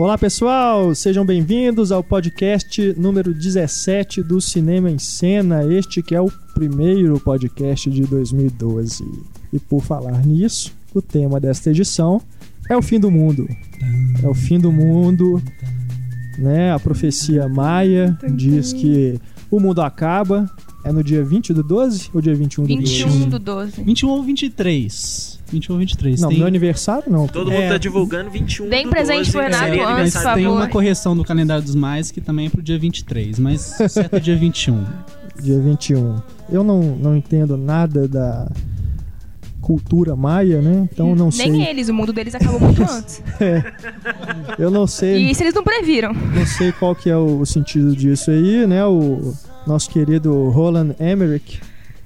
Olá pessoal, sejam bem-vindos ao podcast número 17 do Cinema em Cena, este que é o primeiro podcast de 2012. E por falar nisso, o tema desta edição é o fim do mundo. É o fim do mundo, né? A profecia maia diz que o mundo acaba. É no dia 20 do 12 ou dia 21 do 12? 21 do 12. 21 ou 23. 21 ou 23. Não, tem, meu aniversário não. Todo É. mundo tá divulgando 21 Deem do presente 12, pro Renato seria antes, aniversário por tem favor. uma correção do calendário dos mais que também é pro dia 23, mas certo é dia 21. Dia 21. Eu não, não entendo nada da cultura maia, né? Então não sei. Nem eles, o mundo deles acabou muito antes. Eu não sei. E isso eles não previram. Não sei qual que é o sentido disso aí, né? O nosso querido Roland Emmerich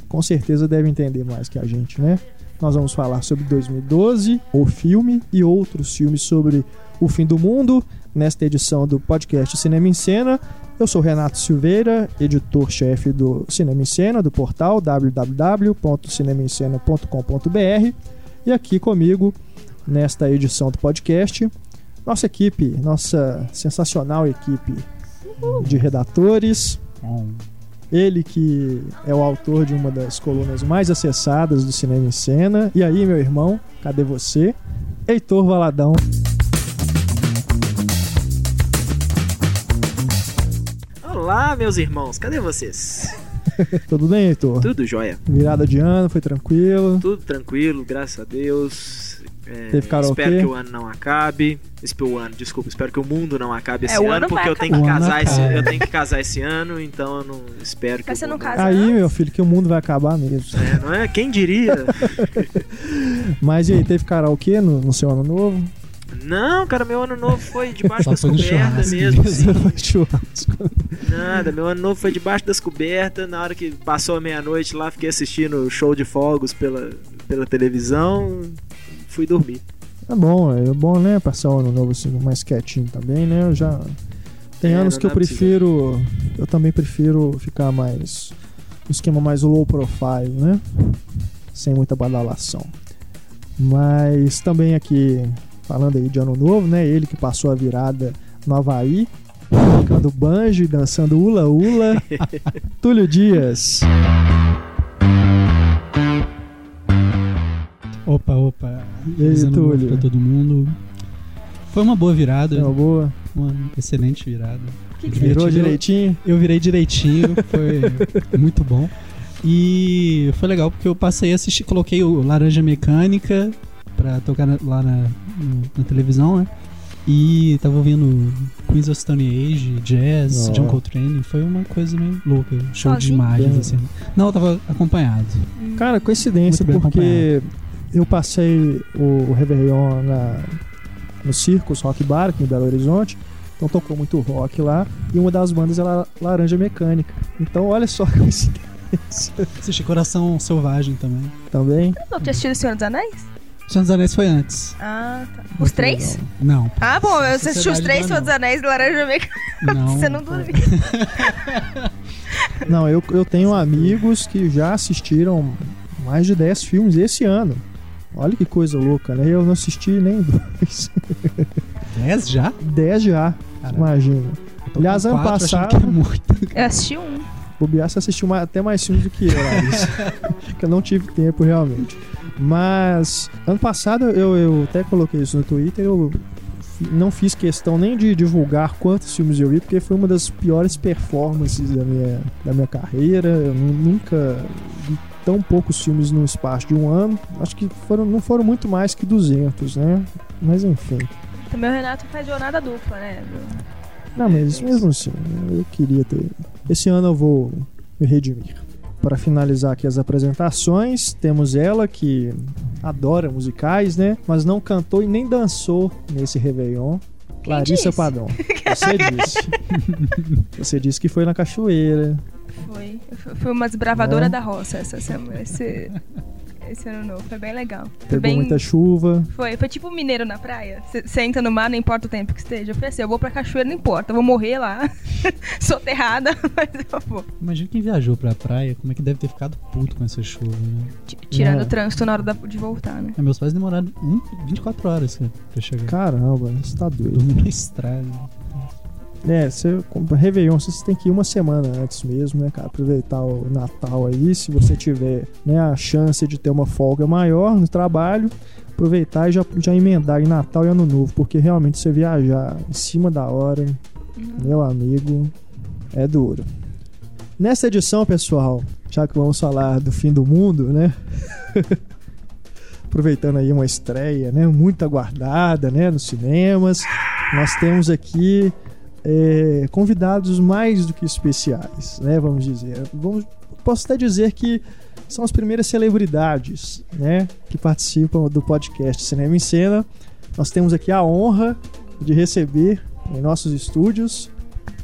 com certeza deve entender mais que a gente, né? Nós vamos falar sobre 2012, o filme e outros filmes sobre o fim do mundo nesta edição do podcast Cinema em Cena. Eu sou Renato Silveira, editor-chefe do Cinema em Cena, do portal www.cinemaencena.com.br e aqui comigo nesta edição do podcast nossa equipe, nossa sensacional equipe de redatores. Ele que é o autor de uma das colunas mais acessadas do Cinema em Cena. E aí, meu irmão, cadê você? Heitor Valadão. Olá, meus irmãos, cadê vocês? Tudo bem, Heitor? Tudo jóia? Virada de ano, foi tranquilo. Tudo tranquilo, graças a Deus. É, Teve karaokê? espero que o ano não acabe. Espero o ano, desculpa, espero que o mundo não acabe esse É, ano, ano porque eu tenho que casar esse, eu tenho que casar esse ano, então eu não espero que Mas você não casa? Aí, antes? meu filho, que o mundo vai acabar mesmo. É, não é? Quem diria? Mas e aí, teve karaokê no, no seu ano novo? não, cara, meu ano novo foi debaixo Só das cobertas mesmo. assim. Nada, meu ano novo foi debaixo das cobertas. Na hora que passou a meia-noite lá, fiquei assistindo o show de fogos pela, pela televisão. Fui dormir. É bom, é bom, né? Passar o ano novo assim, mais quietinho também, né? Eu já. Tem É, anos que eu dá pra prefiro. Eu também prefiro ficar mais. Um esquema mais low profile, né? Sem muita badalação. Mas também aqui, falando aí de ano novo, né? Ele que passou a virada no Havaí, tocando banjo e dançando ula-ula. Túlio Dias. Opa, opa. E aí, Túlio? pra todo mundo. Foi uma boa virada, É uma boa. uma excelente virada. Que que Virou direitinho. Eu virei direitinho, foi muito bom. E foi legal porque eu passei a assistir, coloquei o Laranja Mecânica pra tocar na- lá na, no- na televisão, né? E tava ouvindo Queens of Stone Age, Jazz, Ó. John Coltrane, foi uma coisa meio louca, show de Sozinho? imagens, Bem. assim. Não, eu tava acompanhado. Cara, coincidência, porque eu passei o, o Réveillon na, no Circus Rock Bar aqui em Belo Horizonte. Então tocou muito rock lá. E uma das bandas era Laranja Mecânica. Então olha só a coincidência Assisti Coração Selvagem também. também. Eu tinha assistido O Senhor dos Anéis? Senhor dos Anéis foi antes. Ah, tá. Os Muito três? legal. Não. Ah, bom, eu assisti os três Senhor dos. Anéis e Laranja Mecânica. Não. Você não dormiu. Não, eu, eu tenho amigos que já assistiram mais de 10 filmes esse ano. Olha que coisa louca, né? Eu não assisti nem dois. 10 já? 10 já, Caramba. imagina. Aliás, ano quatro, passado- que é muito. Eu assisti um. Bobear, você assistiu até mais filmes do que eu, Larissa. que eu não tive tempo realmente. Mas ano passado eu, eu até coloquei isso no Twitter, eu não fiz questão nem de divulgar quantos filmes eu vi, porque foi uma das piores performances da minha, da minha carreira. Eu nu- nunca vi tão poucos filmes num espaço de um ano. Acho que foram, não foram muito mais que 200, né? Mas enfim. Também o Renato faz jornada dupla, né? Não, mas mesmo assim, eu queria ter. Esse ano eu vou me redimir. Para finalizar aqui as apresentações, temos ela que adora musicais, né? Mas não cantou e nem dançou nesse Réveillon. Quem Larissa disse? Padrão. Você disse. Você disse que foi na cachoeira. Foi. Eu fui- Fui uma desbravadora É. da roça essa semana. Esse... esse ano novo. Foi bem legal. Foi Pegou bem... muita chuva. Foi, foi tipo mineiro na praia. Você entra no mar, não importa o tempo que esteja. Eu falei assim, eu vou pra cachoeira, não importa. Eu vou morrer lá. Soterrada, mas eu vou. Imagina quem viajou pra praia, como é que deve ter ficado puto com essa chuva, né? T- Tirando É. o trânsito na hora da- de voltar, né? É, meus pais demoraram um- 24 horas cara, pra chegar. Caramba, você tá doido. Dormi na estrada. É, você, Réveillon, você tem que ir uma semana antes mesmo, né, cara? Aproveitar o Natal aí, se você tiver né, a chance de ter uma folga maior no trabalho, aproveitar e já, já emendar em Natal e Ano Novo, porque realmente você viajar em cima da hora, meu amigo, é duro. Nessa edição, pessoal, já que vamos falar do fim do mundo, né? Aproveitando aí uma estreia, né? Muito aguardada, né? Nos cinemas. Nós temos aqui é, convidados mais do que especiais, né? Vamos dizer. Vamos, posso até dizer que são as primeiras celebridades, né? Que participam do podcast Cinema em Cena. Nós temos aqui a honra de receber em nossos estúdios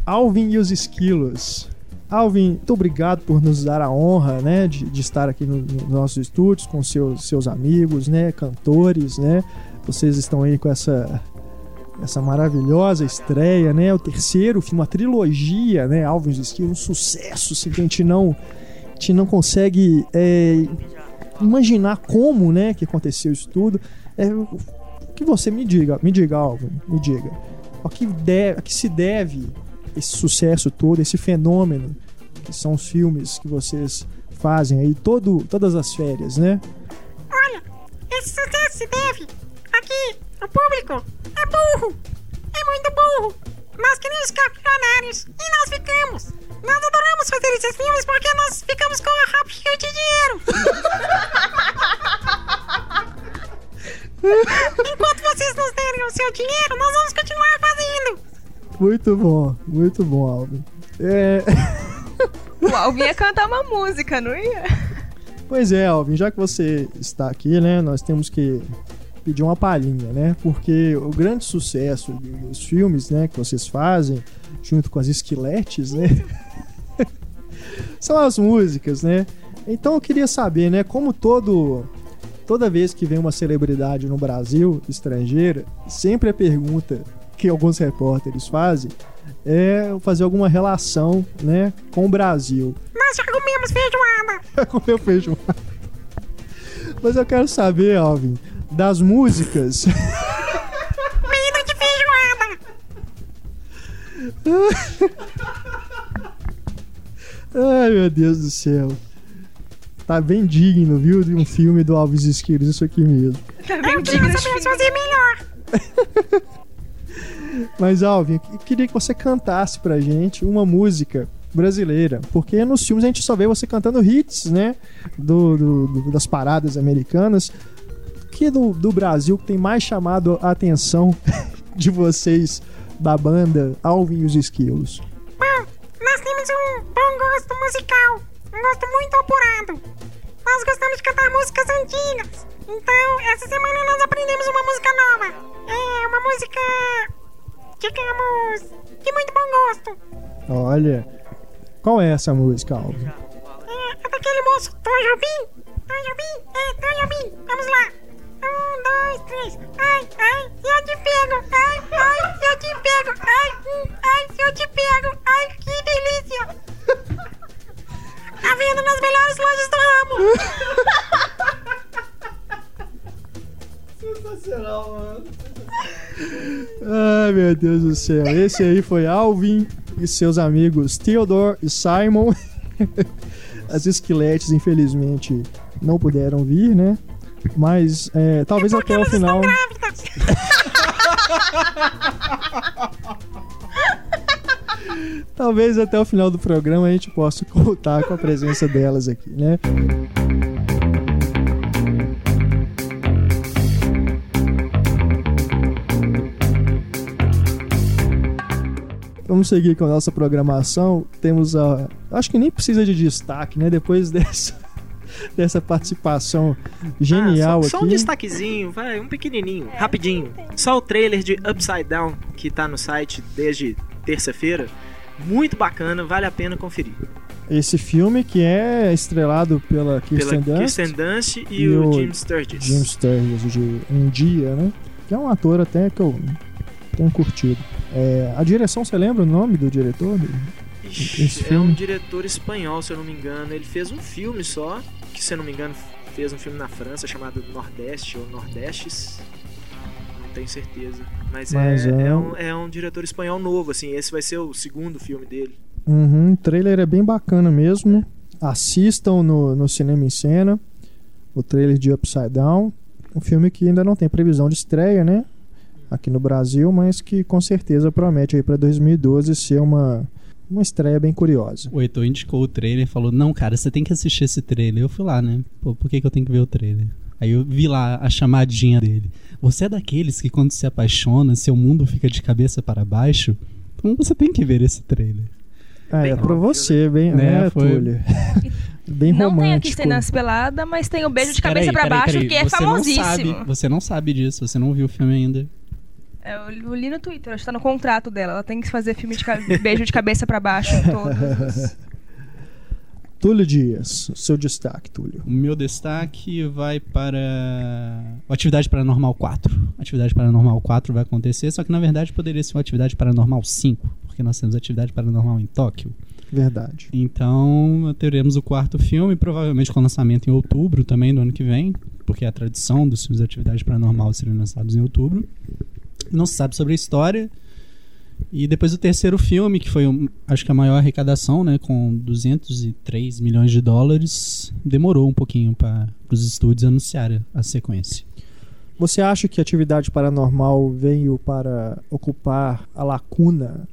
Alvin e os Esquilos. Alvin, muito obrigado por nos dar a honra, né, de, de estar aqui no- nos nossos estúdios com seus, seus amigos, né, cantores, né. Vocês estão aí com essa essa maravilhosa estreia, né, o terceiro filme, uma trilogia, né, Alvin e os Esquilos, um sucesso, assim, que a gente não, a gente não consegue é, imaginar como, né, que aconteceu isso tudo. É, o que você me diga, me diga, Alvin, me diga, ao que, deve, que se deve esse sucesso todo, esse fenômeno que são os filmes que vocês fazem aí todo, todas as férias, né? Olha, esse sucesso se deve aqui, o público é burro, é muito burro. Nós queremos ficar milionários e nós ficamos. Nós adoramos fazer esses filmes porque nós ficamos com a cheio de dinheiro. Enquanto vocês nos derem o seu dinheiro, nós vamos continuar fazendo. Muito bom, muito bom, Alvin. É, O Alvin ia cantar uma música, não ia? pois é, Alvin, já que você está aqui, né, nós temos que pedir uma palhinha, né? Porque o grande sucesso dos filmes, né, que vocês fazem, junto com as esqueletes, né? são as músicas, né? Então eu queria saber, né, como todo toda vez que vem uma celebridade no Brasil, estrangeira, sempre a pergunta que alguns repórteres fazem é fazer alguma relação, né, com o Brasil. Nós já comemos feijoada. Comeu feijoada. Mas eu quero saber, Alvin, das músicas. Comida de feijoada. Ai, meu Deus do céu. Tá bem digno, viu, de um filme do Alves Esquilos, isso aqui mesmo. Tá bem Eu digno de fazer melhor. Mas, Alvin, eu queria que você cantasse pra gente uma música brasileira. Porque nos filmes a gente só vê você cantando hits, né? Do, do- do- das paradas americanas. Que do, do Brasil que tem mais chamado a atenção de vocês da banda Alvin e os Esquilos? Bom, nós temos um bom gosto musical. Um gosto muito apurado. Nós gostamos de cantar músicas antigas. Então, essa semana nós aprendemos uma música nova. É uma música, digamos, de muito bom gosto. Olha, qual é essa música, Alvin? É, é daquele moço, Tom Jobim. Tom Jobim, é, Tom Jobim. Vamos lá. Um, dois, três. Ai, ai, eu te pego. Ai, ai, eu te pego. Ai, hum, ai, eu te pego. Ai, que delícia. Tá vendo nas melhores lojas do ramo. Ai, meu Deus do céu. Esse aí foi Alvin e seus amigos Theodore e Simon. As esqueletes, infelizmente, não puderam vir, né? Mas é, talvez até o final. Grávidas. Talvez até o final do programa a gente possa contar com a presença delas aqui, né? Vamos seguir com a nossa programação. Temos a. Acho que nem precisa de destaque, né? Depois dessa, dessa participação genial Ah, só, só um aqui. destaquezinho, vai, um pequenininho, rapidinho. Só o trailer de Upside Down, que tá no site desde terça-feira. Muito bacana, vale a pena conferir. Esse filme que é estrelado pela Kirsten Pela Dunst, Kirsten Dunst e, e o, o Jim Sturgis. Jim Sturgis de Um Dia, né? Que é um ator até que eu tenho curtido. É, a direção, você lembra o nome do diretor? Ixi, esse é um diretor espanhol, se eu não me engano. Ele fez um filme só, que se eu não me engano fez um filme na França chamado Nordeste ou Nordestes. Não tenho certeza. Mas, Mas é, é é, um- é um diretor espanhol novo, assim. Esse vai ser o segundo filme dele. Uhum, o trailer é bem bacana mesmo. Assistam no, no Cinema em Cena o trailer de Upside Down. Um filme que ainda não tem previsão de estreia, né? Aqui no Brasil, mas que com certeza promete aí para 2012 ser uma, uma estreia bem curiosa. O Heitor indicou o trailer e falou: Não, cara, você tem que assistir esse trailer. Eu fui lá, né? Pô, por que, que eu tenho que ver o trailer? Aí eu vi lá a chamadinha dele. Você é daqueles que quando se apaixona, seu mundo fica de cabeça para baixo? Então você tem que ver esse trailer. Ah, Bem é pra você, bem, Né, né, foi- Túlio? bem Não tem aqui romântico. cenas pelada, mas tem o beijo de cabeça peraí, baixo, peraí. que é você famosíssimo. Não sabe, você não sabe disso, você não viu o filme ainda. É, eu li no Twitter, acho que tá no contrato dela. Ela tem que fazer filme de beijo de cabeça pra baixo em todos. os- Túlio Dias, seu destaque, Túlio. O meu destaque vai para o Atividade Paranormal 4. Atividade Paranormal 4 vai acontecer, só que na verdade poderia ser uma Atividade Paranormal 5, porque nós temos Atividade Paranormal em Tóquio. Verdade. Então teremos o quarto filme, provavelmente com lançamento em outubro também do ano que vem, porque é a tradição dos filmes de Atividade Paranormal serem lançados em outubro. Não se sabe sobre a história. E depois o terceiro filme, que foi, um- acho que a maior arrecadação, né, com 203 milhões de dólares, demorou um pouquinho para os estúdios anunciarem a sequência. Você acha que atividade paranormal veio para ocupar a lacuna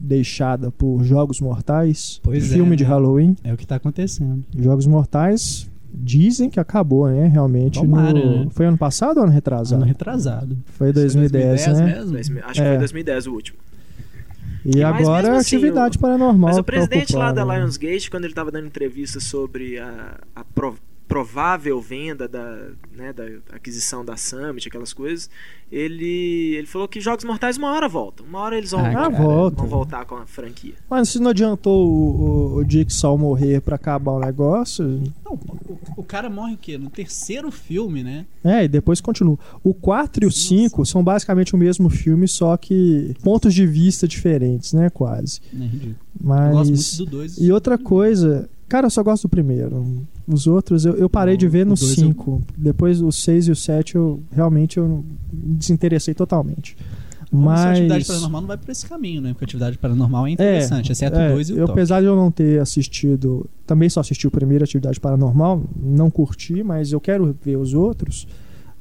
deixada por Jogos Mortais? Pois é, filme de né? Halloween. É o que está acontecendo. Jogos Mortais dizem que acabou, né? Realmente. Tomara, no- né? Foi ano passado ou ano retrasado? Ano retrasado. Foi 2010, né? mesmo? Dois mil- Acho que É. foi 2010 o último. E E agora assim, atividade o- paranormal. Mas o tá presidente lá da né? Lionsgate, quando ele estava dando entrevista sobre a, a provável venda da, né, da aquisição da Summit, aquelas coisas, ele, ele falou que Jogos Mortais uma hora voltam. Uma hora eles vão, Ah, cara, volta. vão voltar com a franquia. Mas se não adiantou o, o, o Jigsaw morrer pra acabar o negócio, Não, o, o cara morre o quê? No terceiro filme, né? É, e depois continua. O 4 e o 5 são basicamente o mesmo filme, só que pontos de vista diferentes, né? Quase. É ridículo. Eu gosto muito Mas. do 2. E outra coisa, cara, eu só gosto do primeiro. Os outros eu, eu parei O- de ver no dois eu- 5. Depois o 6 e o 7 eu realmente eu me desinteressei totalmente. Mas... A atividade paranormal não vai por esse caminho, né? Porque a atividade paranormal é interessante, exceto é, 2 e o eu, apesar de eu não ter assistido, também só assisti o primeiro Atividade Paranormal, não curti, mas eu quero ver os outros,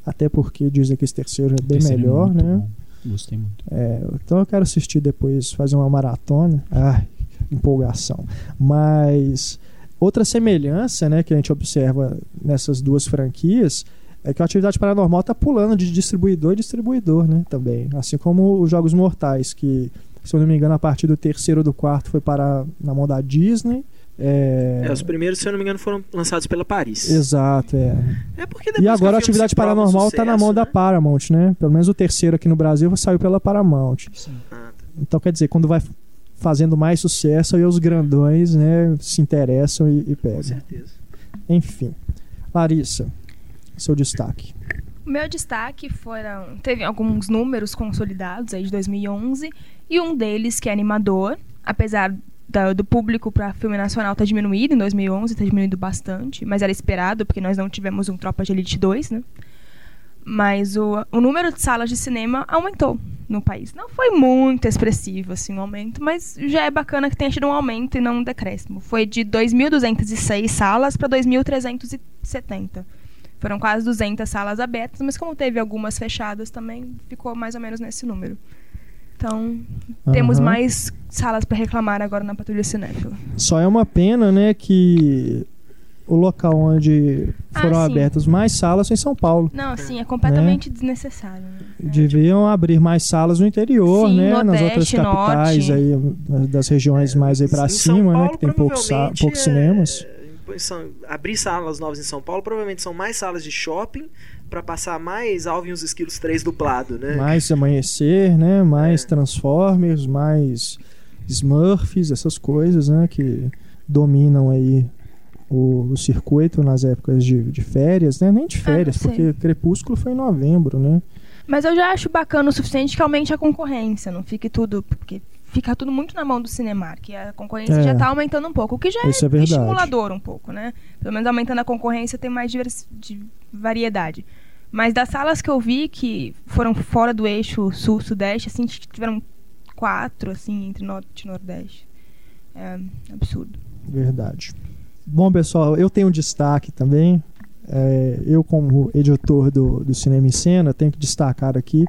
até porque dizem que esse terceiro é bem terceiro é melhor, muito né? bom. Gostei muito. É, então eu quero assistir depois, fazer uma maratona. Ai, empolgação. Mas outra semelhança, né, que a gente observa nessas duas franquias é que a atividade paranormal tá pulando de distribuidor em distribuidor, né, também. Assim como os Jogos Mortais, que, se eu não me engano, a partir do terceiro ou do quarto foi para na mão da Disney. É, É, os primeiros, se eu não me engano, foram lançados pela Paris. Exato, é. É porque E agora a atividade paranormal tá na mão da né? Paramount, né? Pelo menos o terceiro aqui no Brasil saiu pela Paramount. Ah, tá. Então, quer dizer, quando vai fazendo mais sucesso, aí os grandões, né, se interessam e, e Com pegam. certeza. Enfim. Larissa, seu destaque. O meu destaque foram. Teve alguns números consolidados aí de 2011 e um deles que é animador, apesar da- do público para filme nacional ter diminuído em 2011, ter diminuído bastante, mas era esperado porque nós não tivemos um Tropa de Elite 2, né? Mas o, o número de salas de cinema aumentou no país. Não foi muito expressivo assim o aumento, mas já é bacana que tenha tido um aumento e não um decréscimo. Foi de 2.206 salas para 2.370. Foram quase 200 salas abertas, mas como teve algumas fechadas também, ficou mais ou menos nesse número. Então, temos Aham. mais salas para reclamar agora na Patrulha Cinéfila. Só é uma pena, né, que o local onde Ah, foram sim. abertas mais salas foi em São Paulo. Não, assim, é completamente desnecessário. Né? É, Deviam abrir mais salas no interior, Sim, né, nas Nordeste, outras capitais Norte. aí das regiões mais aí São cima, né, Paulo, que tem poucos poucos é, cinemas. são- abrir salas novas em São Paulo provavelmente são mais salas de shopping pra passar mais Alvin e os Esquilos 3 dublado, né? Mais amanhecer, né? Mais É. Transformers, mais Smurfs, essas coisas, né? Que dominam aí o, o circuito nas épocas de, de férias, né? Nem de férias, Ah, porque Crepúsculo foi em novembro, né? Mas eu já acho bacana o suficiente que aumente a concorrência, não fique tudo. Porque fica tudo muito na mão do Cinemark. E a concorrência É. já tá aumentando um pouco, o que já é é, estimulador um pouco, né? Pelo menos aumentando a concorrência tem mais divers- de variedade. Mas das salas que eu vi que foram fora do eixo sul-sudeste, assim, tiveram quatro, assim, entre norte e nordeste. É absurdo. Verdade. Bom, pessoal, eu tenho um destaque também. É, eu, como editor do, do Cinema em Cena, tenho que destacar aqui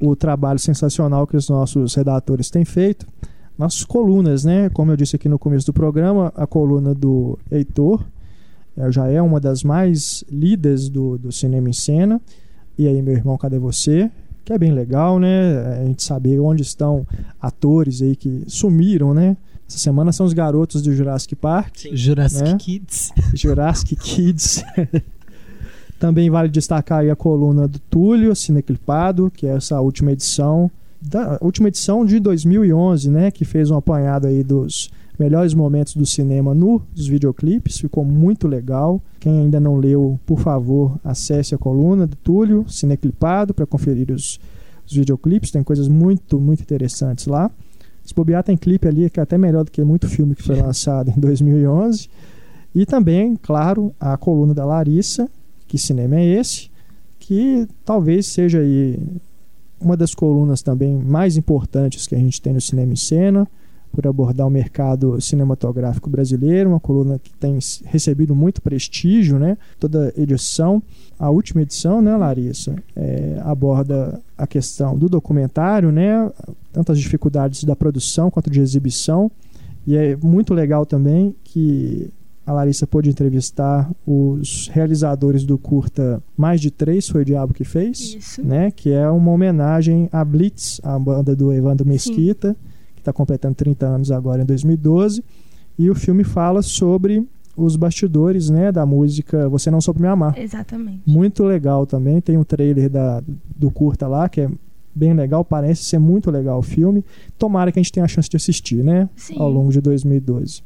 o trabalho sensacional que os nossos redatores têm feito. Nossas colunas, né? Como eu disse aqui no começo do programa, a coluna do Heitor eh, já é uma das mais lidas do, do Cinema em Cena. E aí, meu irmão, cadê você? Que é bem legal, né? A gente saber onde estão atores aí que sumiram, né? Essa semana são os garotos do Jurassic Park. Sim. Jurassic Né? Kids. Jurassic Kids. Também vale destacar aí a coluna do Túlio, Cineclipado, que é essa última edição, da última edição de 2011, né, que fez um apanhado aí dos melhores momentos do cinema nos videoclipes, ficou muito legal. Quem ainda não leu, por favor, acesse a coluna do Túlio, Cineclipado, para conferir os, os videoclipes, tem coisas muito, muito interessantes lá. Se bobear, tem clipe ali que é até melhor do que muito filme que foi lançado em 2011. E também, claro, a coluna da Larissa, que cinema é esse, que talvez seja aí uma das colunas também mais importantes que a gente tem no Cinema em Cena, por abordar o mercado cinematográfico brasileiro, uma coluna que tem recebido muito prestígio, né? Toda edição. A última edição, né, Larissa, é, aborda a questão do documentário, né? Tanto as dificuldades da produção quanto de exibição. E é muito legal também que a Larissa pôde entrevistar os realizadores do curta Mais de Três, foi o Diabo que fez, Isso. né? Que é uma homenagem à Blitz, a banda do Evandro Mesquita, que está completando 30 anos agora em 2012. E o filme fala sobre os bastidores, né, da música Você Não Soube Me Amar. Exatamente. Muito legal também. Tem um trailer da, do curta lá, que é bem legal, parece ser muito legal o filme. Tomara que a gente tenha a chance de assistir, né? Sim. Ao longo de 2012.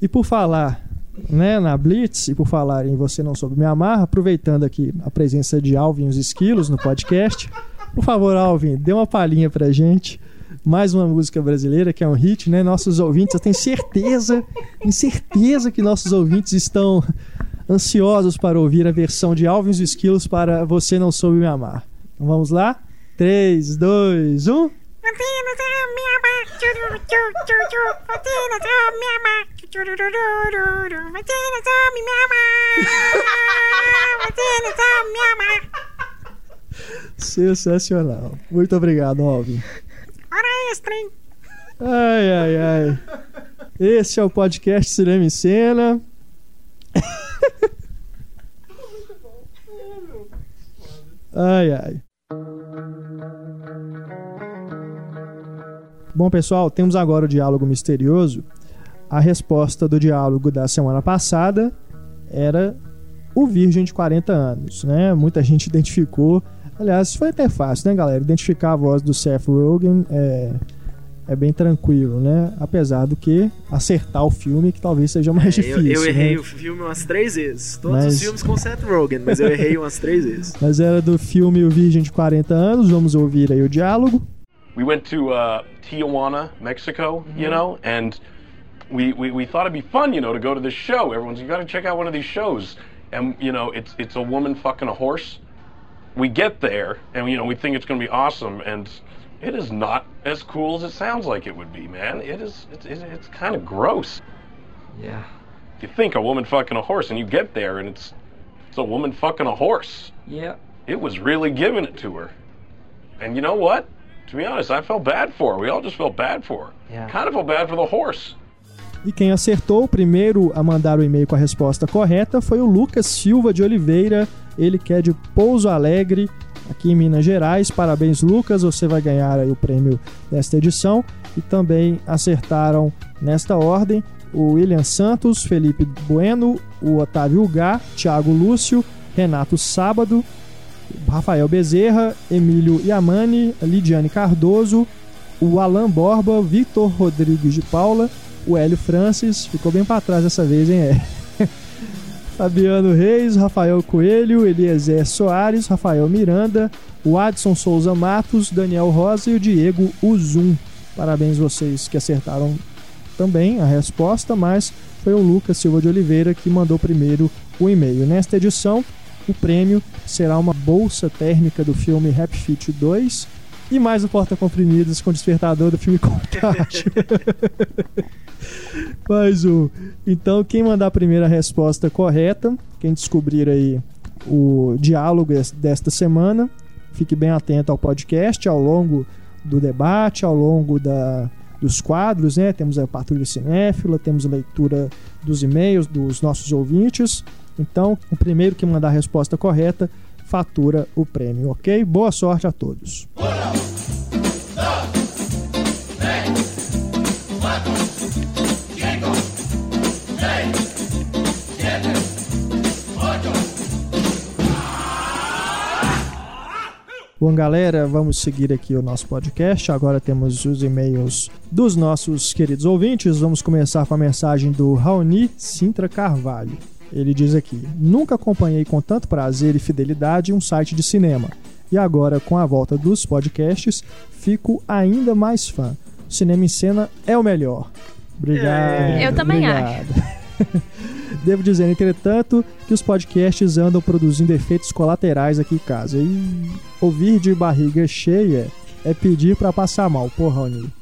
E por falar né, na Blitz e por falar em Você Não Soube Me Amar, aproveitando aqui a presença de Alvin e os Esquilos no podcast, por favor, Alvin, dê uma palhinha pra gente. Mais uma música brasileira que é um hit, né? Nossos ouvintes, eu tenho certeza, tenho certeza que nossos ouvintes estão ansiosos para ouvir a versão de Alvin e os Esquilos para Você Não Soube Me Amar. Então vamos lá? 3, 2, 1. Você não sabe me amar. Tchuru, tchu, tchu, tchu. Você não sabe me amar. Tchurururururu. Você não sabe me amar. Você não sabe me amar. Sensacional. Muito obrigado, Alvin. Hora extra, hein? Ai, ai, ai. Esse é o podcast Cinema em Cena. Ai, ai. Bom, pessoal, temos agora o diálogo misterioso. A resposta do diálogo da semana passada era o Virgem de 40 anos, né? Muita gente identificou. Aliás, foi até fácil, né, galera? Identificar a voz do Seth Rogen é, é bem tranquilo, né? Apesar do que acertar o filme que talvez seja mais É, difícil. eu, eu errei né? o filme umas três vezes. Todos Mas- os filmes com Seth Rogen, mas eu errei umas três vezes. Mas era do filme O Virgem de 40 anos. Vamos ouvir aí o diálogo. we went to uh, Tijuana, Mexico, you know, and we, we, we thought it'd be fun, you know, to go to this show. Everyone's, you got to check out one of these shows. And, you know, it's, it's a woman fucking a horse. We get there, and, you know, we think it's going to be awesome, and it is not as cool as it sounds like it would be, man. It is, it's, it's, it's kind of gross. Yeah. You think a woman fucking a horse, and you get there, and it's, it's a woman fucking a horse. Yeah. It was really giving it to her. And you know what? To be honest, I felt bad for her. We all just felt bad for her. Yeah. Kind of felt bad for the horse. E quem acertou primeiro a mandar o e-mail com a resposta correta foi o Lucas Silva de Oliveira. Ele que é de Pouso Alegre, aqui em Minas Gerais. Parabéns, Lucas. Você vai ganhar aí o prêmio desta edição. E também acertaram nesta ordem o William Santos, Felipe Bueno, o Otávio Gá, Thiago Lúcio, Renato Sábado, Rafael Bezerra, Emílio Yamani, Lidiane Cardoso, o Alan Borba, Victor Rodrigues de Paula, O Hélio Francis ficou bem pra trás dessa vez, hein, é. Fabiano Reis, Rafael Coelho, Eliezer Soares, Rafael Miranda, o Adson Souza Matos, Daniel Rosa e o Diego Uzum. Parabéns vocês que acertaram também a resposta, mas foi o Lucas Silva de Oliveira que mandou primeiro o e-mail. Nesta edição, o prêmio será uma bolsa térmica do filme Happy Feet 2 e mais o porta-comprimidos com despertador do filme Contágio. Mas o. Então, quem mandar a primeira resposta correta, quem descobrir aí o diálogo es- desta semana, fique bem atento ao podcast, ao longo do debate, ao longo da, dos quadros, né? Temos a Patrulha Cinéfila, temos a leitura dos e-mails dos nossos ouvintes. Então, o primeiro que mandar a resposta correta fatura o prêmio, ok? Boa sorte a todos. Bom, galera, vamos seguir aqui o nosso podcast. Agora temos os e-mails dos nossos queridos ouvintes. Vamos começar com a mensagem do Raoni Sintra Carvalho. Ele diz aqui: Nunca acompanhei com tanto prazer e fidelidade um site de cinema. E agora, com a volta dos podcasts, fico ainda mais fã. O Cinema em Cena é o melhor. Obrigado. Eu também obrigado. Devo dizer, entretanto, que os podcasts andam produzindo efeitos colaterais aqui em casa. E ouvir de barriga cheia é pedir pra passar mal. Porra, Raoni.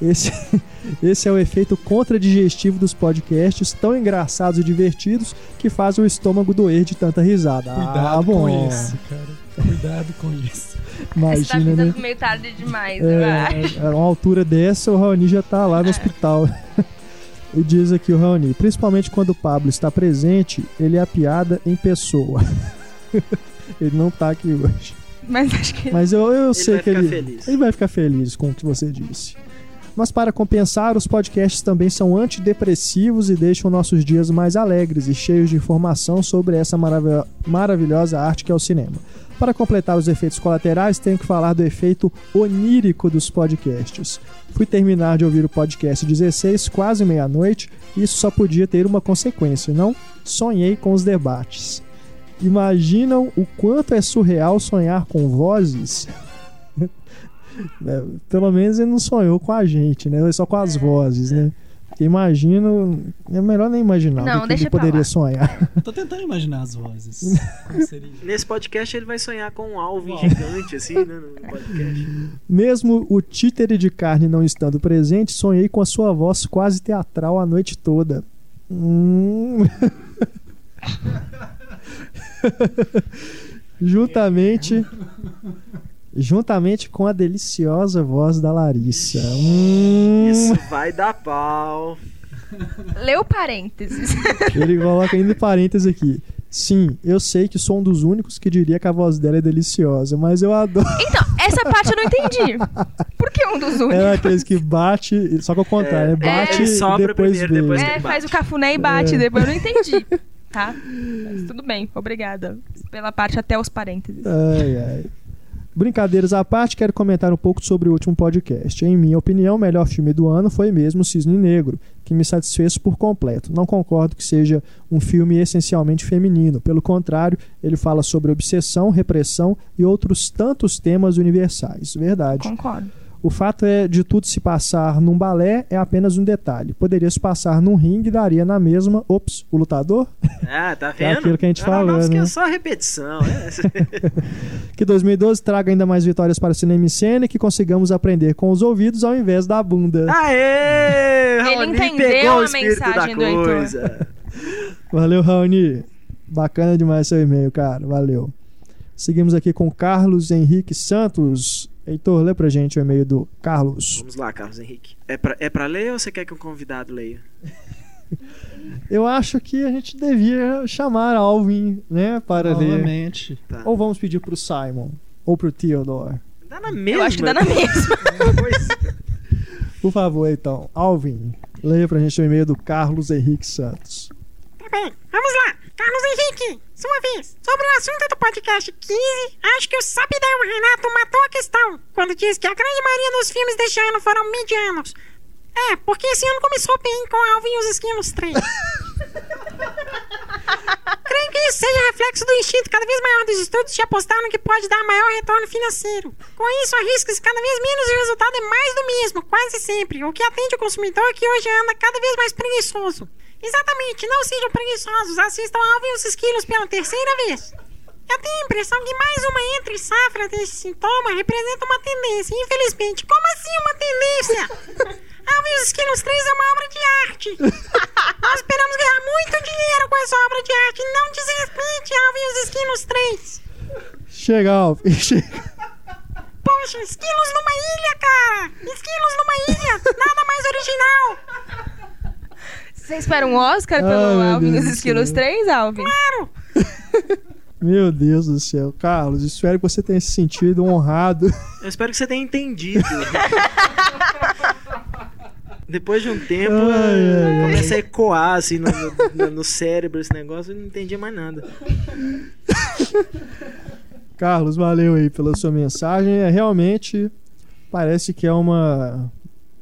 Esse, esse é o efeito contradigestivo dos podcasts tão engraçados e divertidos que faz o estômago doer de tanta risada. Cuidado ah, bom. com isso, cara. Cuidado com isso. Você tá Imagina, né? meio tarde demais, eu acho. É, a uma altura dessa, o Raoni já tá lá no hospital. E diz aqui o Raoni, principalmente quando o Pablo está presente, ele é a piada em pessoa. ele não tá aqui hoje. Mas acho que. Mas eu, eu Ele sei vai que ficar ele, feliz. ele vai ficar feliz com o que você disse. Mas para compensar, os podcasts também são antidepressivos e deixam nossos dias mais alegres e cheios de informação sobre essa marav- maravilhosa arte que é o cinema. Para completar os efeitos colaterais, tenho que falar do efeito onírico dos podcasts. Fui terminar de ouvir o podcast 16, quase meia-noite, e isso só podia ter uma consequência, não? Sonhei com os debates. Imaginam o quanto é surreal sonhar com vozes? É, Pelo menos ele não sonhou com a gente, né? Só com as vozes, né? Imagino. É melhor nem imaginar Não, o que ele poderia lá. sonhar. Tô tentando imaginar as vozes. Nesse podcast ele vai sonhar com um alvo gigante, assim, né? No podcast. Mesmo o títere de carne não estando presente, sonhei com a sua voz quase teatral a noite toda. Hum. juntamente. Juntamente com a deliciosa voz da Larissa. Hum. Isso vai dar pau. Leu parênteses. Ele coloca ainda parênteses aqui. Sim, eu sei que sou um dos únicos que diria que a voz dela é deliciosa, mas eu adoro. Então, essa parte eu não entendi. Por que um dos únicos? É aqueles que bate, só que ao contrário, é, bate e depois primeiro, vê. depois É, faz o cafuné e bate, É. depois eu não entendi. Tá? Mas tudo bem, obrigada. Pela parte até os parênteses. Ai, ai. Brincadeiras à parte, quero comentar um pouco sobre o último podcast. Em minha opinião, o melhor filme do ano foi mesmo Cisne Negro, que me satisfez por completo. Não concordo que seja um filme essencialmente feminino. Pelo contrário, ele fala sobre obsessão, repressão e outros tantos temas universais. Verdade. Concordo. O fato é de tudo se passar num balé é apenas um detalhe. Poderia se passar num ringue e daria na mesma. Ops, o lutador? Ah, tá É vendo? aquilo que a gente falou, né? é só repetição. É. Que 2012 traga ainda mais vitórias para o cinema em cena e que consigamos aprender com os ouvidos ao invés da bunda. Aê! Ele Raoni entendeu pegou o a mensagem da do Heitor. coisa. Valeu, Raoni. Bacana demais seu e-mail, cara. Valeu. Seguimos aqui com Carlos Henrique Santos. Heitor, lê pra gente o e-mail do Carlos. Vamos lá, Carlos Henrique. É pra, é pra ler ou você quer que um convidado leia? Eu acho que a gente devia chamar Alvin, né, para ler. Novamente. Tá. Ou vamos pedir pro Simon, ou pro Theodore. Dá na mesma. Eu acho que dá na mesma. Por favor, então. Alvin, leia pra gente o e-mail do Carlos Henrique Santos. Tá bem, vamos lá. Carlos Henrique, sua vez. Sobre o assunto do podcast 15, acho que o sapidão Renato matou a questão quando diz que a grande maioria dos filmes deste ano foram medianos. É, porque esse ano começou bem com Alvin e os Esquilos 3. Creio que isso seja reflexo do instinto cada vez maior dos estudos de apostar no que pode dar maior retorno financeiro. Com isso, arrisca-se cada vez menos e o resultado é mais do mesmo, quase sempre, o que atende o consumidor que hoje anda cada vez mais preguiçoso. Exatamente, não sejam preguiçosos, assistam Alvin e os Esquilos pela terceira vez. Eu tenho a impressão que mais uma entre safra desse sintoma representa uma tendência. Infelizmente, como assim uma tendência? Alvin e os Esquilos 3 é uma obra de arte. Nós esperamos ganhar muito dinheiro com essa obra de arte. Não desrespeite Alvin e os Esquilos 3. Chega, Alvin. Chega. Poxa, esquilos numa ilha, cara! Esquilos numa ilha! Nada mais original! Você espera um Oscar pelo Ai, meu Alvin e Deus os Esquilos céu. 3, Alvin? Meu Deus do céu. Carlos, espero que você tenha se sentido honrado. Eu espero que você tenha entendido. Depois de um tempo, Ai, eh, ai, ai. começa a ecoar assim no, no- no cérebro esse negócio, eu não entendi mais nada. Carlos, valeu aí pela sua mensagem. É, realmente parece que é uma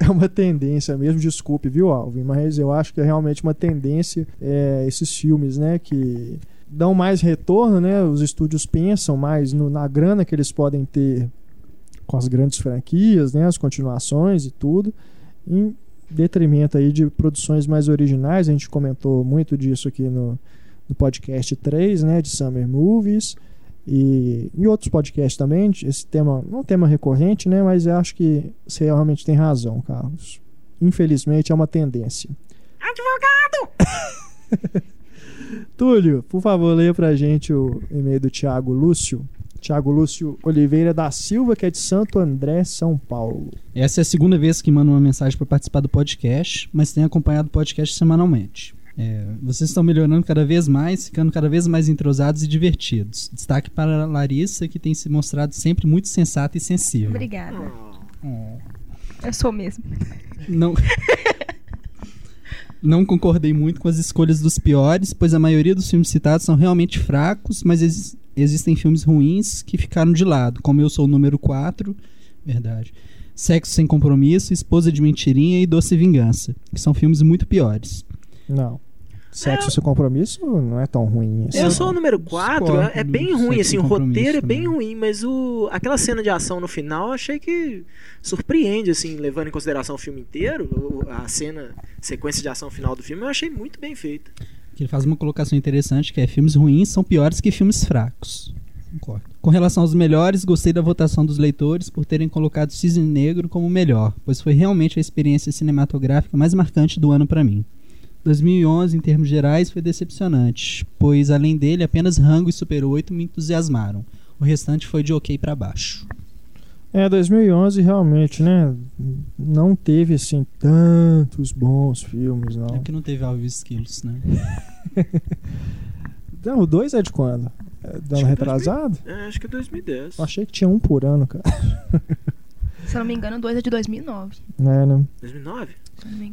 é uma tendência mesmo. Desculpe, viu, Alvin? Mas eu acho que é realmente uma tendência é, esses filmes, né, que dão mais retorno, né? Os estúdios pensam mais no- na grana que eles podem ter com as grandes franquias, né, as continuações e tudo, em detrimento aí de produções mais originais. A gente comentou muito disso aqui no, no podcast 3, né, de Summer Movies. E em outros podcasts também, esse tema não é um tema recorrente, né? Mas eu acho que você realmente tem razão, Carlos. Infelizmente é uma tendência. Advogado! Túlio, por favor, leia pra gente o e-mail do Thiago Lúcio. Thiago Lúcio Oliveira da Silva, que é de Santo André, São Paulo. Essa é a segunda vez que mando uma mensagem para participar do podcast, mas tenho acompanhado o podcast semanalmente. É, vocês estão melhorando cada vez mais, ficando cada vez mais entrosados e divertidos. Destaque para a Larissa, que tem se mostrado sempre muito sensata e sensível. Obrigada. Oh. Eu sou mesmo. Não. Não concordei muito com as escolhas dos piores, pois a maioria dos filmes citados são realmente fracos, mas exi- existem filmes ruins que ficaram de lado, como Eu Sou o Número 4, verdade. Sexo Sem Compromisso, Esposa de Mentirinha e Doce Vingança, que são filmes muito piores. Não. Sexo sem compromisso não é tão ruim assim. Eu sou o número 4, discordo é, é bem ruim, assim, o roteiro é bem também. ruim, mas o, aquela cena de ação no final eu achei que surpreende, assim, levando em consideração o filme inteiro, a cena, sequência de ação final do filme, eu achei muito bem feita. Que ele faz uma colocação interessante que é filmes ruins são piores que filmes fracos. Concordo. Com relação aos melhores, gostei da votação dos leitores por terem colocado Cisne Negro como o melhor, pois foi realmente a experiência cinematográfica mais marcante do ano para mim. 2011, em termos gerais, foi decepcionante, pois além dele, apenas Rango e Super 8 me entusiasmaram. O restante foi de ok para baixo. É, 2011 realmente, né? Não teve assim tantos bons filmes, É não. porque não teve Alves Skills, né? Não, o 2 é de quando? É do ano que retrasado? É, acho que é 2010. Eu achei que tinha um por ano, cara. Se eu não me engano, o 2 é de 2009. É, né? 2009?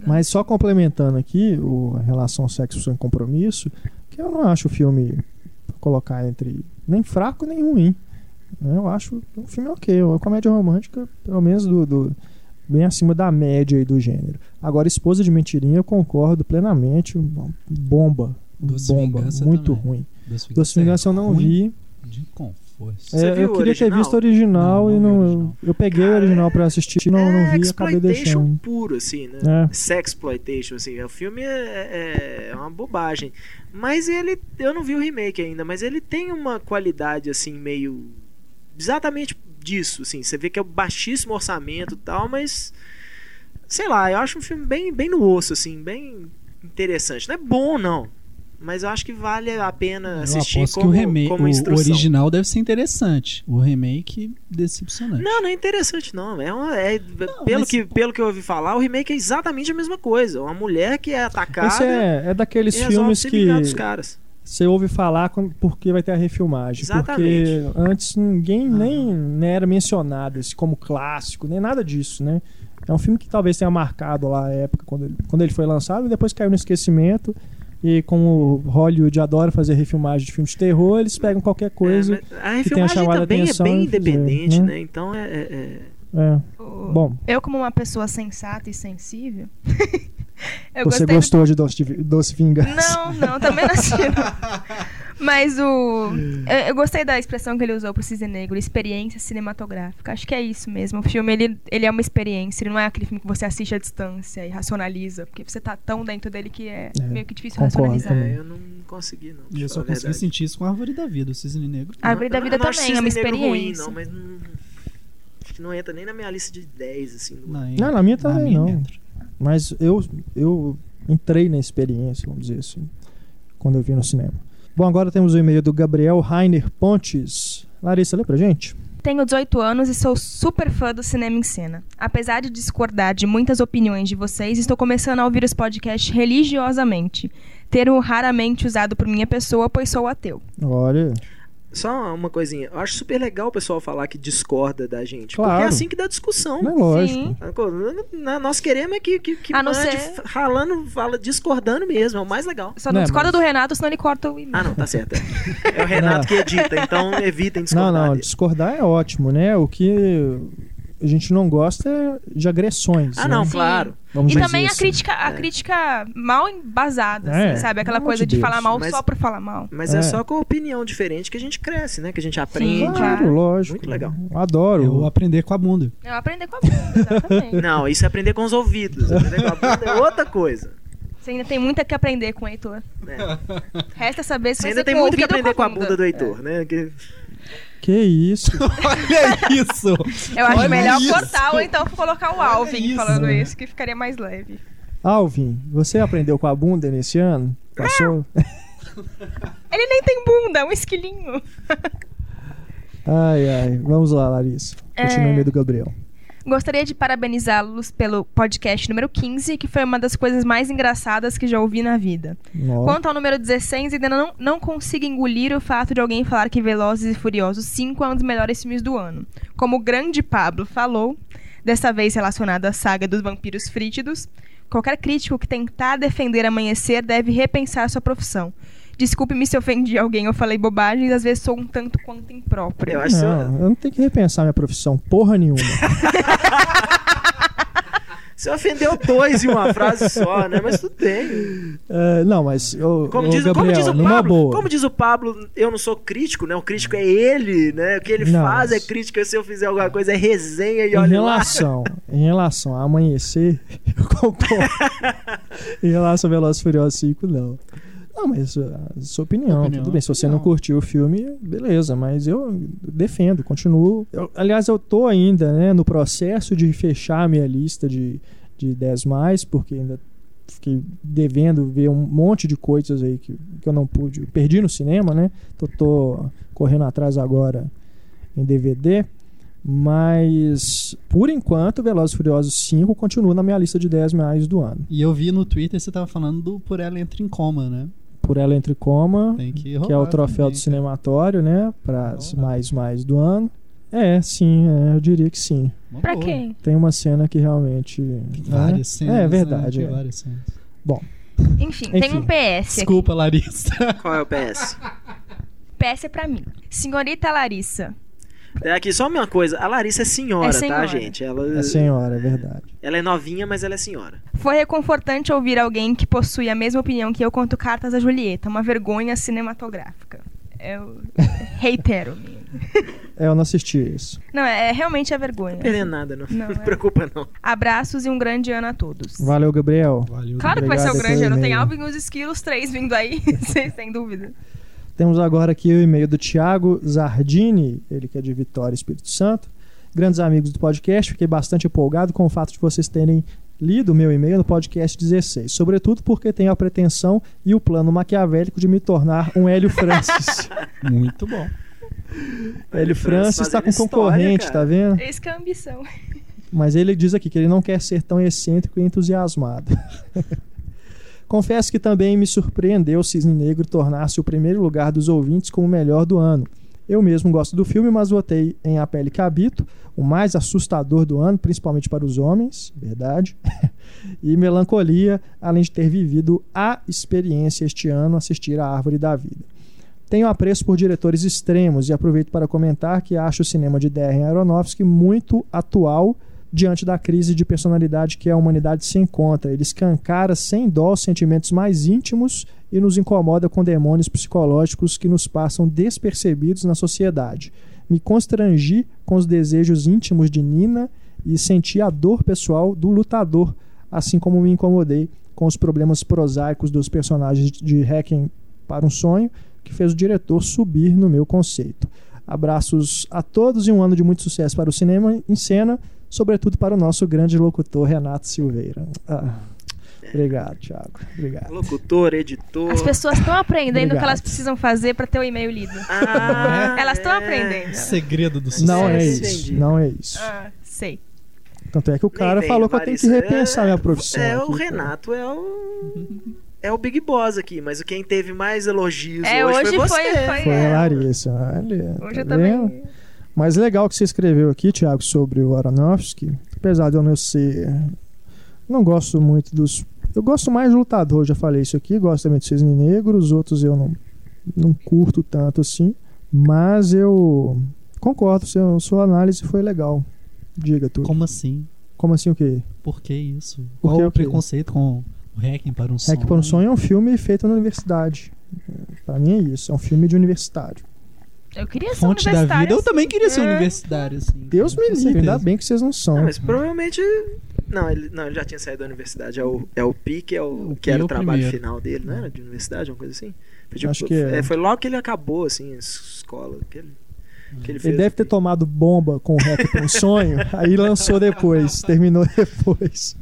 Mas só complementando aqui o, a relação sexo sem compromisso, que eu não acho o filme pra colocar entre nem fraco nem ruim. né? Eu acho um filme ok, uma comédia romântica, pelo menos do, do- bem acima da média aí do gênero. Agora, Esposa de Mentirinha, eu concordo plenamente, bomba, Doce bomba, Vingança muito também. ruim. Doce Doce Vingança eu não ruim vi. De com Você É, eu o queria ter visto o original Não, e não vi não, o eu, original. eu peguei o Cara, original pra assistir e não, não vi e acabei deixando. puro, assim, né? É. Sexploitation, assim. O filme é, é uma bobagem. Mas ele. Eu não vi o remake ainda, mas ele tem uma qualidade, assim, meio. Exatamente disso, assim. Você vê que é um baixíssimo orçamento e tal, mas. Sei lá, eu acho um filme bem, bem no osso, assim, bem interessante. Não é bom, não. Mas eu acho que vale a pena assistir como, que o, remake, como o instrução. original deve ser interessante. O remake, decepcionante. Não, não é interessante, não. É uma, é- pelo, mas- que, pelo que eu ouvi falar, o remake é exatamente a mesma coisa. Uma mulher que é atacada Esse é, é daqueles filmes que dos caras. você ouve falar porque vai ter a refilmagem. Exatamente. Porque antes ninguém nem, nem era mencionado esse como clássico, nem nada disso, né? É um filme que talvez tenha marcado lá a época quando ele, quando ele foi lançado e depois caiu no esquecimento. E como Hollywood adora fazer refilmagem de filmes de terror, eles pegam qualquer coisa. É, a que tenha refilmagem chamado a também é atenção bem e fizeram, independente, né? né? Então é, é- é- É. Bom, Eu, como uma pessoa sensata e sensível. eu você gostei do- gostou de Doce, Doce Vingança? Não, não, também não assisti, não. Mas o. Eu, eu gostei da expressão que ele usou pro Cisne Negro, experiência cinematográfica. Acho que é isso mesmo. O filme, ele, ele é uma experiência, ele não é aquele filme que você assiste à distância e racionaliza, porque você tá tão dentro dele que é, É, meio que difícil concordo racionalizar. também. É, eu não consegui, não. E eu só consegui verdade. sentir isso com a Árvore da Vida, o Cisne Negro. A Árvore da Vida não também é uma Negro ruim, experiência. não, mas não, acho que não entra nem na minha lista de 10, assim. do- Não, Não, na minha também minha não. entra. Mas eu, eu entrei na experiência, vamos dizer assim, quando eu vi no cinema. Bom, agora temos o e-mail do Gabriel Rainer Pontes. Larissa, lê pra gente. Tenho 18 anos e sou super fã do Cinema em Cena. Apesar de discordar de muitas opiniões de vocês, estou começando a ouvir os podcasts religiosamente. Termo raramente usado por minha pessoa, pois sou ateu. Olha, Só uma coisinha. Eu acho super legal o pessoal falar que discorda da gente. Porque Claro. é assim que dá discussão. não é lógico. Sim. Na- Nós queremos é que, que, que A não mande ser- ralando, fala, discordando mesmo. É o mais legal. Só não Né, discorda mas- do Renato, senão ele corta o e-mail. Ah, não, tá certo. É, É o Renato que edita, então evitem Não, discordar. não, dele. discordar é ótimo, né? O que a gente não gosta é de agressões. Ah, né? não, claro. Vamos E também a assim. crítica, a crítica mal embasada, É, assim, sabe? Aquela coisa de de Deus. falar mal Mas- só por falar mal. Mas é. É. só com opinião diferente que a gente cresce, né? Que a gente aprende. Sim, Claro, lógico. Muito legal. Eu adoro. Eu aprender com a bunda. Eu aprender com a bunda, exatamente. Não, isso é aprender com os ouvidos. Aprender com a bunda é outra coisa. Você ainda tem muito que aprender com o Heitor. né? Resta saber se Você vai ainda tem com o muito que ouvido ou aprender com a bunda. bunda do Heitor, né? Que- Que isso? Olha isso! Eu acho Olha melhor isso. cortar ou então colocar o Olha Alvin isso. falando isso, que ficaria mais leve. Alvin, você aprendeu com a bunda nesse ano? Passou? Ele nem tem bunda, é um esquilinho. Ai, ai. Vamos lá, Larissa. Continua É. o e-mail do Gabriel. Gostaria de parabenizá-los pelo podcast número 15, que foi uma das coisas mais engraçadas que já ouvi na vida. Nó. Quanto ao número 16, ainda não, não consigo engolir o fato de alguém falar que Velozes e Furiosos 5 é um dos melhores filmes do ano. Como o grande Pablo falou, dessa vez relacionado à saga dos vampiros frítidos, qualquer crítico que tentar defender Amanhecer deve repensar sua profissão. Desculpe-me se ofendi alguém ou falei bobagens, às vezes sou um tanto quanto impróprio. Eu acho que Não, eu não tenho que repensar minha profissão porra nenhuma. você ofendeu dois em uma frase só, né? Mas tudo bem. É, não, mas ô, Como, diz, Gabriel, como diz o numa Pablo, boa. como diz o Pablo, eu não sou crítico, né? O crítico é ele, né? O que ele Não, faz é mas- crítica, se eu fizer alguma coisa é resenha e Em olha lá. relação, em relação a amanhecer, eu concordo. em relação a Velozes e Furiosos 5, não. Não, mas a sua opinião, Opinião, tudo bem. Se você não curtiu o filme, beleza, mas eu defendo, continuo. Eu- aliás, eu tô ainda né, no processo de fechar a minha lista de, de 10 mais, porque ainda fiquei devendo ver um monte de coisas aí que, que eu não pude. Perdi no cinema, né? Tô, tô correndo atrás agora em DVD. Mas, por enquanto, Velozes e Furiosos 5 continua na minha lista de 10 mais do ano. E eu vi no Twitter você tava falando do Por Ela Entra em Coma, né? Por ela entre coma, Tem que que é o troféu também, do cara. cinematório, né? Para mais mais do ano. É, sim, é, eu diria que sim. Boa. quem? Tem uma cena que realmente. Várias né? cenas. É né? verdade. Tem é. várias cenas. Enfim, tem Enfim. um PS aqui. Desculpa, Larissa. Qual é o PS? PS é pra mim. Senhorita Larissa, É aqui só uma coisa, a Larissa é senhora, É senhora. tá, gente? Ela, É senhora, é verdade. ela é novinha, mas ela é senhora. Foi reconfortante ouvir alguém que possui a mesma opinião que eu quanto Cartas a Julieta, uma vergonha cinematográfica. Eu reitero. É, eu não assisti isso. Não, é realmente a vergonha. Não perdendo nada, não. Não, Não, é. preocupa, não. Abraços e um grande ano a todos. Valeu, Gabriel. Valeu. Claro que vai ser o grande ano. Tem. Alvin e os esquilos, três vindo aí, sem, sem dúvida. Temos agora aqui o e-mail do Thiago Zardini, ele que é de Vitória, Espírito Santo. Grandes amigos do podcast, fiquei bastante empolgado com o fato de vocês terem lido o meu e-mail no podcast 16, sobretudo porque tenho a pretensão e o plano maquiavélico de me tornar um Hélio Francis. Muito bom. Hélio Francis está com concorrente, história, tá vendo? Esse que é a ambição. Mas ele diz aqui que ele não quer ser tão excêntrico e entusiasmado. Confesso que também me surpreendeu o Cisne Negro tornar-se o primeiro lugar dos ouvintes como o melhor do ano. Eu mesmo gosto do filme, mas votei em A Pele que Habito, o mais assustador do ano, principalmente para os homens, verdade. e Melancolia, além de ter vivido a experiência este ano, assistir a Árvore da Vida. Tenho apreço por diretores extremos e aproveito para comentar que acho o cinema de Darren Aronofsky muito atual diante da crise de personalidade que a humanidade se encontra. Ele escancara sem dó os sentimentos mais íntimos e nos incomoda com demônios psicológicos que nos passam despercebidos na sociedade. Me constrangi com os desejos íntimos de Nina e senti a dor pessoal do lutador, assim como me incomodei com os problemas prosaicos dos personagens de Hacking para um Sonho, que fez o diretor subir no meu conceito. Abraços a todos e um ano de muito sucesso para o cinema em cena, sobretudo para o nosso grande locutor Renato Silveira. Ah, obrigado, Thiago. Obrigado. Locutor, editor. As pessoas estão aprendendo o que Obrigado. elas precisam fazer pra ter o e-mail lido. Ah, Elas estão é. aprendendo. Segredo do sucesso. Não é Entendi. isso. Não é isso. Ah, sei. Tanto é que o cara Nem falou que eu tenho que repensar É- minha profissão. É, o aqui. Renato é o. É o Big Boss aqui, mas quem teve mais elogios É, hoje, hoje foi foi- você. foi- Foi É. a Larissa. Olha, Hoje tá eu também. vendo? Mas legal que você escreveu aqui, Thiago, sobre o Aronofsky. Apesar de eu não ser. Não gosto muito dos. Eu gosto mais de lutador, já falei isso aqui. Gosto também de Cisne Negro. Os outros eu não, não curto tanto assim. Mas eu concordo, seu, sua análise foi legal. Diga tudo. Como, Como assim? assim o quê? Por que isso? Por Qual que o o preconceito com o Hacking para um sonho? Hack para um Sonho é um filme feito na universidade. Pra mim é isso, é um filme de universitário. Eu queria ser Fonte da vida. Eu também queria ser É. universitário, assim. Deus me livre, ainda bem que vocês não são. Não, mas provavelmente. Não ele, não, ele já tinha saído da universidade. É o, é o PIC, é o, O que era é o trabalho primeiro. final dele, não era? De universidade, uma coisa assim? Foi, tipo, Acho que é. Foi logo que ele acabou, assim, a escola. Que ele, que ele fez. Ele deve ter tomado bomba com o para um Sonho, aí lançou depois, terminou depois.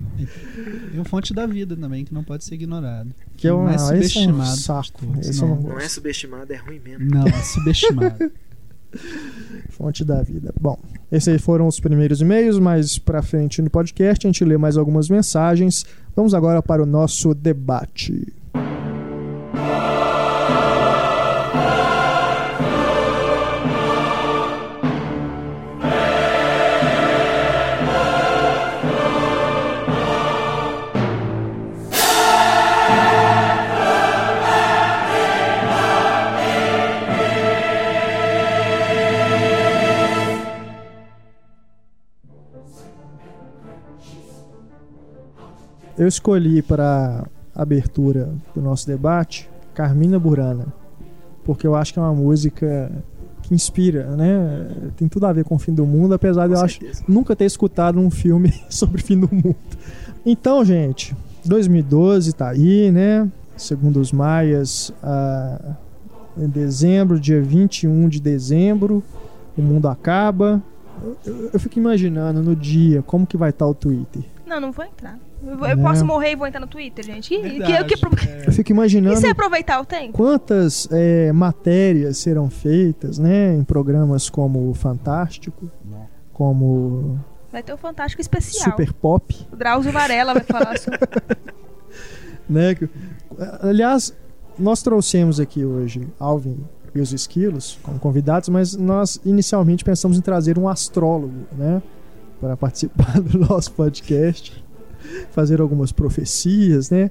E o Fonte da Vida também, que não pode ser ignorado. Que é um, mais ah, esse é um subestimado. de saco. todos. Esse eu não não, Não é subestimado, é ruim mesmo. não, é subestimado. Fonte da vida. Bom, esses aí foram os primeiros e-mails, mas pra frente no podcast a gente lê mais algumas mensagens. Vamos agora para o nosso debate. Eu escolhi para abertura do nosso debate Carmina Burana, porque eu acho que é uma música que inspira, né? Tem tudo a ver com o fim do mundo, apesar de Com eu acho nunca ter escutado um filme sobre o fim do mundo. Então, gente, 2012 tá aí, né? Segundo os maias, ah, em dezembro, dia 21 de dezembro, o mundo acaba. Eu, eu- eu fico imaginando no dia como que vai estar o Twitter. Não, não vou entrar. Eu, vou- eu Não. posso morrer e vou entrar no Twitter, gente. Que, que, Verdade, que, pro- é. Eu fico e imaginando se aproveitar o tempo? quantas é, matérias serão feitas, né, em programas como o Fantástico, como Vai ter o Fantástico Especial. Super Pop, O Drauzio Varela vai falar sobre. né? que- Aliás, nós trouxemos aqui hoje Alvin e os Esquilos como convidados, mas nós inicialmente pensamos em trazer um astrólogo, né, para participar do nosso podcast, fazer algumas profecias, né?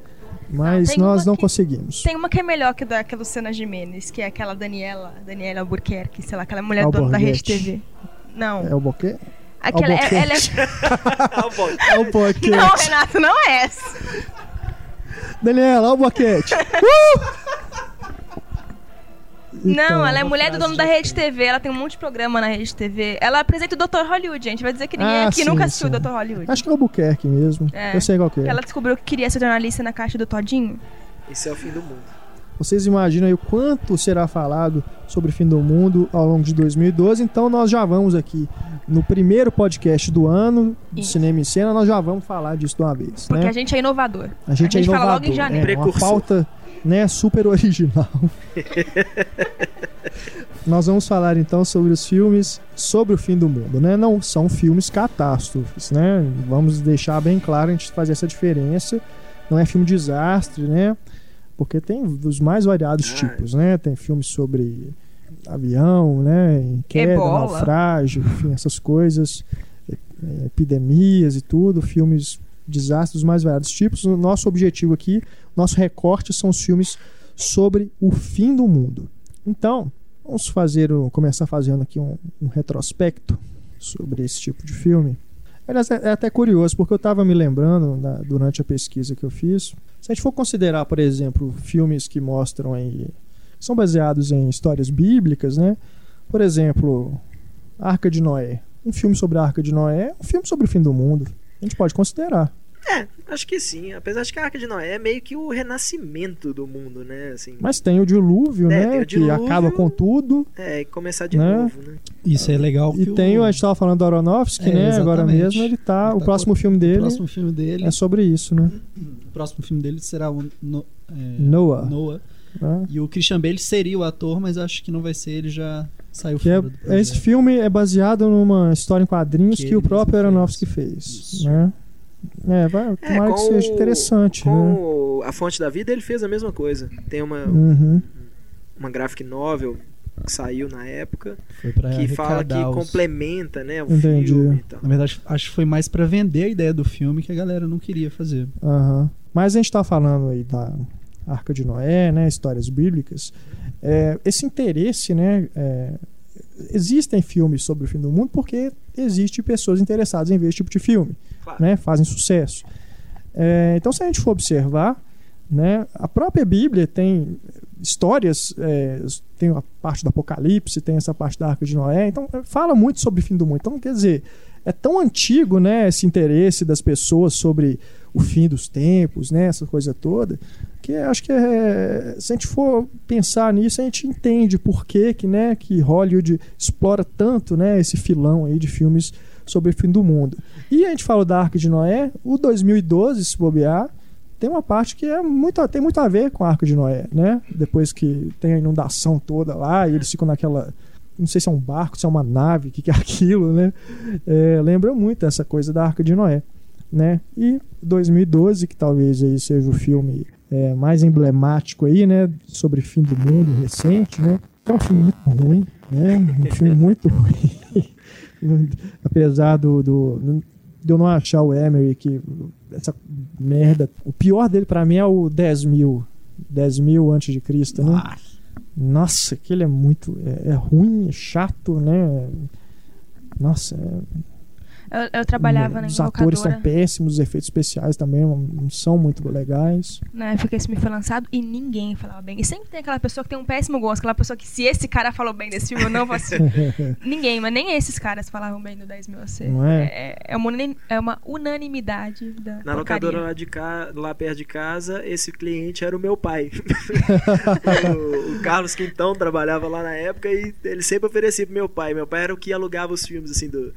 Mas Não, nós não que- conseguimos. Tem uma que é melhor que da que a Luciana Gimenez, que é aquela Daniela, Daniela Albuquerque, sei lá, aquela mulher dona da Rede. TV. Não. É o boquê? aquela, é- ela é... Bom. O boquete. Não, Renato, não é essa. Daniela, olha o não, Então, ela é uma mulher do dono da de Rede TV, ela tem um monte de programa na Rede TV. Ela apresenta o Dr. Hollywood, gente. Vai dizer que ninguém Ah, aqui sim, nunca assistiu sim. o Dr. Hollywood. Acho que é o Albuquerque mesmo. É. Eu sei qual que é. Ela descobriu que queria ser jornalista na caixa do Todinho. Esse é o fim do mundo. Vocês imaginam aí o quanto será falado sobre o fim do mundo ao longo de 2012? Então nós já vamos aqui no primeiro podcast do ano de Isso. Cinema em Cena, nós já vamos falar disso de uma vez, Porque né? a gente é inovador. A gente, a gente é fala inovador, logo em janeiro. é, uma pauta né, super original. Nós vamos falar então sobre os filmes sobre o fim do mundo, né? Não são filmes catástrofes, né? Vamos deixar bem claro a gente fazer essa diferença. Não é filme desastre, né? Porque tem dos mais variados Ah. tipos, né? Tem filmes sobre avião, né? Em queda, Ebola. naufrágio, enfim, essas coisas, eh, epidemias e tudo, filmes desastres dos mais variados tipos. O nosso objetivo aqui, nosso recorte são os filmes sobre o fim do mundo. Então, vamos fazer começar fazendo aqui um, um retrospecto sobre esse tipo de filme. Aliás, é, é até curioso, porque eu estava me lembrando da- durante a pesquisa que eu fiz. Se a gente for considerar, por exemplo, filmes que mostram aí. são baseados em histórias bíblicas, né? Por exemplo, Arca de Noé. Um filme sobre a Arca de Noé é um filme sobre o fim do mundo. A gente pode considerar. É, acho que sim. Apesar de que a Arca de Noé é meio que o renascimento do mundo, né? Assim, Mas tem o dilúvio, É, né? o Que dilúvio. acaba com tudo. É, e começar de Né? novo, né? Isso é legal. E que tem, o, a gente estava falando do Aronofsky, É, né? Agora exatamente. mesmo ele tá. Ele o tá próximo filme o dele próximo filme dele, é sobre isso, né? o próximo filme dele será o No- é, Noah. Noah. Né? E o Christian Bale seria o ator, mas acho que não vai ser, ele já saiu Que é, fora projeto. esse filme é baseado numa história em quadrinhos Que que, o próprio Aronofsky fez. fez. Né? É, vai, É, tomara com que seja interessante, Com né? A Fonte da Vida, ele fez a mesma coisa. Tem uma, Uhum. uma graphic novel que saiu na época Foi pra que fala que os- complementa, né, o Entendi. filme e tal. Na verdade, acho que foi mais pra vender a ideia do filme que a galera não queria fazer. Aham. Mas a gente está falando aí da Arca de Noé, né? Histórias bíblicas. É, esse interesse, né? é, existem filmes sobre o fim do mundo porque existem pessoas interessadas em ver esse tipo de filme, Claro. né? Fazem sucesso. É, então, se a gente for observar, né? A própria Bíblia tem histórias, é, tem a parte do Apocalipse, tem essa parte da Arca de Noé, então é, fala muito sobre o fim do mundo. Então, quer dizer, é tão antigo, né, esse interesse das pessoas sobre o fim dos tempos, né, essa coisa toda, que acho que é, se a gente for pensar nisso, a gente entende por que, que, né, que Hollywood explora tanto, né, esse filão aí de filmes sobre o fim do mundo. E a gente falou da Arca de Noé, o 2012, se bobear, tem uma parte que é muito, tem muito a ver com a Arca de Noé, né? Depois que tem a inundação toda lá e eles ficam naquela. Não sei se é um barco, se é uma nave, o que, que é aquilo, né? É, lembra muito essa coisa da Arca de Noé, né? E 2012, que talvez aí seja o filme é, mais emblemático aí, né? Sobre fim do mundo recente, né? É um filme muito ruim, né? Um filme muito ruim. Apesar do, do, de eu não achar o Emery que essa merda. O pior dele pra mim é o 10 mil. 10 mil antes de Cristo, né? Nossa, aquele é muito. É, é ruim, é chato, né? Nossa, é, Eu, eu trabalhava na os atores são péssimos, os efeitos especiais também não, são muito legais. na época que esse filme foi lançado e ninguém falava bem. E sempre tem aquela pessoa que tem um péssimo gosto, aquela pessoa que se esse cara falou bem desse filme, eu não vou assistir. ninguém, mas nem esses caras falavam bem do 10 mil AC. Não é? É, é uma, é uma unanimidade da Na porcaria. locadora lá, de ca... lá perto de casa, esse cliente era o meu pai. o, o Carlos Quintão trabalhava lá na época e ele sempre oferecia pro meu pai. Meu pai era o que alugava os filmes assim do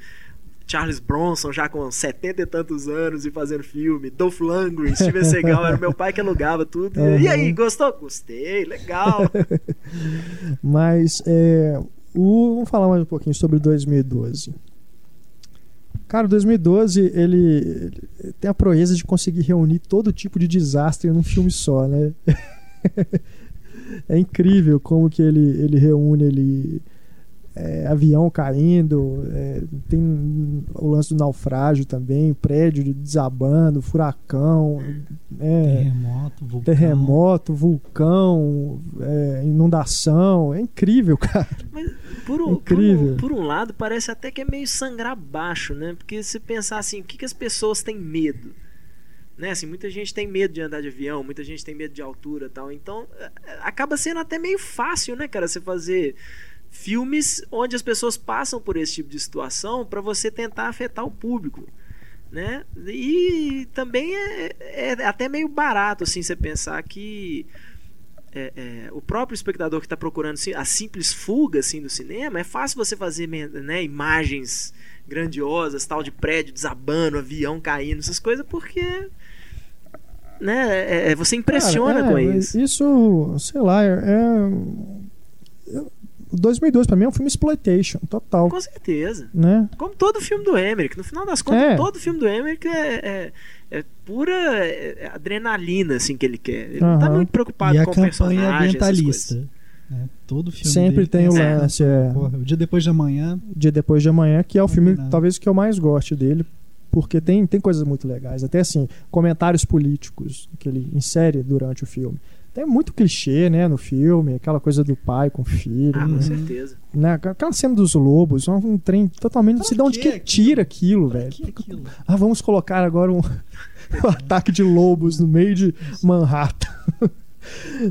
Charles Bronson, já com 70 e tantos anos e fazendo filme, Dolph Lundgren, Steven Seagal, era meu pai que alugava tudo. E aí, Uhum. gostou? Gostei, legal. Mas é, o, vamos falar mais um pouquinho sobre 2012. Cara, o 2012 ele, ele tem a proeza de conseguir reunir todo tipo de desastre num filme só, né? é incrível como que ele, ele reúne ele é, avião caindo, é, tem o lance do naufrágio também, prédio desabando, furacão, é, terremoto, vulcão. terremoto, vulcão, é, inundação. É incrível, cara. Mas por um, por, Incrível. um, por um lado, parece até que é meio sangrar baixo, né? Porque se pensar assim, o que, que as pessoas têm medo? Né? Assim, muita gente tem medo de andar de avião, muita gente tem medo de altura e tal. Então, é, é, acaba sendo até meio fácil, né, cara, você fazer filmes onde as pessoas passam por esse tipo de situação para você tentar afetar o público. Né? E também é, é até meio barato assim você pensar que é, é, o próprio espectador que está procurando a simples fuga assim do cinema é fácil você fazer né, imagens grandiosas tal de prédio desabando avião caindo essas coisas porque né é, você impressiona Cara, com é, isso Isso, sei lá, é. é- 2002 pra mim é um filme exploitation total, com certeza né? como todo filme do Emmerich no final das contas É. todo filme do Emmerich é, é, é pura é, adrenalina assim que ele quer ele não tá muito preocupado E a com o campanha personagem essas ambientalista. né? Todo filme Sempre dele tem o essa lance, é. Porra, o dia depois de amanhã, Dia Depois de Amanhã, que é o filme Combinado. talvez que eu mais goste dele, porque tem, tem coisas muito legais. Até assim, comentários políticos que ele insere durante o filme. Tem muito clichê, né, no filme, aquela coisa do pai com o filho, Ah, né? com certeza. né? Aquela cena dos lobos, é um trem totalmente. Não sei de onde que tira aquilo, Pra velho. que aquilo? Ah, vamos colocar agora um, um ataque de lobos no meio de Manhattan.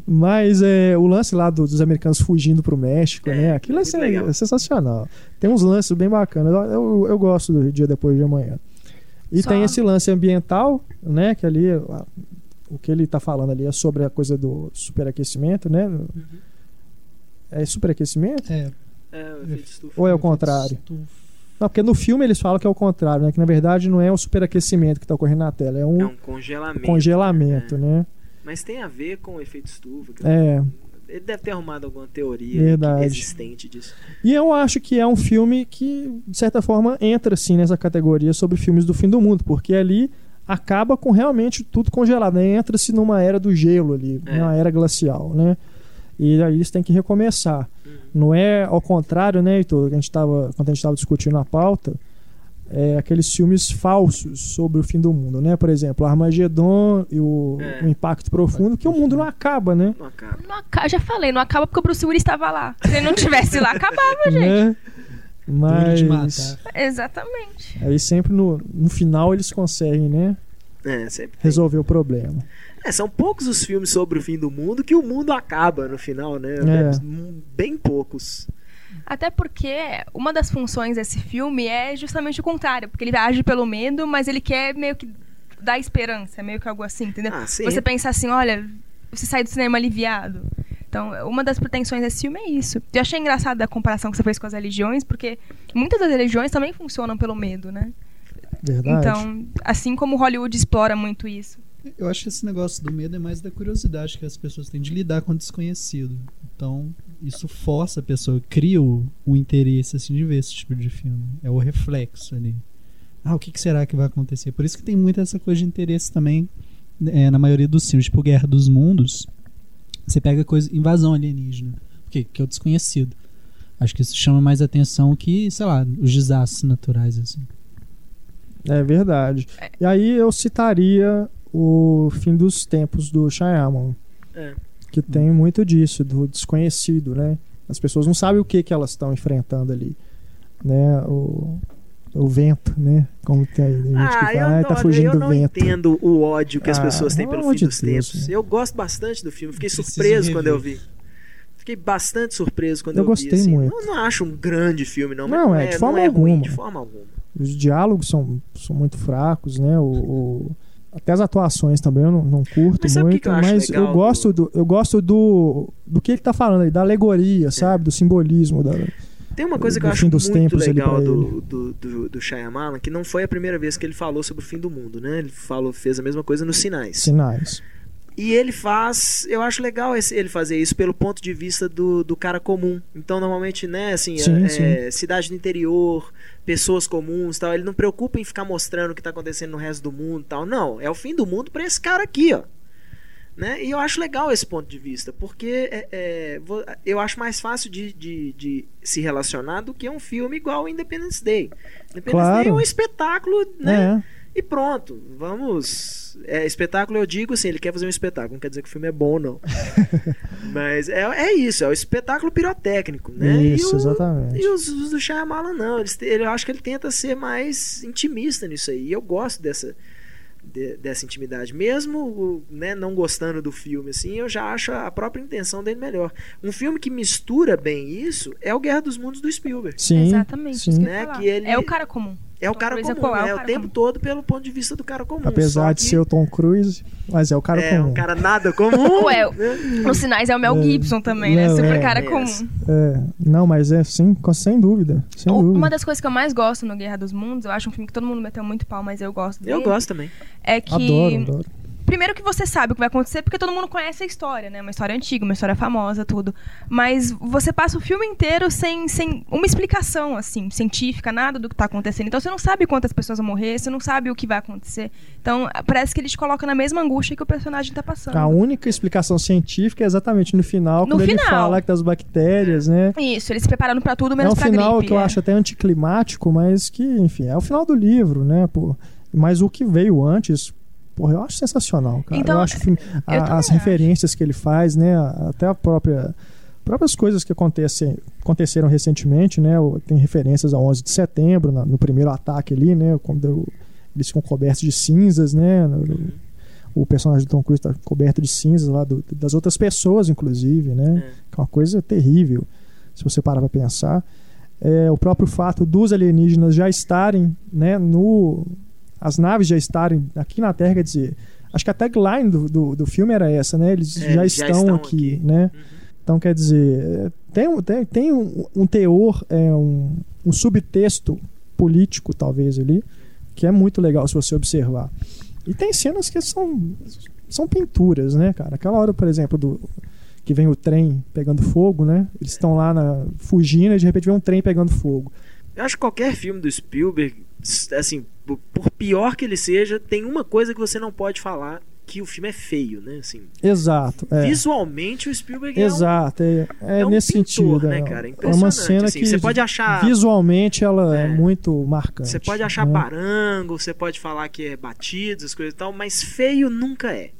Mas é, o lance lá do- dos americanos fugindo pro México, É, né? Aquilo é, é sensacional. Tem uns lances bem bacanas. Eu, eu, eu gosto do dia depois de amanhã. E Só- tem esse lance ambiental, né? Que ali o que ele tá falando ali é sobre a coisa do superaquecimento, né? Uhum. É superaquecimento? É, É, o efeito estufa. Ou é o contrário? Não, porque no filme eles falam que é o contrário, né? Que na verdade não é o superaquecimento que tá ocorrendo na tela, é um É um congelamento. congelamento, É. né? Mas tem a ver com o efeito estufa. que É. Ele deve ter arrumado alguma teoria Verdade. existente disso. E eu acho que é um filme que, de certa forma, entra assim nessa categoria sobre filmes do fim do mundo, porque ali acaba com realmente tudo congelado, né? Entra-se numa era do gelo ali, É. numa era glacial, né? E aí eles têm que recomeçar. Uhum. Não é ao contrário, né, Heitor, que a gente tava, quando a gente estava discutindo a pauta, é, aqueles filmes falsos sobre o fim do mundo, né? Por exemplo, Armagedon e o, É. o Impacto Profundo, que o mundo não acaba, né? Não acaba. Não aca- já falei, não acaba porque o Bruce Willis estava lá. Se ele não tivesse lá, acabava, gente. né? Duro de Mas matar. Exatamente. aí sempre no, no final eles conseguem, né? É, sempre tem. Resolver o problema. É, são poucos os filmes sobre o fim do mundo que o mundo acaba no final, né? É. Bem poucos. Até porque uma das funções desse filme é justamente o contrário. Porque ele age pelo medo, mas ele quer meio que dar esperança. Meio que algo assim, entendeu? Ah, sim. Você pensa assim, olha, você sai do cinema aliviado. Então, uma das pretensões desse filme é isso. Eu achei engraçado a comparação que você fez com as religiões, porque muitas das religiões também funcionam pelo medo, né? Verdade. Então, assim como Hollywood explora muito isso. Eu acho que esse negócio do medo é mais da curiosidade que as pessoas têm de lidar com o desconhecido. Então, isso força a pessoa, cria o, o interesse assim, de ver esse tipo de filme. É o reflexo ali. Ah, o que, que será que vai acontecer? Por isso que tem muita essa coisa de interesse também é, na maioria dos filmes. Tipo, Guerra dos Mundos, você pega coisa invasão alienígena. Por quê? Que é o desconhecido. Acho que isso chama mais atenção que, sei lá, os desastres naturais, assim. É verdade. E aí eu citaria o Fim dos Tempos do Shyamalan. É. Que tem muito disso, do desconhecido, né? As pessoas não sabem o que, que elas estão enfrentando ali. Né? O, o vento, né? Como tem aí, gente Ah, que eu fala, "Ai, não, tá fugindo eu do não vento. entendo o ódio que as Ah, pessoas têm pelo fim de dos Deus, tempos. né? Eu gosto bastante do filme. Fiquei Preciso surpreso quando eu vi. Fiquei bastante surpreso quando Eu eu, gostei vi. Assim. muito. Eu não acho um grande filme, não. Não, mas é, de forma não é ruim, alguma. de forma alguma. Os diálogos são, são muito fracos, né? O, o- até as atuações também eu não, não curto Mas sabe o que muito, que eu mas eu gosto do, eu gosto do do que ele tá falando aí, da alegoria, sabe? Do simbolismo da Tem uma coisa que eu acho muito legal do, do, do, do Shyamalan, que não foi a primeira vez que ele falou sobre o fim do mundo, né? Ele falou, fez a mesma coisa nos Sinais. sinais. E ele faz, eu acho legal esse- ele fazer isso pelo ponto de vista do, do cara comum. Então, normalmente, né, assim, Sim, é- é, cidade do interior, pessoas comuns tal, ele não preocupa em ficar mostrando o que tá acontecendo no resto do mundo tal. Não, é o fim do mundo pra esse cara aqui, ó. Né? E eu acho legal esse ponto de vista, porque é, é, eu acho mais fácil de, de, de se relacionar do que um filme igual o Independence Day. Independence Claro. Day é um espetáculo, né? É. E pronto, vamos. É, espetáculo eu digo assim, ele quer fazer um espetáculo, não quer dizer que o filme é bom, não. Mas é, é isso, é o espetáculo pirotécnico, né? Isso, e o, exatamente. E os, os do Shyamalan não, eles, ele, eu acho que ele tenta ser mais intimista nisso aí. E eu gosto dessa, de- dessa intimidade. Mesmo né, não gostando do filme, assim, eu já acho a própria intenção dele melhor. Um filme que mistura bem isso é o Guerra dos Mundos do Spielberg. Sim. Exatamente. sim. Né, que ele- É o cara comum. É o cara Cruise é comum, qual? É o né? O tempo comum. todo pelo ponto de vista do cara comum. Apesar de que ser o Tom Cruise, mas é o cara é comum. um cara nada comum. Ué, né? Nos sinais é o Mel É. Gibson também, né? Não, Super é, cara é. comum. É, não, mas é sim, com- sem dúvida, sem O- dúvida. Uma das coisas que eu mais gosto no Guerra dos Mundos, eu acho um filme que todo mundo meteu muito pau, mas eu gosto dele. Eu gosto também. É que. Adoro, adoro. Primeiro que você sabe o que vai acontecer, porque todo mundo conhece a história, né? Uma história antiga, uma história famosa, tudo. Mas você passa o filme inteiro sem, sem uma explicação, assim, científica, nada do que tá acontecendo. Então você não sabe quantas pessoas vão morrer, você não sabe o que vai acontecer. Então parece que ele te coloca na mesma angústia que o personagem tá passando. A única explicação científica é exatamente no final, No quando ele final. fala que das bactérias, né? Isso, eles se preparando pra tudo, É menos um pra final gripe. que eu é. acho até anticlimático, mas que, enfim, é o final do livro, né? Pô. Mas o que veio antes, Porra, eu acho sensacional, cara. Então, eu acho que filme- a- eu também as acho. referências que ele faz, né? a- Até a própria próprias coisas que acontecem, aconteceram recentemente, né? Tem referências ao 11 de setembro, no primeiro ataque ali, né? Quando eles ficam cobertos de cinzas, né? o personagem do Tom Cruise está coberto de cinzas lá do- das outras pessoas, inclusive, né? É. Que é uma coisa terrível, se você parar para pensar. É, o próprio fato dos alienígenas já estarem, né? No, as naves já estarem aqui na Terra, quer dizer, acho que a tagline do, do, do filme era essa, né? Eles É, já, eles já estão estão aqui, aqui. né? Uhum. Então, quer dizer, tem, um- tem, tem um, um teor, é, um, um subtexto político, talvez, ali, que é muito legal se você observar. E tem cenas que são, são pinturas, né, cara? Aquela hora, por exemplo, do que vem o trem pegando fogo, né? Eles estão lá na, fugindo e de repente vem um trem pegando fogo. Eu acho que qualquer filme do Spielberg, assim, por- pior que ele seja, tem uma coisa que você não pode falar, que o filme é feio, né? Assim, Exato. É. visualmente o Spielberg é um- Exato, é, é é um nesse pintor, sentido. né, é, cara? é uma cena assim. que Você pode achar- visualmente ela é, É. muito marcante. Você pode achar né? barango, você pode falar que é batido, as coisas e tal, mas feio nunca é.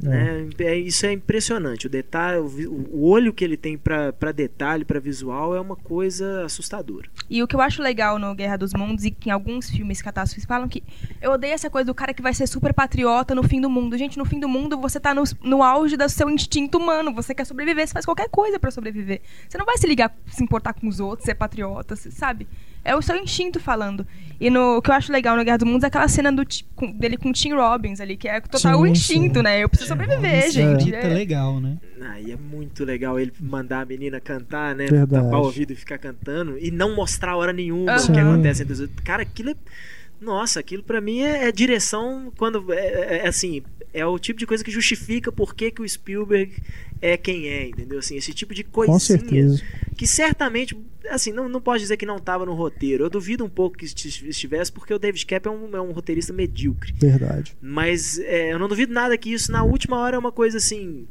Né? É, isso é impressionante. O detalhe, o, olho que ele tem pra pra detalhe, pra visual, é uma coisa assustadora. E o que eu acho legal no Guerra dos Mundos e que em alguns filmes catástrofes falam que eu odeio essa coisa do cara que vai ser super patriota no fim do mundo. Gente, no fim do mundo você tá no, no auge do seu instinto humano. Você quer sobreviver, você faz qualquer coisa pra sobreviver. Você não vai se ligar, se importar com os outros, ser patriota, você sabe? É o seu instinto falando. E no, o que eu acho legal no Guerra dos Mundos é aquela cena do, com- dele com o Tim Robbins ali, que é total Sim, instinto, sim. né? Eu preciso sobreviver, Isso gente. é É. legal, né? Aí é muito legal ele mandar a menina cantar, né? Verdade. Tapar o ouvido e ficar cantando e não mostrar hora nenhuma o que acontece entre os outros. Cara, aquilo é. Nossa, aquilo pra mim é, é direção quando. É, é- é assim. É o tipo de coisa que justifica por que, que o Spielberg é quem é, entendeu? Assim, esse tipo de coisinha Com certeza. que certamente, assim, não, não pode dizer que não estava no roteiro. Eu duvido um pouco que esti- estivesse, porque o David Cap é um, é um roteirista medíocre. Verdade. Mas é, eu não duvido nada que isso na última hora é uma coisa assim.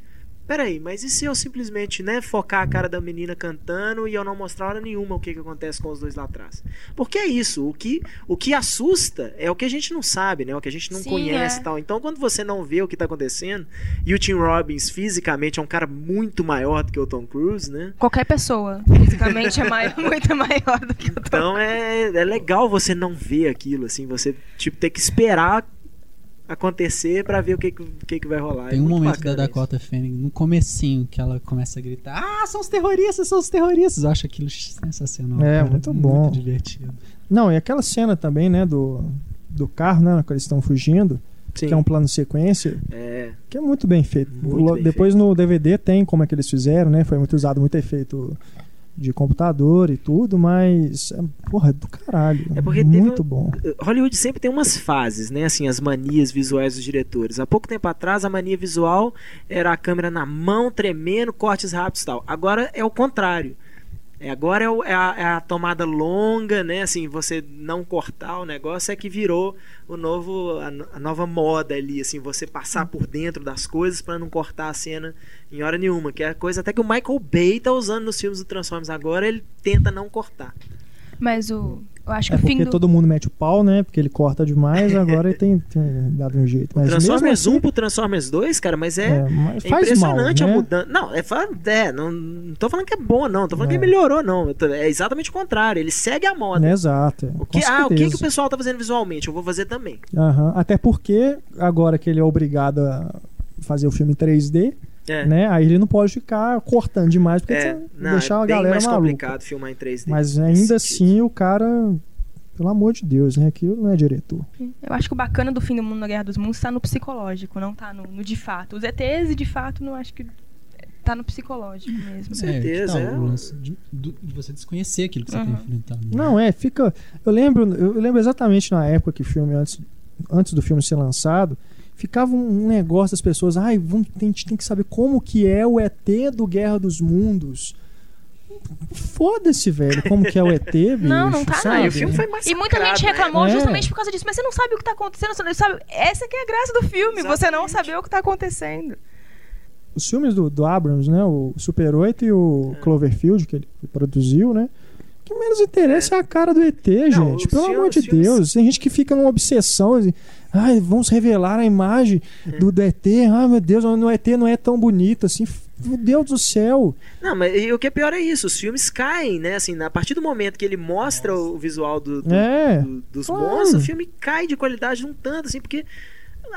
Peraí, mas e se eu simplesmente né, focar a cara da menina cantando e eu não mostrar hora nenhuma o que, que acontece com os dois lá atrás? Porque é isso, o que, o que assusta é o que a gente não sabe, né? O que a gente não Sim, conhece é. tal. Então quando você não vê o que tá acontecendo, e o Tim Robbins fisicamente é um cara muito maior do que o Tom Cruise, né? Qualquer pessoa, fisicamente, é mai- muito maior do que eu tô. Então é, é legal você não ver aquilo, assim, você tipo, ter que esperar acontecer pra ver o que, que, que, vai rolar. Tem É um momento da Dakota Fanning no comecinho que ela começa a gritar: Ah, são os terroristas, são os terroristas. Eu acho aquilo sensacional. É, cara. muito bom. Muito divertido. Não, e aquela cena também, né, do, do carro, né, quando eles estão fugindo, Sim. que é um plano sequência, É, que é muito bem feito. Muito bem Depois no DVD tem como é que eles fizeram, né? Foi muito usado muito efeito de computador e tudo, mas é, porra, é do caralho. É porque muito um- bom. Hollywood sempre tem umas fases, né? Assim, as manias visuais dos diretores. Há pouco tempo atrás, a mania visual era a câmera na mão, tremendo, cortes rápidos e tal. Agora é o contrário. É, agora é, o- é a, é a tomada longa, né? Assim, você não cortar o negócio é que virou o novo, a, a nova moda ali, assim, você passar por dentro das coisas para não cortar a cena em hora nenhuma, que é a coisa até que o Michael Bay tá usando nos filmes do Transformers agora, ele tenta não cortar. Mas o, eu acho que É o fim porque do... todo mundo mete o pau, né? Porque ele corta demais, agora ele tem, tem dado um jeito. Mas mesmo Transformers assim, 1 pro Transformers 2, cara, mas é, é, mas é faz mal, impressionante a né? mudança. Não, é, é não, não tô falando que é bom, não. Tô falando É. que melhorou, não. Tô- É exatamente o contrário. Ele segue a moda. Né, Exato. é, O que, ah, o que, que o pessoal tá fazendo visualmente? Eu vou fazer também. Aham. Até porque agora que ele é obrigado a fazer o filme em 3D, É, né? Aí ele não pode ficar cortando demais, porque é, você não, deixar é a galera mais maluca. complicado filmar em 3D. Mas ainda sentido. assim o cara, pelo amor de Deus, né? Aquilo não é diretor. Eu acho que o bacana do fim do mundo na Guerra dos Mundos tá no psicológico, não tá no, no de fato. Os ETs, de fato, não acho que tá no psicológico mesmo. Com certeza, é, tá, é. o lance de, de você desconhecer aquilo que você Uhum. tá enfrentando. né? Não, é, fica. Eu lembro, eu lembro exatamente na época que o filme, antes, antes do filme ser lançado, ficava um negócio das pessoas, ai, vamos, tem- a gente tem que saber como que é o ET do Guerra dos Mundos. Foda-se, velho, como que é o ET, bicho. Não, não tá, não. sabe? E o filme foi mais E muita gente reclamou É. justamente por causa disso, mas você não sabe o que tá acontecendo, você não sabe. Essa que é a graça do filme, você não Exatamente. saber o que tá acontecendo. Os filmes do, do Abrams, né? O Super 8 e o É. Cloverfield, que ele produziu, né? O que menos interessa é, a cara do ET, gente. os Pelo filmes- amor de Deus. Tem gente que fica numa obsessão. Assim, Ai, vamos revelar a imagem do, do ET. Ai, meu Deus, o ET não é tão bonito assim. Meu Deus do céu. Não, mas e o que é pior é isso, os filmes caem, né? Assim, a partir do momento que ele mostra o visual do, do- É, do- dos claro. monstros, o filme cai de qualidade um tanto, assim, porque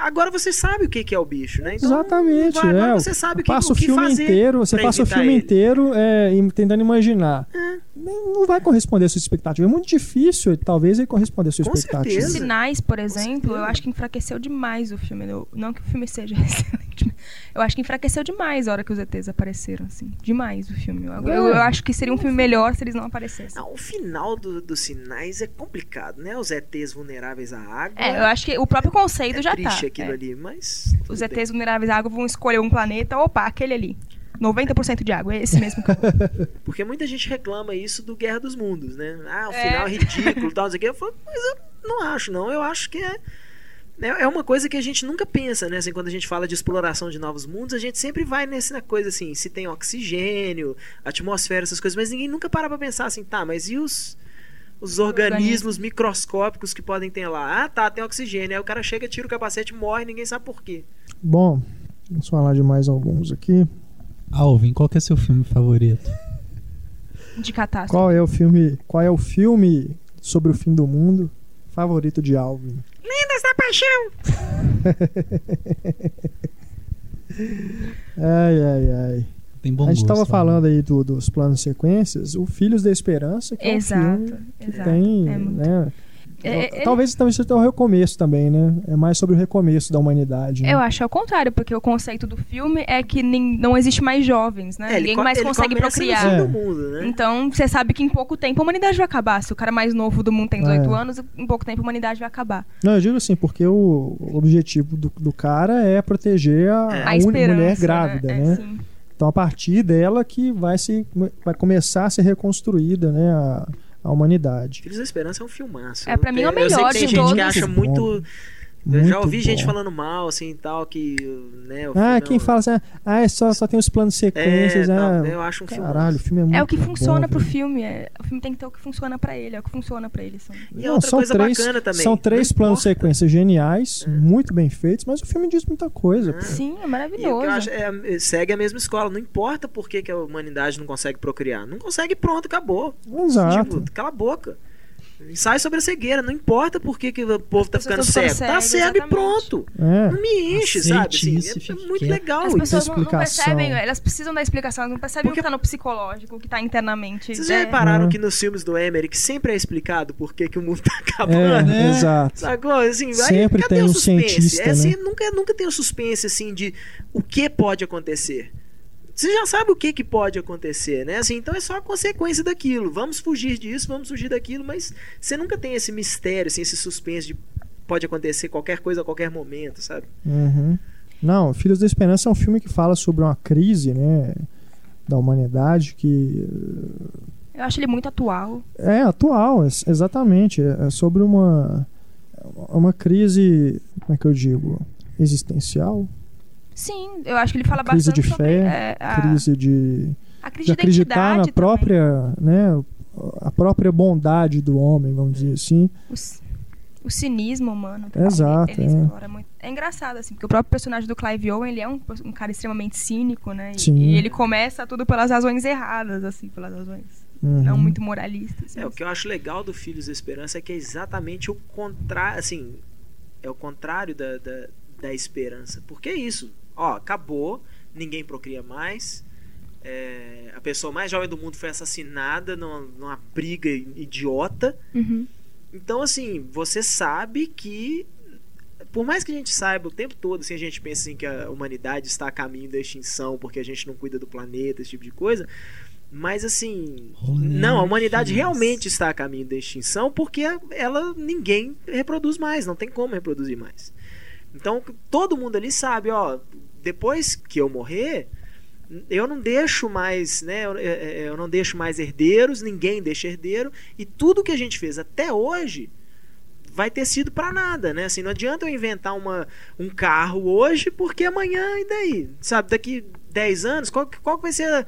agora você sabe o que, que é o bicho, né? Então, Exatamente. vai- agora é. você sabe o que, passa o filme fazer inteiro, você passa o filme ele. inteiro é, tentando imaginar. É. Não vai corresponder à sua expectativa. É muito difícil, talvez, ele corresponder à sua Com expectativa. certeza. Sinais, por exemplo, eu acho que enfraqueceu demais o filme. Eu- Não que o filme seja excelente, mas eu acho que enfraqueceu demais a hora que os ETs apareceram, assim. Demais o filme. Eu, eu- eu acho que seria um filme melhor se eles não aparecessem. Não, o final do- dos sinais é complicado, né? Os ETs vulneráveis à água. É, eu acho que o próprio conceito é já triste tá. Aquilo é. ali, mas. Os tudo bem. ETs vulneráveis à água vão escolher um planeta. Opa, aquele ali. 90% de água, é esse mesmo. Porque muita gente reclama isso do Guerra dos Mundos, né? Ah, o É. final é ridículo, tal, não sei o quê. Eu falo, mas eu não acho, não. Eu acho que é. É é uma coisa que a gente nunca pensa, né? Assim, quando a gente fala de exploração de novos mundos, a gente sempre vai nessa coisa assim, se tem oxigênio, atmosfera, essas coisas, mas ninguém nunca para pra pensar assim, tá, mas e os, os organismos microscópicos que podem ter lá? Ah, tá, tem oxigênio. Aí o cara chega, tira o capacete, morre, ninguém sabe por quê. Bom, vamos falar de mais alguns aqui. Alvin, qual que é seu filme favorito? De catástrofe. Qual é o filme? Qual é o filme sobre o fim do mundo favorito de Alvin? Lendas da Paixão. Ai, ai, ai. Tem bom a gente gosto, tava Alvin. falando aí do- dos planos sequências. O Filhos da Esperança, que é um Exato, filme que exato. tem, É muito- né? É, é- talvez talvez seja o recomeço também, né? É mais sobre o recomeço da humanidade. né? Eu acho ao contrário, porque o conceito do filme é que nin- não existe mais jovens, né? É, ele Ninguém mais ele consegue procriar. É. mundo, né? Então, você sabe que em pouco tempo a humanidade vai acabar. Se o cara mais novo do mundo tem 18 É. anos, em pouco tempo a humanidade vai acabar. Não, eu digo assim, porque o objetivo do, do cara é proteger a, É. a A mulher grávida, né? né? Então, a partir dela que vai, se, vai começar a ser reconstruída, né? A, a humanidade. Filhos da Esperança é um filmaço. É, pra mim, é o Eu sei que melhor tem de gente todos. que acha muito. Muito já Muito ouvi gente bom. falando mal, assim, e tal, que. Né, o Ah, quem é fala assim, ah, é só, só tem os planos sequências. É, ah, não, eu acho um filme. Caralho, o filme é muito É o que bom, funciona pro velho. filme. é- o filme tem que ter o que funciona pra ele. É o que funciona pra ele. São... E Não, outra são coisa três, bacana também. São três planos sequências geniais, muito bem feitos, mas o filme diz muita coisa. pô. Sim, é E o que eu maravilhoso. acho é, segue a mesma escola. Não importa por que, que a humanidade não consegue procriar. Não consegue, pronto, acabou. Exato. Tipo, cala a boca. Ensaio sobre a cegueira. Não importa por que, que o povo tá ficando cego. estão Tá cego e exatamente. pronto. É. Não me enche, Aceite sabe? Assim, isso e é, fique muito legal As pessoas não, não percebem, elas precisam da explicação, elas não percebem Porque- o que tá no psicológico, o que tá internamente. Vocês já É. repararam Uhum. que nos filmes do Emmerich sempre é explicado por que, que o mundo tá É, acabando? né? exato. Sacou? Assim, aí, Sempre cadê tem o um suspense? cientista, É assim, né? nunca, nunca tem o suspense assim de o que pode acontecer. Você já sabe o que, que pode acontecer, né? Assim, então é só a consequência daquilo. Vamos fugir disso, vamos fugir daquilo, mas você nunca tem esse mistério, assim, esse suspense de pode acontecer qualquer coisa a qualquer momento, sabe? Uhum. Não, Filhos da Esperança é um filme que fala sobre uma crise, né? Da humanidade que Eu acho ele muito atual. é atual, exatamente. É é sobre uma, uma crise, como é que eu digo? Existencial? Sim, eu acho que ele fala Crise bastante de sobre fé, é, a, Crise de, a crise de de acreditar na também. própria, né? A própria bondade do homem, vamos dizer assim. O, o cinismo humano. também. Exato, Ele, é. ele explora muito. É engraçado, assim, porque o próprio personagem do Clive Owen, ele é um, um cara extremamente cínico, né? E, Sim. e ele começa tudo pelas razões erradas, assim, pelas razões Uhum. não muito moralistas. É, o que eu acho legal do Filhos da Esperança é que é exatamente o contrário, assim, é o contrário da, da, da esperança. Porque é isso, ó, acabou, ninguém procria mais, é, a pessoa mais jovem do mundo foi assassinada numa, numa briga idiota. Uhum. Então, assim, você sabe que. Por mais que a gente saiba o tempo todo, assim, a gente pensa assim, que a humanidade está a caminho da extinção porque a gente não cuida do planeta, esse tipo de coisa. Mas assim. Rolê, não, a humanidade filhos. realmente está a caminho da extinção porque ela ninguém reproduz mais, não tem como reproduzir mais. Então todo mundo ali sabe, ó, depois que eu morrer, eu não deixo mais, né? Eu, eu- eu não deixo mais herdeiros, ninguém deixa herdeiro, e tudo que a gente fez até hoje vai ter sido para nada, né? Assim, não adianta eu inventar uma, um carro hoje, porque amanhã e daí? Sabe, daqui 10 anos, qual, qual vai ser,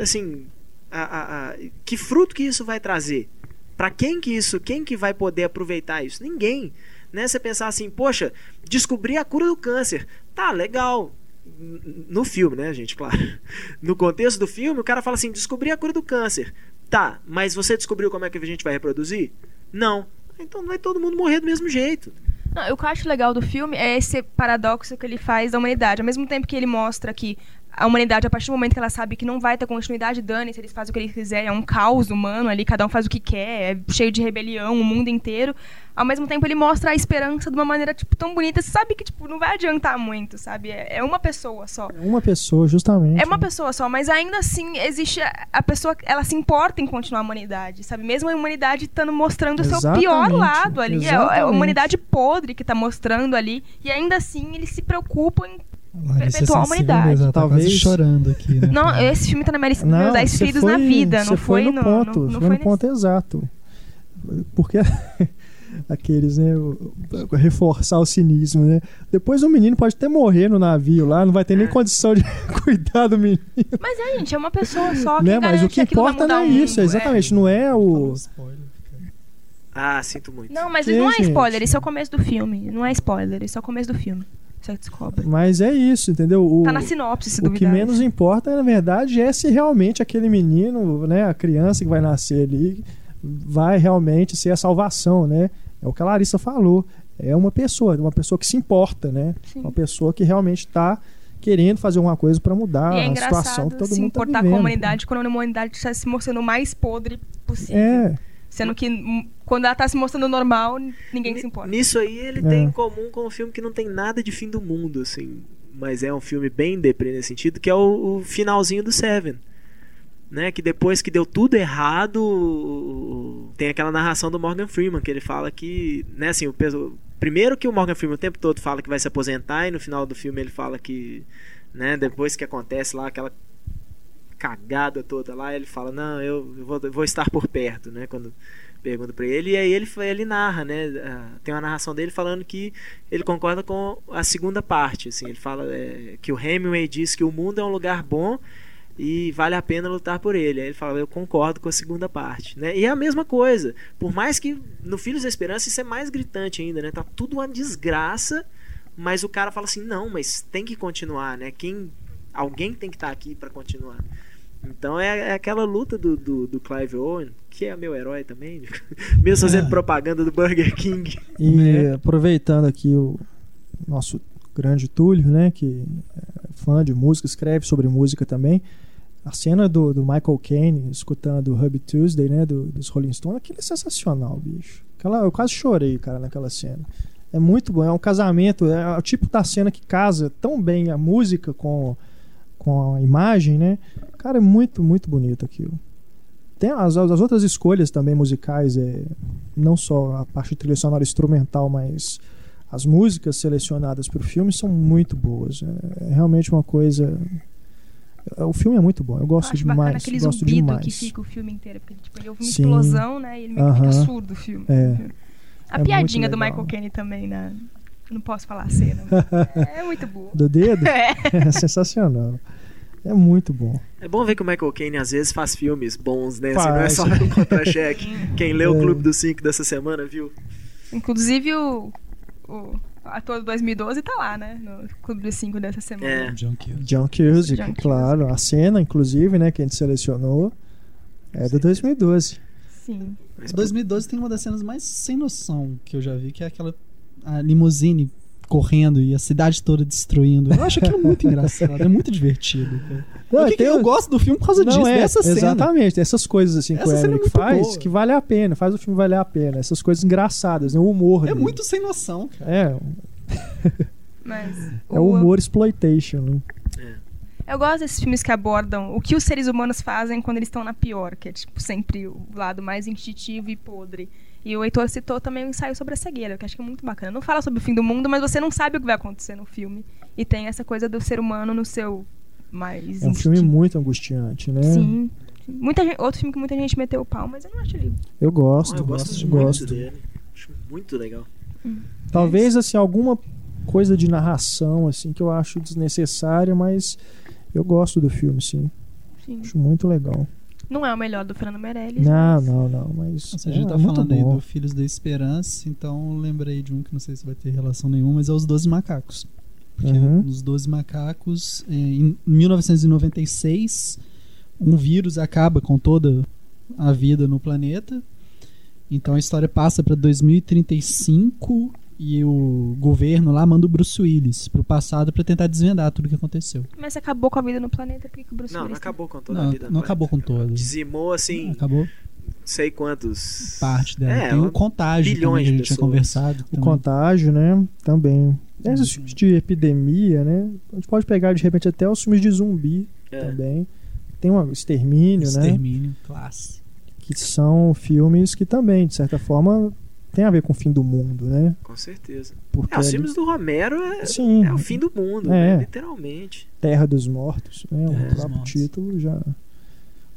assim, a- a- a- que fruto que isso vai trazer? Pra quem que isso, quem que vai poder aproveitar isso? Ninguém. Né? Você pensar assim, poxa, descobri a cura do câncer. Tá, legal. No filme, né, gente? Claro. No contexto do filme, o cara fala assim: descobri a cura do câncer. Tá, mas você descobriu como é que a gente vai reproduzir? Não. Então vai todo mundo morrer do mesmo jeito. Não, o que eu acho legal do filme é esse paradoxo que ele faz da humanidade. Ao mesmo tempo que ele mostra que a humanidade, a partir do momento que ela sabe que não vai ter continuidade, dane se eles fazem o que eles quiserem, é um caos humano ali, cada um faz o que quer, é cheio de rebelião, o mundo inteiro. Ao mesmo tempo, ele mostra a esperança de uma maneira, tipo, tão bonita. Você sabe que, tipo, não vai adiantar muito, sabe? É, é uma pessoa só. É uma pessoa, justamente. É uma pessoa só, mas ainda assim existe a, a pessoa, ela se importa em continuar a humanidade, sabe? Mesmo a humanidade estando mostrando o seu pior Exatamente, lado ali, é a- é a, exatamente. humanidade podre que tá mostrando ali, e ainda assim eles se preocupam em Larissa Perpetuar a humanidade. mesmo, ela tá Talvez- quase chorando aqui, né? Não, esse filme tá na minha Não, meus 10 você preferidos foi, na vida, não foi, no no, ponto, não, você não foi no ponto exato. Porque aqueles, né, reforçar o cinismo, né? Depois o menino pode até morrer no navio lá, não vai ter nem É. condição de cuidar do menino, Mas é, gente, é uma pessoa só que né? Mas o que vai importa não é o mundo, isso, exatamente, não é o Ah, sinto muito. Não, mas Que, não é gente? spoiler, isso é o começo do filme. Não é spoiler, isso é o começo do filme. Você descobre. Mas é isso, entendeu? O, Tá na sinopse, se o que duvidar. menos importa, na verdade, é se realmente aquele menino, né, a criança que vai nascer ali, vai realmente ser a salvação, né? É o que a Larissa falou. É uma pessoa, uma pessoa que se importa, né? Sim. Uma pessoa que realmente está querendo fazer alguma coisa para mudar é a situação que todo se mundo tá importar vivendo. com a humanidade quando a humanidade está se mostrando o mais podre possível. É, Sendo que hum, quando ela tá se mostrando normal, ninguém se importa. Nisso aí ele É. tem em comum com um filme que não tem nada de fim do mundo, assim. Mas é um filme bem deprê nesse sentido, que é o, o finalzinho do Seven. Né, que depois que deu tudo errado, tem aquela narração do Morgan Freeman, que ele fala que, né, assim, o peso- primeiro que o Morgan Freeman o tempo todo fala que vai se aposentar e no final do filme ele fala que, né, depois que acontece lá aquela cagada toda lá, ele fala: "Não, eu vou, eu vou estar por perto", né, quando pergunta pra ele e aí ele ele narra, né, ah, tem uma narração dele falando que ele concorda com a segunda parte, assim, ele fala é, que o Hemingway diz que o mundo é um lugar bom e vale a pena lutar por ele. Aí ele fala, eu concordo com a segunda parte, né? E é a mesma coisa. Por mais que no Filhos da Esperança isso é mais gritante ainda, né? Tá tudo uma desgraça, mas o cara fala assim, não, mas tem que continuar, né? Quem alguém tem que estar aqui para continuar. Então é, é aquela luta do, do, do Clive Owen, que é meu herói também, mesmo fazendo É. propaganda do Burger King. e Né? aproveitando aqui o nosso grande Túlio, né, que é fã de música, escreve sobre música também. A cena do, do Michael Caine escutando Hub Tuesday, né, do, dos Rolling Stones, aquilo é sensacional, bicho. Aquela, eu quase chorei, cara, naquela cena. É muito bom, é um casamento, é o tipo da cena que casa tão bem a música com, com a imagem, né? Cara, é muito, muito bonito aquilo. Tem as, as outras escolhas também musicais, é, não só a parte trilha sonora instrumental, mas as músicas selecionadas para o filme são muito boas. É, é realmente uma coisa. é, O filme é muito bom, eu Eu gosto acho bacana demais. aquele Gosto zumbido demais. que fica o filme inteiro, porque tipo, ele ouve uma Sim. explosão, né? E ele meio que fica Aham. surdo o filme. É. A É piadinha do. Michael Caine também, né? Não posso falar a cena. é muito boa. Do dedo? É. É sensacional. É muito bom. É bom ver que o Michael Caine às vezes faz filmes bons, né? Assim, não é só um contra-cheque. Quem leu o É. Clube dos Cinco dessa semana viu. Inclusive o, o ator do 2012 tá lá, né? No Clube dos 5 dessa semana. É. John Cusack. John Cusack, John claro. A cena, inclusive, né, que a gente selecionou, é do 2012. Sim. Mas, 2012 tem uma das cenas mais sem noção que eu já vi, que é aquela a limusine correndo e a cidade toda destruindo. Eu acho aquilo muito engraçado, é muito divertido. cara. Não, O que que tem- eu gosto do filme por causa Não, disso, é, dessa cena. Exatamente, essas coisas assim que Essa o cena é Emmerich muito faz boa. que vale a pena, faz o filme valer a pena. Essas coisas engraçadas, né? O humor. É dele. muito sem noção, cara. É, Mas é o humor exploitation, né? Eu gosto desses filmes que abordam o que os seres humanos fazem quando eles estão na pior, que é tipo sempre o lado mais instintivo e podre. E o Heitor citou também o ensaio sobre a cegueira, que eu acho que é muito bacana. Não fala sobre o fim do mundo, mas você não sabe o que vai acontecer no filme. E tem essa coisa do ser humano no seu mais É um filme instintivo. muito angustiante, né? Sim. Muita gente, outro filme que muita gente meteu o pau, mas eu não acho ele. Eu gosto, eu gosto, gosto, muito gosto. dele. Acho muito legal. Talvez assim alguma coisa de narração assim que eu acho desnecessária, mas eu gosto do filme, sim. Sim. Acho muito legal. Não é o melhor do Fernando Meirelles. Não, mas- não, não, mas. Nossa, a é, gente tá é falando aí do Filhos da Esperança, então eu lembrei de um que não sei se vai ter relação nenhuma, mas é os Doze Macacos. Porque Uhum. nos Doze Macacos, eh, em 1996, um vírus acaba com toda a vida no planeta. Então a história passa para 2035 e o governo lá manda o Bruce Willis pro passado para tentar desvendar tudo o que aconteceu. Mas acabou com a vida no planeta, por que, que o Bruce Não, não Willis tá- acabou com toda a Não, vida. não acabou com todas. Dizimou, assim, Acabou sei quantos... parte dela. É, Tem o contágio bilhões também, que a de gente tinha pessoas. conversado. O também. contágio, né? Também. Esses Uhum. filmes de epidemia, né? A gente pode pegar de repente até os filmes de zumbi É. também. Tem um extermínio, né? Extermínio, classe. Que são filmes que também, de certa forma, tem a ver com o fim do mundo, né? Com certeza. Porque É, os ali- filmes do Romero é, Sim, é o fim do mundo, É. né? literalmente. Terra dos Mortos, né? O dos próprio título já.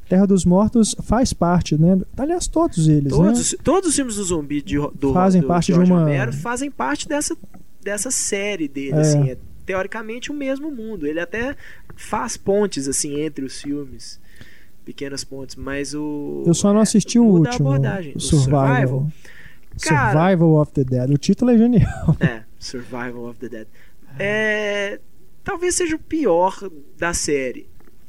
Terra dos Mortos faz parte, né? Aliás, todos eles, né? Todos, todos os filmes do zumbi de, do, Fazem do parte de George uma- Romero fazem parte dessa, dessa série dele, É. assim, é teoricamente o mesmo mundo. Ele até faz pontes assim entre os filmes, pequenas pontes, mas o Eu só não assisti o muda a último, abordagem. o Survival. Cara- Survival of the Dead. O título é genial. É, Survival of the Dead. É, talvez seja o pior da série.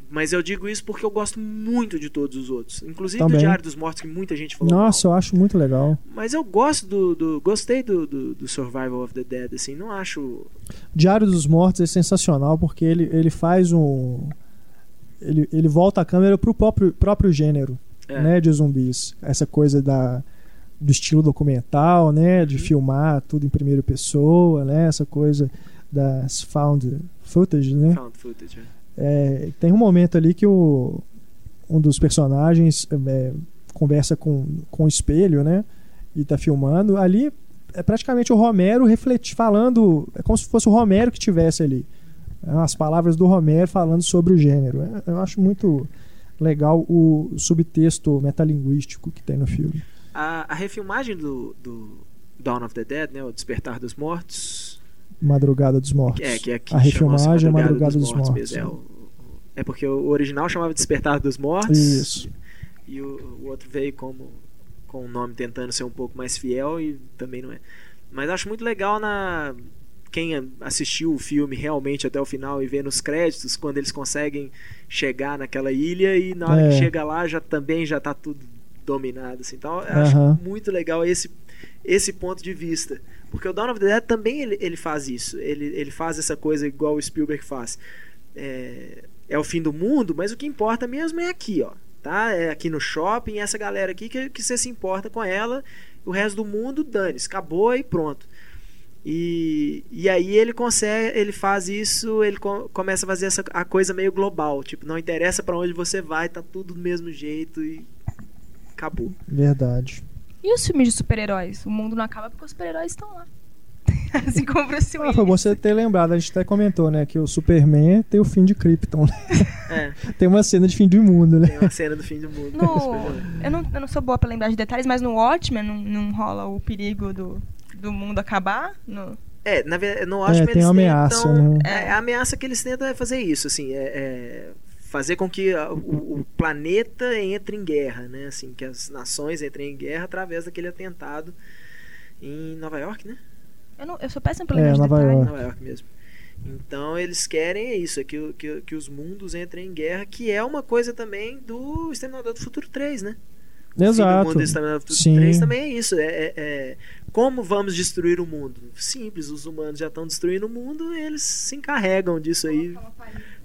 Mas eu digo isso porque eu gosto muito de todos os outros. Inclusive do Também. Diário dos Mortos, que muita gente falou. Nossa, mal. eu acho muito legal. Mas eu gosto do. do- gostei do, do, do Survival of the Dead, assim, não acho. Diário dos Mortos é sensacional porque ele, ele faz um. Ele, ele volta a câmera pro próprio, próprio gênero É, né, de zumbis. Essa coisa da, do estilo documental, né? De Uhum. filmar tudo em primeira pessoa, né? Essa coisa das found footage, né? Found footage. é. É, tem um momento ali que o, um dos personagens é, conversa com, com o espelho, né? E tá filmando. Ali é praticamente o Romero refleti, falando. É como se fosse o Romero que tivesse ali. É, As palavras do Romero falando sobre o gênero. É, eu acho muito legal o subtexto metalinguístico que tem no filme. A, a refilmagem do, do Dawn of the Dead, né? O Despertar dos Mortos. Madrugada dos Mortos. É, que é que a refilmagem é Madrugada dos, Mortos. mesmo. É, o- é porque o original chamava Despertar dos Mortos. Isso. E o, o outro veio como com o nome tentando ser um pouco mais fiel e também não é. Mas acho muito legal na quem assistiu o filme realmente até o final e vê nos créditos quando eles conseguem chegar naquela ilha e na hora É. que chega lá já também já tá tudo dominado assim. Então eu acho muito legal esse esse ponto de vista. Porque o Dawn of the Dead também ele, ele faz isso. Ele, ele faz essa coisa igual o Spielberg faz. É, é o fim do mundo, mas o que importa mesmo é aqui, ó. Tá? É aqui no shopping, essa galera aqui que, que você se importa com ela. O resto do mundo, dane-se, acabou e pronto. E, e aí ele consegue, ele faz isso, ele co- começa a fazer essa, a coisa meio global. Tipo, não interessa pra onde você vai, tá tudo do mesmo jeito e acabou. Verdade. E os filmes de super-heróis? O mundo não acaba porque os super-heróis estão lá. assim como o Bruce Ah, Willis. foi bom você ter lembrado, a gente até comentou, né? Que o Superman tem o fim de Krypton. né? É, tem uma cena de fim do mundo, né? tem uma cena do fim do mundo. No, eu, não, eu não sou boa pra lembrar de detalhes, mas no Watchmen não, não rola o perigo do, do mundo acabar? No... É, na verdade, no Watchmen É, tem eles ameaça, tentam, né? é, a ameaça que eles tentam é fazer isso, assim, é, é fazer com que a- o, o planeta entre em guerra, né? Assim, que as nações entrem em guerra através daquele atentado em Nova York, né? Eu, não, eu sou péssima pra É, Nova detalhes. York. Nova York mesmo. Então eles querem é isso, é que, o- que, que os mundos entrem em guerra, que é uma coisa também do Exterminador do Futuro 3, né? O Exato. mundo do Exterminador do Futuro Sim. 3 também é isso. É, é- é como vamos destruir o mundo? Simples, os humanos já estão destruindo o mundo, eles se encarregam disso aí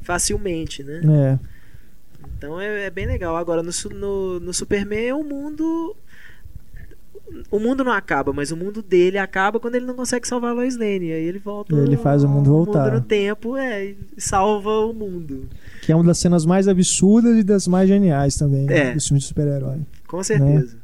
facilmente, né? É. Então é, é bem legal. Agora no, no, no Superman o mundo. O mundo não acaba, mas o mundo dele acaba quando ele não consegue salvar a Lois Lane. Aí ele volta. Ele faz o mundo voltar. no tempo, é, e salva o mundo. Que é uma das cenas mais absurdas e das mais geniais também né, É. dos filmes de super-herói. Com certeza.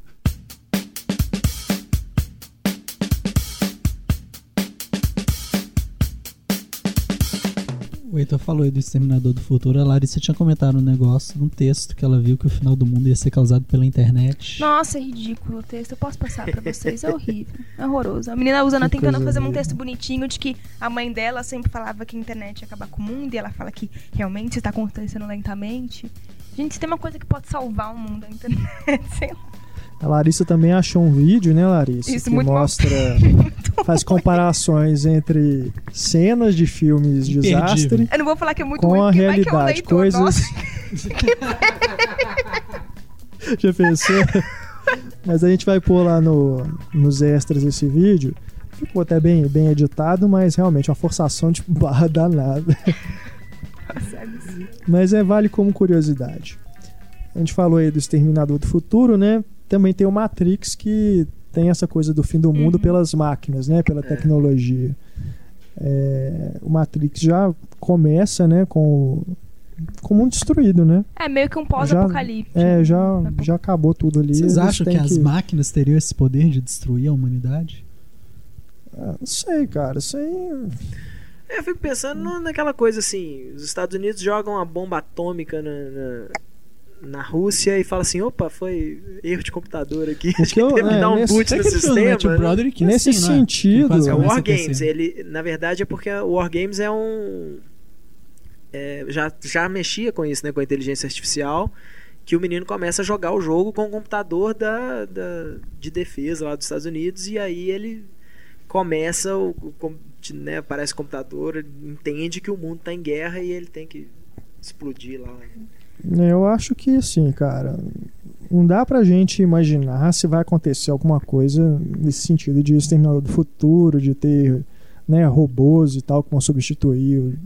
O Heitor falou aí do Exterminador do Futuro. A Larissa tinha comentado um negócio num texto que ela viu que o final do mundo ia ser causado pela internet. Nossa, é ridículo o texto. Eu posso passar pra vocês. É horrível. É horroroso. A menina usando, Que tentando coisa fazer um texto bonitinho de que a mãe dela sempre falava que a internet ia acabar com o mundo e ela fala que realmente está acontecendo lentamente. Gente, se tem uma coisa que pode salvar o mundo, a internet, sei lá. A Larissa também achou um vídeo, né, Larissa? Isso, que muito mostra, faz comparações entre cenas de filmes de desastre Eu não vou falar que é muito com ruim, a que é um realidade. leitor Coisas. Já pensou? Mas a gente vai pôr lá no, nos extras esse vídeo. Ficou até bem, bem editado, mas realmente uma forçação de barra danada. Mas é vale como curiosidade. A gente falou aí do Exterminador do Futuro, né? Também tem o Matrix que tem essa coisa do fim do mundo Uhum. pelas máquinas, né? Pela tecnologia. É, o Matrix já começa, né? Com, o- com o mundo destruído, né? É meio que um pós-apocalipse. É, já, já acabou tudo ali. Vocês acham têm que as máquinas teriam esse poder de destruir a humanidade? Ah, Não sei, cara. Isso aí. Eu fico pensando naquela coisa assim: os Estados Unidos jogam uma bomba atômica na, na, na Rússia e fala assim: opa, foi erro de computador aqui. A gente que eu- teve que é, dar um nesse- boot no sistema. né? Broderick que é Nesse assim, é? sentido- É É o começa a War Games. aquecer. Ele, na verdade, é porque o War Games é um. é, já, já mexia com isso, né? Com a inteligência artificial. Que o menino começa a jogar o jogo com o computador da, da, de defesa lá dos Estados Unidos. E aí ele começa, o, o né, aparece o computador, entende que o mundo tá em guerra e ele tem que explodir lá. Eu acho que assim, cara. Não dá pra gente imaginar se vai acontecer alguma coisa nesse sentido de exterminador do futuro, de ter né, robôs e tal que vão substituir.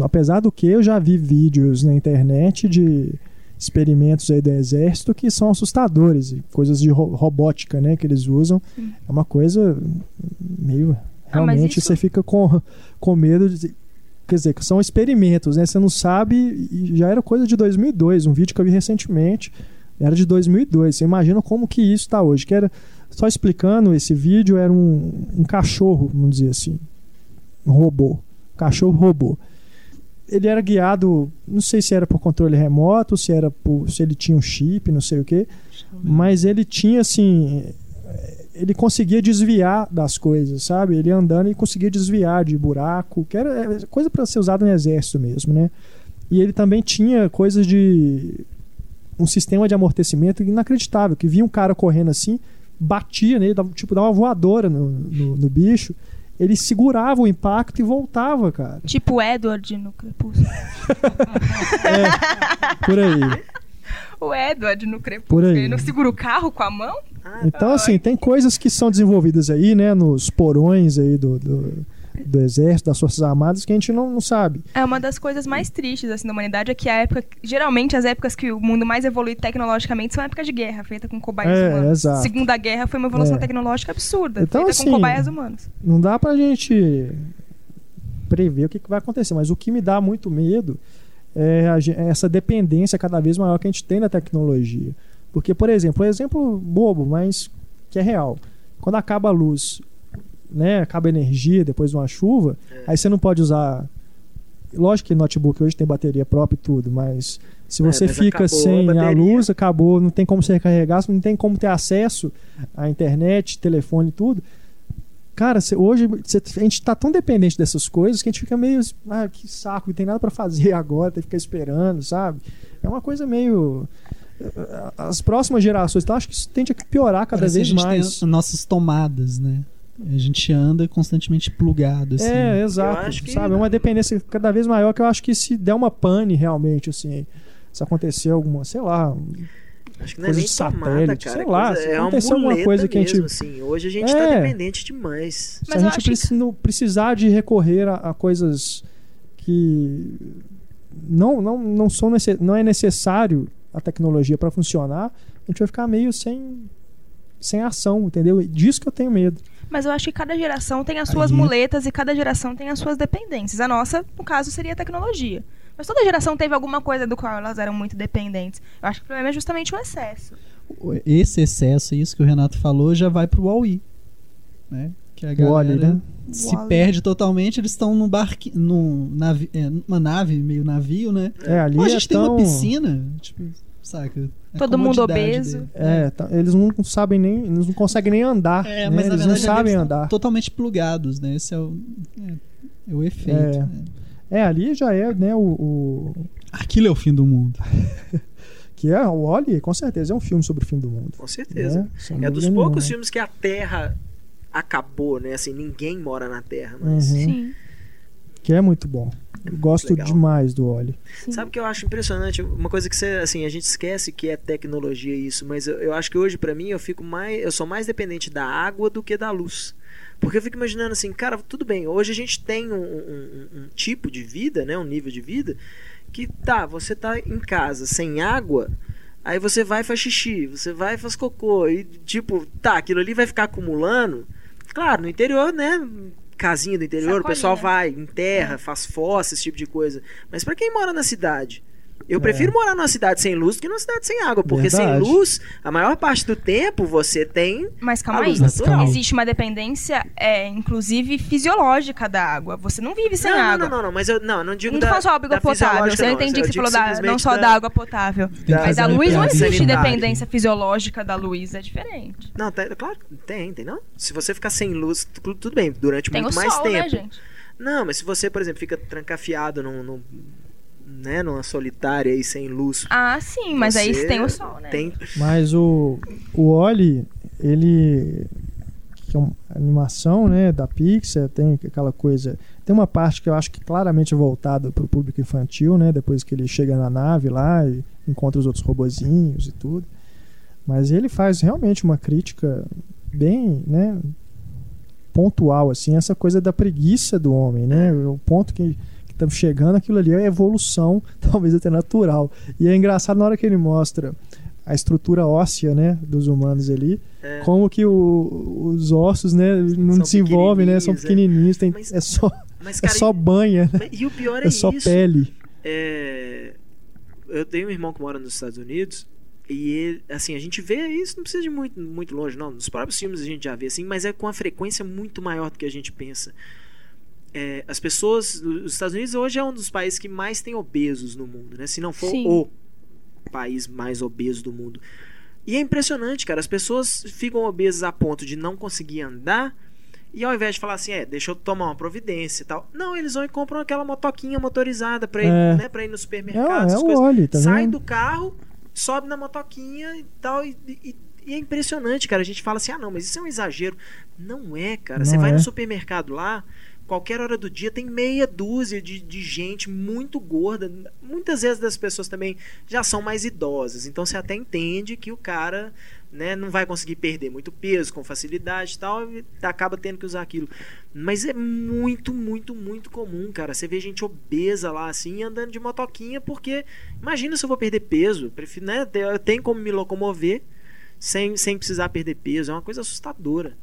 Apesar do que eu já vi vídeos na internet de experimentos aí do exército que são assustadores, coisas de ro- robótica, né, que eles usam. É uma coisa meio Ah, realmente isso- você fica com, com medo de quer dizer, que são experimentos, né? Você não sabe, já era coisa de 2002, um vídeo que eu vi recentemente, era de 2002. Você imagina como que isso está hoje, que era só explicando, esse vídeo era um, um cachorro, vamos dizer assim, um robô, um cachorro robô. Ele era guiado, não sei se era por controle remoto, se era por, se ele tinha um chip, não sei o que, mas ele tinha assim, ele conseguia desviar das coisas, sabe? Ele andando e conseguia desviar de buraco, que era é, coisa para ser usada no exército mesmo, né? E ele também tinha coisas de um sistema de amortecimento inacreditável, que via um cara correndo assim, batia nele, dava, tipo, dava uma voadora no, no, no bicho, ele segurava o impacto e voltava, cara. Tipo o Edward no Crepúsculo. Por aí. O Edward no Crepúsculo. Por aí. Ele não segura o carro com a mão? Então, assim, tem coisas que são desenvolvidas aí, né, nos porões aí do, do, do exército, das forças armadas, que a gente não, não sabe. É uma das coisas mais tristes assim, da humanidade é que a época. Geralmente, as épocas que o mundo mais evolui tecnologicamente são épocas de guerra, feita com cobaias É, humanos. exato. Segunda Guerra foi uma evolução É. tecnológica absurda, Então, feita assim, com cobaias humanos. não dá pra gente prever o que, que vai acontecer, mas o que me dá muito medo é a é essa dependência cada vez maior que a gente tem da tecnologia. Porque, por exemplo, um exemplo bobo, mas que é real. Quando acaba a luz, né, acaba a energia depois de uma chuva, aí você não pode usar. Lógico que notebook hoje tem bateria própria e tudo, mas se É, você mas fica a sem a, bateria. luz, acabou, não tem como você recarregar, não tem como ter acesso à internet, telefone e tudo. Cara, cê- hoje cê- a gente tá tão dependente dessas coisas que a gente fica meio. Ah, que saco, não tem nada pra fazer agora, tem que ficar esperando, sabe? É uma coisa meio. As próximas gerações, então acho que isso tende a piorar cada Parece que vez a gente mais. tem nossas tomadas, né? A gente anda constantemente plugado, assim. É, exato. acho que- Sabe? É uma dependência cada vez maior que eu acho que se der uma pane realmente, assim, se acontecer alguma, sei lá. Acho que não é Coisa nem de tomada, satélite, cara. sei é lá, coisa- se é uma acontecer alguma coisa que a gente- assim. Hoje a gente É. tá dependente demais. Se Mas a eu gente que- preci- não precisar de recorrer a, a coisas que não, não, não, são necess- não é necessário a tecnologia para funcionar, a gente vai ficar meio sem, sem ação, entendeu? E Disso que eu tenho medo. Mas eu acho que cada geração tem as suas Aí- muletas e cada geração tem as suas dependências. A nossa, no caso, seria a tecnologia. Mas toda geração teve alguma coisa do qual elas eram muito dependentes. Eu acho que o problema é justamente o excesso. Esse excesso, isso que o Renato falou, já vai pro Huawei. Né? Que a O galera Wall-E, né? se Wall-E. perde totalmente. Eles estão num barque, num navi, é, numa nave, meio navio, né? É, ali Pô, a é gente tem tão- uma piscina, tipo, saca? A Todo mundo obeso. dele. É, tá- eles não sabem nem, eles não conseguem nem andar. É, né? mas eles verdade não sabem eles andar. estão totalmente plugados, né? Esse é o, é, é o efeito. É. né? É, ali já é, né, o, o- Aquilo é o fim do mundo. Que é, o Oli, com certeza, é um filme sobre o fim do mundo. Com certeza. né? Sem É dos dúvida poucos nenhuma. filmes que a Terra acabou, né? Assim, ninguém mora na Terra, Uhum. mas. Sim. Que é muito bom. Eu gosto legal. demais do Oli. sim. Sabe o que eu acho impressionante? Uma coisa que você, assim, a gente esquece que é tecnologia isso, mas eu, eu acho que hoje pra mim eu fico mais, eu sou mais dependente da água do que da luz. Porque eu fico imaginando assim, cara, tudo bem, hoje a gente tem um, um- um- um tipo de vida, né, um nível de vida que tá, você tá em casa sem água, aí você vai e faz xixi, você vai e faz cocô e tipo, tá, aquilo ali vai ficar acumulando. Claro, no interior, né, casinha do interior, o pessoal Sacolinha. vai, enterra, faz fossa, esse tipo de coisa. Mas pra quem mora na cidade, eu prefiro morar numa cidade sem luz do que numa cidade sem água, porque Verdade. sem luz, a maior parte do tempo você tem Mas calma a aí, natural. existe uma dependência, é, inclusive fisiológica da água. Você não vive sem não, não, água. não, não, não, mas eu não, eu não digo Não da, fala só água da potável. Você não. entendi Eu que você falou da, não só da... água potável. Da- Mas fazer a uma luz não existe dependência fisiológica da luz, é diferente. Não, tá, claro, tem, tem não. Se você ficar sem luz, tu- tudo bem, durante Tem muito o mais sol, tempo. né, gente? Não, mas se você, por exemplo, fica trancafiado num, num, né, numa solitária aí sem luz. Ah, sim, mas aí você tem o sol, né? Tem, Mas o, o Oli, ele. Que é uma animação, né? Da Pixar, tem aquela coisa. Tem uma parte que eu acho que claramente é voltada para o público infantil, né? Depois que ele chega na nave lá e encontra os outros robozinhos e tudo. Mas ele faz realmente uma crítica bem, né? Pontual, assim, essa coisa da preguiça do homem, né? O ponto que estamos chegando, aquilo ali é a evolução, talvez até natural. E é engraçado na hora que ele mostra a estrutura óssea, né, dos humanos ali, É. como que o- os ossos, né, não desenvolvem, né, são pequenininhos, pequenininhos, tem, Mas, é só mas, é cara, só banha, né? e, e o pior é, é só isso. pele. É, eu tenho um irmão que mora nos Estados Unidos e ele, assim, a gente vê isso, não precisa de muito, muito longe, não. Nos próprios filmes a gente já vê assim, mas é com uma frequência muito maior do que a gente pensa. É, as pessoas, os Estados Unidos hoje é um dos países que mais tem obesos no mundo, né? Se não for Sim. o país mais obeso do mundo. E é impressionante, cara. As pessoas ficam obesas a ponto de não conseguir andar. E ao invés de falar assim, é, deixa eu tomar uma providência e tal. Não, eles vão e compram aquela motoquinha motorizada pra ir, É. né, pra ir no É, supermercado. é essas o. Oli, tá Sai vendo? do carro, sobe na motoquinha e tal. E, e- e é impressionante, cara. A gente fala assim, ah, não, mas isso é um exagero. Não é, cara. Não Você vai é. no supermercado lá, qualquer hora do dia tem meia dúzia de, de gente muito gorda. Muitas vezes das pessoas também já são mais idosas. Então você até entende que o cara né, não vai conseguir perder muito peso com facilidade e tal, e acaba tendo que usar aquilo. Mas é muito, muito, muito comum, cara. Você vê gente obesa lá assim, andando de motoquinha, porque imagina se eu vou perder peso. Prefiro, né, eu tenho como me locomover sem, sem precisar perder peso. É uma coisa assustadora.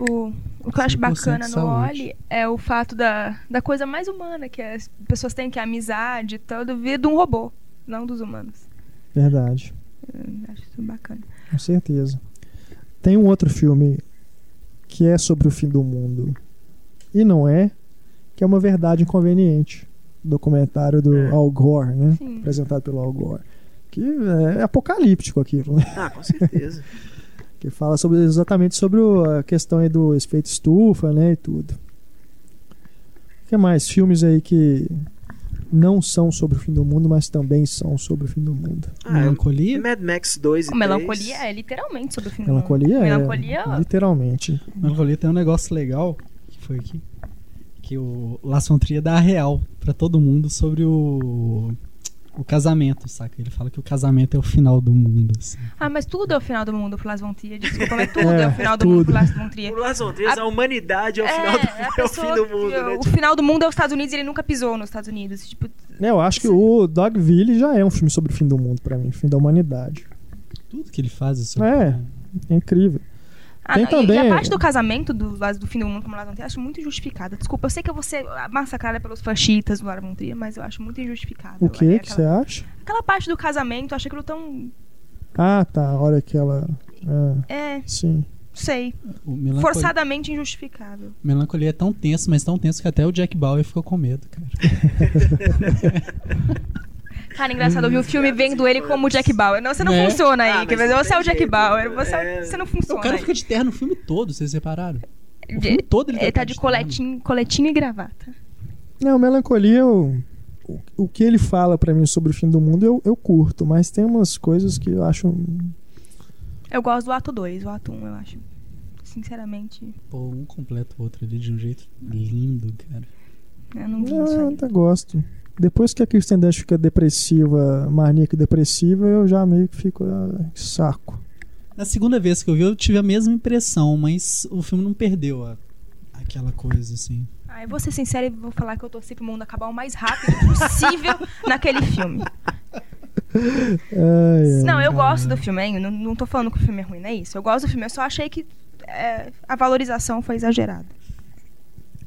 O, o que eu acho 100% bacana no. Oli é o fato da, da coisa mais humana, que as pessoas têm que a amizade e tudo vir de um robô, não dos humanos. Verdade, Eu acho isso bacana. com certeza. Tem um outro filme que é sobre o fim do mundo e não é, que é uma verdade inconveniente. Documentário do É. Al Gore, né? Sim. Apresentado pelo Al Gore. Que é apocalíptico aquilo, né? Ah, com certeza. que fala sobre, exatamente sobre o- a questão aí do efeito estufa, né, e tudo. O que mais? Filmes aí que não são sobre o fim do mundo, mas também são sobre o fim do mundo. Ah, Melancolia? Mad Max 2 e O 3. Melancolia é literalmente sobre o fim Melancolia do mundo. é, Melancolia literalmente. Melancolia tem um negócio legal que foi aqui. Que o Las von Trier dá a real pra todo mundo sobre o, o casamento, saca? Ele fala que o casamento é o final do mundo. assim. Ah, mas tudo é o final do mundo pro Las Von Trier. Desculpa, mas tudo É, é, o final do mundo pro Las Von Trier. O von Trier, A- a, humanidade é o final do, é o fim do que- mundo, né? O final do mundo é os Estados Unidos e ele nunca pisou nos Estados Unidos. Tipo, É, eu acho que o Dogville já é um filme sobre o fim do mundo pra mim, fim da humanidade. Tudo que ele faz é sobre É, é incrível. Ah, Tem não, e- também- E a parte do casamento do, do fim do mundo, como Von Trier, eu acho muito injustificada. Desculpa, eu sei que eu vou ser massacrada pelos fascistas do Las Von Trier, mas eu acho muito injustificável. O que É que você acha? aquela parte do casamento, eu acho aquilo tão... Ah, tá, a hora que ela... É, É, sim. sei. O Melancolia, Forçadamente injustificável. Melancolia é tão tenso, mas tão tenso que até o Jack Bauer ficou com medo, cara. Cara, engraçado, eu vi o filme vendo ele como Jack Bauer. Não, você não É. funciona aí. Ah, quer dizer, você é o Jack jeito. Bauer. Você, É. você não O funciona cara aí. fica de terno o filme todo, vocês repararam? O De- filme todo ele, Ele tá de terno. coletinho, coletinho e gravata. Não, Melancolia eu o, o que ele fala pra mim sobre o fim do mundo eu, eu curto, mas tem umas coisas que eu acho. Eu gosto do ato 2, o ato 1, um, eu acho. Sinceramente, Pô, um completa o outro ali de um jeito lindo, cara. eu não vi isso Eu aí. até gosto. Depois que a Kristen Dunst fica depressiva, maníaca e depressiva, eu já meio que fico. ah, que saco. Na segunda vez que eu vi, eu tive a mesma impressão, mas o filme não perdeu a- aquela coisa, assim. Ah, eu vou ser sincera e vou falar que eu torci pro mundo acabar o mais rápido possível naquele filme. Ai, ai. Não, eu gosto do filme, hein? Não, não tô falando que o filme é ruim, não é isso. Eu gosto do filme, eu só achei que é, a valorização foi exagerada.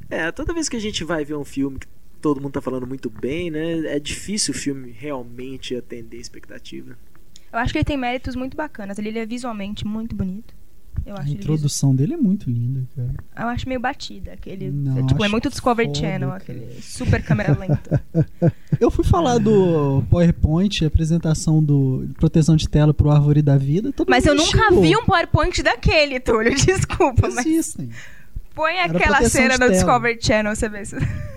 É, toda vez que a gente vai ver um filme que todo mundo tá falando muito bem, né? É difícil o filme realmente atender a expectativa. Eu acho que ele tem méritos muito bacanas. Ele, ele é visualmente muito bonito. Eu A introdução dele é muito linda, cara. eu acho meio batida. Aquele, Não, é, tipo, é muito Discovery foda, Channel, cara. aquele super câmera lenta. Eu fui falar do PowerPoint, apresentação do proteção de tela pro Árvore da Vida. Todo Mas eu nunca xingou. vi um PowerPoint daquele, Túlio. Desculpa, mas Existem. põe Era aquela cena no tela. Discovery Channel, você vê.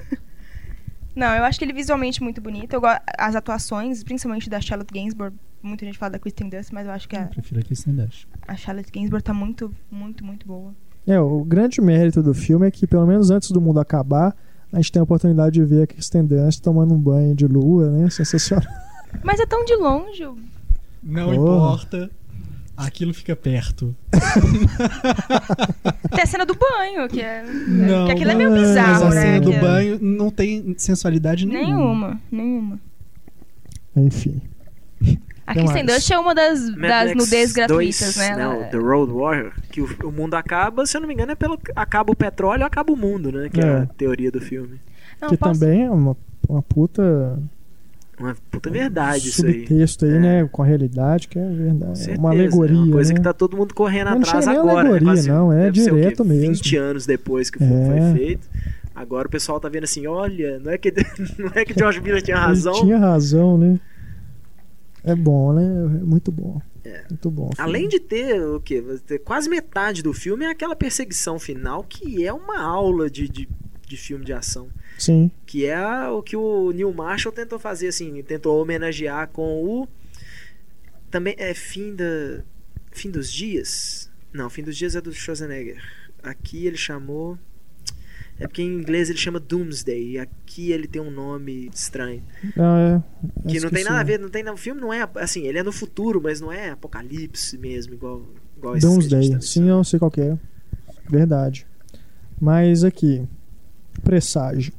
Não, eu acho que ele é visualmente muito bonito. Eu go- As atuações, principalmente da Charlotte Gainsbourg, muita gente fala da Kristen Dunst, mas eu acho que Eu a, prefiro a Kristen Dunst. a Charlotte Gainsbourg tá muito, muito, muito boa. É, o grande mérito do filme é que, pelo menos antes do mundo acabar, a gente tem a oportunidade de ver a Kristen Dunst tomando um banho de lua, né? Sensacional. Mas é tão de longe. eu- Não Porra. importa. Aquilo fica perto. Tem a cena do banho, que é. Não, que aquilo é meio bizarro, Mas a né? cena do é- banho não tem sensualidade nenhuma. Nenhuma, nenhuma. Enfim. A Que Kristen? Dunst é uma das, Mad das Max nudez 2, gratuitas, né? Não, The Road Warrior, que o, o mundo acaba, se eu não me engano, é pelo acaba o petróleo, acaba o mundo, né? Que é, É. a teoria do filme. Não, que posso- também é uma, uma puta Uma puta verdade isso aí. subtexto aí, É. né? Com a realidade, que é verdade. Certeza, uma alegoria. É uma coisa né? que tá todo mundo correndo não atrás nem agora, alegoria, né? Quase- não, é direto mesmo. 20 anos depois que o filme É. foi feito. Agora o pessoal tá vendo assim, olha, não é que, não é que George Miller tinha razão. Ele tinha razão, né? É bom, né? É muito bom. É. Muito bom. Além de ter o quê? Quase metade do filme é aquela perseguição final que é uma aula de, de, de filme de ação. Sim. Que é a- o que o Neil Marshall tentou fazer, assim, tentou homenagear com o. Também é fim da. Fim dos dias? Não, fim dos dias é do Schwarzenegger. Aqui ele chamou. É porque em inglês ele chama Doomsday. E aqui ele tem um nome estranho. Ah, é. Que não tem nada a ver, não tem. O filme não é. Assim, ele é no futuro, mas não é apocalipse mesmo, igual, igual Doomsday. tá Sim, eu sei qual que é. Verdade. Mas aqui. Presságio.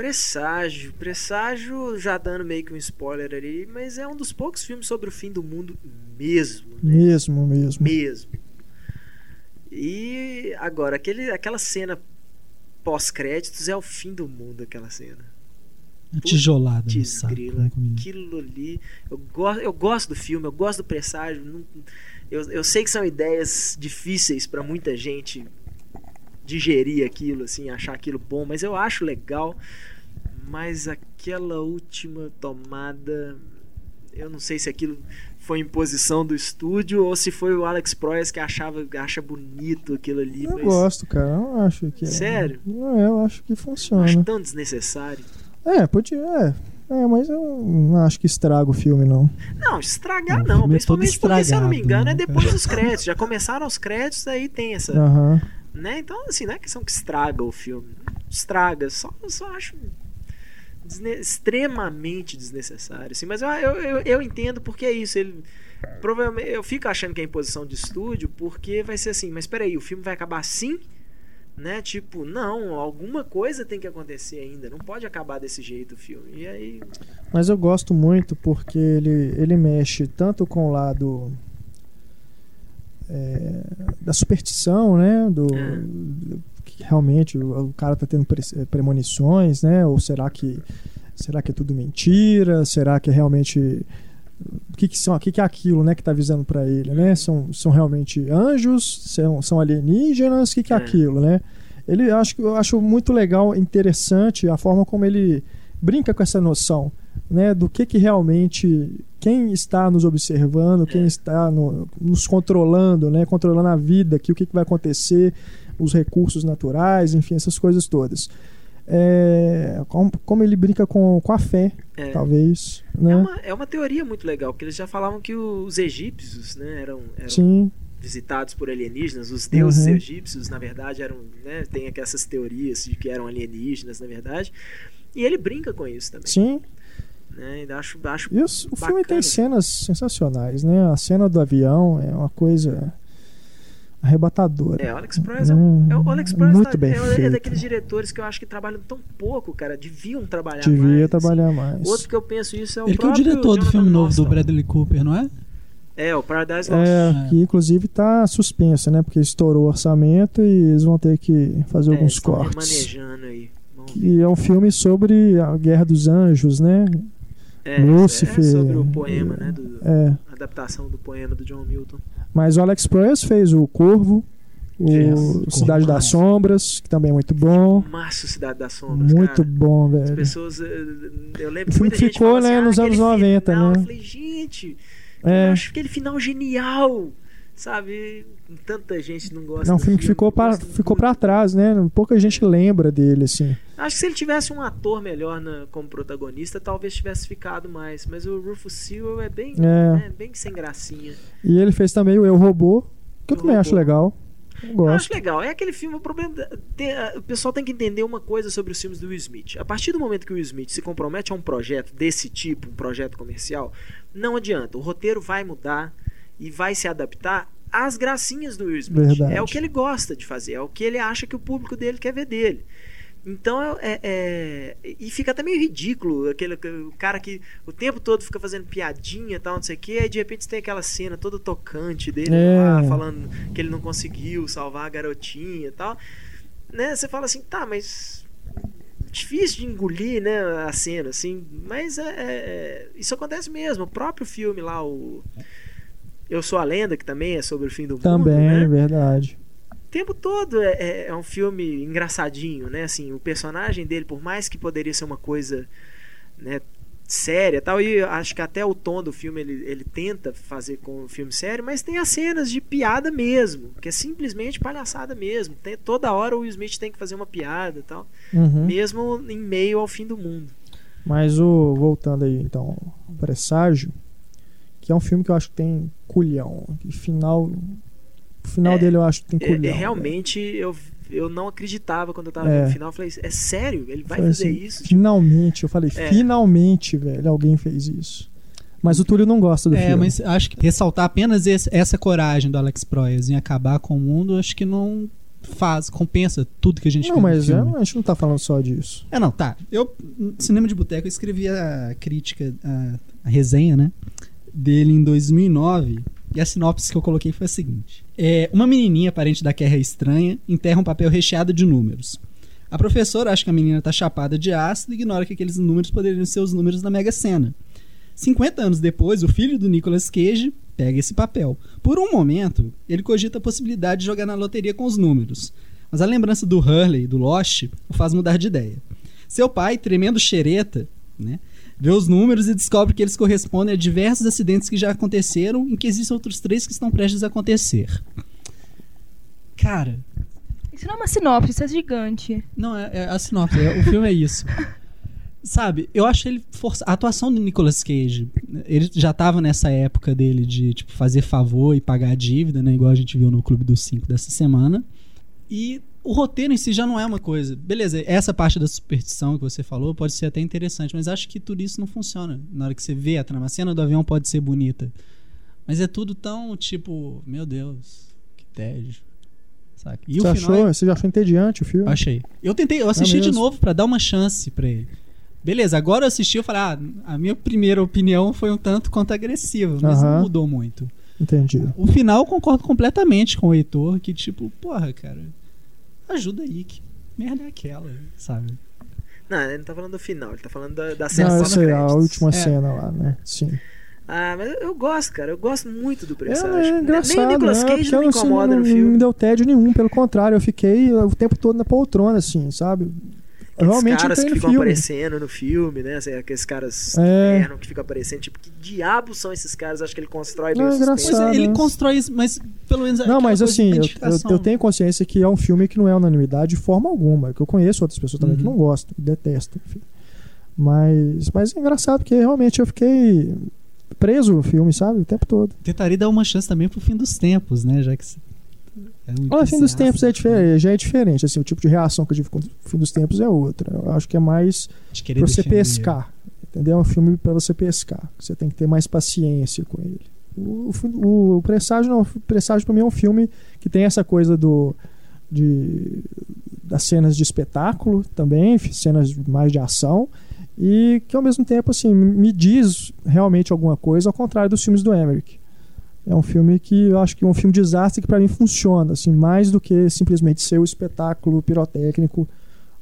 Presságio. Presságio, já dando meio que um spoiler ali, mas é um dos poucos filmes sobre o fim do mundo mesmo. né? Mesmo, mesmo. Mesmo. E agora, aquele, aquela cena pós-créditos é o fim do mundo, aquela cena. Uma tijolada. Desgrila. né. Aquilo ali. Eu, go eu gosto do filme, eu gosto do presságio. não- eu, eu sei que são ideias difíceis pra muita gente digerir aquilo, assim, achar aquilo bom, mas eu acho legal. Mas aquela última tomada. Eu não sei se aquilo foi imposição do estúdio ou se foi o Alex Proyas que achava acha bonito aquilo ali. Eu mas gosto, cara. Eu acho que. é- Sério? Não, é, eu acho que eu funciona. acho tão desnecessário. É, podia. É. É, mas eu não acho que estraga o filme, não. Não, estragar Não, o não, é principalmente porque, se eu não me engano, é né, depois cara? dos créditos. Já começaram os créditos, aí tem essa. Aham. Né? Então, assim, não é questão que estraga o filme. Estraga, só, só acho desne- extremamente desnecessário. Assim, mas eu, eu, eu, eu entendo porque é isso. Ele, provavelmente, eu fico achando que é imposição de estúdio, porque vai ser assim, mas peraí, o filme vai acabar assim? Né? Tipo, não, alguma coisa tem que acontecer ainda. Não pode acabar desse jeito o filme. E aí. Mas eu gosto muito porque ele, ele mexe tanto com o lado é, da superstição, né? Do, É. do- que realmente o, o cara tá tendo pre- eh, premonições, né? Ou será que será que é tudo mentira? Será que é realmente o que, que são, o que, que é aquilo, né, que tá avisando para ele, né? São, são realmente anjos? São, são alienígenas? O que, que é, É. aquilo, né? Ele eu acho que eu acho muito legal, interessante a forma como ele brinca com essa noção, né, do que que realmente quem está nos observando, quem É. está no- nos controlando, né, controlando a vida, que o que, que vai acontecer, os recursos naturais, enfim, essas coisas todas. é, como, como ele brinca com, com a fé, É. talvez. Né? É uma, é uma teoria muito legal, porque eles já falavam que os egípcios, né, eram, eram visitados por alienígenas, os deuses Uhum. egípcios, na verdade, eram, né, tem aqui essas teorias de que eram alienígenas, na verdade. E ele brinca com isso também, sim. Né? Acho, acho E os- o filme tem cenas sensacionais, né? A cena do avião é uma coisa arrebatadora. É, o Alex Proyas é, é o Alex Proyas Muito tá- bem é, é feito. daqueles diretores que eu acho que trabalham tão pouco, cara, deviam trabalhar Devia mais. assim. trabalhar mais. Outro que eu penso isso é o Ele que é o diretor do Jonathan filme novo do. Bradley Cooper, não é? É, o Paradise Lost. É, que inclusive tá suspensa, né? Porque estourou o orçamento e eles vão ter que fazer É, alguns cortes. remanejando aí. E é um filme sobre a Guerra dos Anjos, né? É, Lúcifer, é sobre o poema, né? Do, É. a adaptação do poema do John Milton. Mas o Alex Proyas fez o Corvo, o Fez. Cidade das. Sombras, que também é muito bom. Márcio Cidade das Sombras, Muito cara. bom, As velho. pessoas, eh, eu lembro O filme ficou, assim, né, ah, nos anos 90, final. né? Eu falei, gente, É. eu acho aquele final genial, sabe? Tanta gente não gosta É um filme que ficou, pra, gosta ficou pra trás, né? Pouca gente lembra dele, assim. Acho que se ele tivesse um ator melhor na- como protagonista, talvez tivesse ficado mais. Mas o Rufus Sewell é bem, É. né, bem sem gracinha. E ele fez também o Eu Robô, que eu Eu também acho Robô. legal. Eu Eu gosto. acho legal. É aquele filme, o problema. tem- o pessoal tem que entender uma coisa sobre os filmes do Will Smith. A partir do momento que o Will Smith se compromete a um projeto desse tipo, um projeto comercial, não adianta. O roteiro vai mudar e vai se adaptar às gracinhas do Will Smith. Verdade. É o que ele gosta de fazer, é o que ele acha que o público dele quer ver dele. Então é, é- E fica até meio ridículo aquele o cara que o tempo todo fica fazendo piadinha e tal, não sei o que, aí de repente você tem aquela cena toda tocante dele É. lá, falando que ele não conseguiu salvar a garotinha e tal. Né? Você fala assim, tá, mas. Difícil de engolir, né, a cena, assim, mas é, é- isso acontece mesmo. O próprio filme lá, o Eu Sou a Lenda, que também é sobre o fim do Também, mundo, né? verdade. o tempo todo é, é- é um filme engraçadinho, né? Assim, o personagem dele, por mais que poderia ser uma coisa, né, séria e tal, e acho que até o tom do filme ele, ele tenta fazer com o filme sério, mas tem as cenas de piada mesmo, que é simplesmente palhaçada mesmo. Tem, toda hora o Will Smith tem que fazer uma piada tal, Uhum. mesmo em meio ao fim do mundo. Mas o voltando aí, então, o Presságio, que é um filme que eu acho que tem culhão. Que final. O final É, dele eu acho que tem É, culhão. é, realmente eu, eu não acreditava quando eu tava É. vendo o final, eu falei, é sério? Ele vai Falei fazer assim, isso? Finalmente, eu falei, É. finalmente, velho, alguém fez isso. Mas o Túlio não gosta do É, filme. mas acho que ressaltar apenas esse- essa coragem do Alex Proyas em acabar com o mundo, acho que não faz, compensa tudo que a gente Não, no mas é, a gente não tá falando só disso. É, não, tá. Eu, no Cinema de Boteco, eu escrevi a crítica, a, a resenha, né? Dele em 2009. E a sinopse que eu coloquei foi a seguinte: é, Uma menininha, parente da Guerra Estranha, enterra um papel recheado de números. A professora acha que a menina tá chapada de ácido e ignora que aqueles números poderiam ser os números da Mega Sena. 50 anos depois, o filho do Nicolas Cage pega esse papel. Por um momento, ele cogita a possibilidade de jogar na loteria com os números. Mas a lembrança do Hurley, do Lost, o faz mudar de ideia. Seu pai, tremendo xereta, né, vê os números e descobre que eles correspondem a diversos acidentes que já aconteceram e que existem outros três que estão prestes a acontecer. Cara, Isso não é uma sinopse, isso é gigante. não, é, é a sinopse, é- o filme é isso. Sabe, eu acho ele força A atuação do Nicolas Cage, ele já tava nessa época dele de tipo, fazer favor e pagar a dívida, né? Igual a gente viu no Clube dos Cinco dessa semana. E o roteiro em si já não é uma coisa. Beleza, essa parte da superstição que você falou pode ser até interessante, mas acho que tudo isso não funciona. Na hora que você vê a trama, a cena do avião pode ser bonita. Mas é tudo tão tipo, meu Deus, que tédio. Saca? E Você, o achou, é você já achou entediante o filme? Achei. Eu tentei, eu assisti de mesmo? novo pra dar uma chance pra ele. Beleza, agora eu assisti eu falei, ah, a minha primeira opinião foi um tanto quanto agressiva, mas não mudou muito. Entendi. O final eu concordo completamente com o Heitor, que tipo, porra, cara, ajuda aí, que merda é aquela, sabe? Não, ele não tá falando do final, ele tá falando da, da cena Não, eu sei, a última É. cena lá, né? Sim. Ah, mas eu gosto, cara. Eu gosto muito do É, Presságio. é Nem engraçado, o Nicolas né? Cage não me assim, incomoda não, no não filme. me deu tédio nenhum, pelo contrário, eu fiquei o tempo todo na poltrona, assim, sabe? Realmente caras que no ficam filme. aparecendo no filme, né? Assim, aqueles caras É. que ficam aparecendo. Tipo, que diabos são esses caras? Acho que ele constrói bem o é suspense. Mas engraçado. ele né? constrói isso, mas pelo menos. Não, mas assim, eu, eu, eu tenho consciência que é um filme que não é unanimidade de forma alguma. Que eu conheço outras pessoas também que Uhum. não gostam, detestam, enfim. Mas, mas é engraçado porque realmente eu fiquei preso no filme, sabe? O tempo todo. Tentaria dar uma chance também pro fim dos tempos, né? Já que. você um Olha, fim dos tempos é né? diferente, já é diferente. Assim, o tipo de reação que eu tive com o fim dos tempos é outra. Eu acho que é mais pra você defender. pescar. Entendeu? É um filme pra você pescar. Você tem que ter mais paciência com ele. O, o, o, o Presságio não. O Presságio pra mim é um filme que tem essa coisa do. De, das cenas de espetáculo também, cenas mais de ação. E que ao mesmo tempo, assim, me diz realmente alguma coisa, ao contrário dos filmes do Emmerich. É um filme que eu acho que é um filme de desastre que pra mim funciona, assim, mais do que simplesmente ser o espetáculo pirotécnico,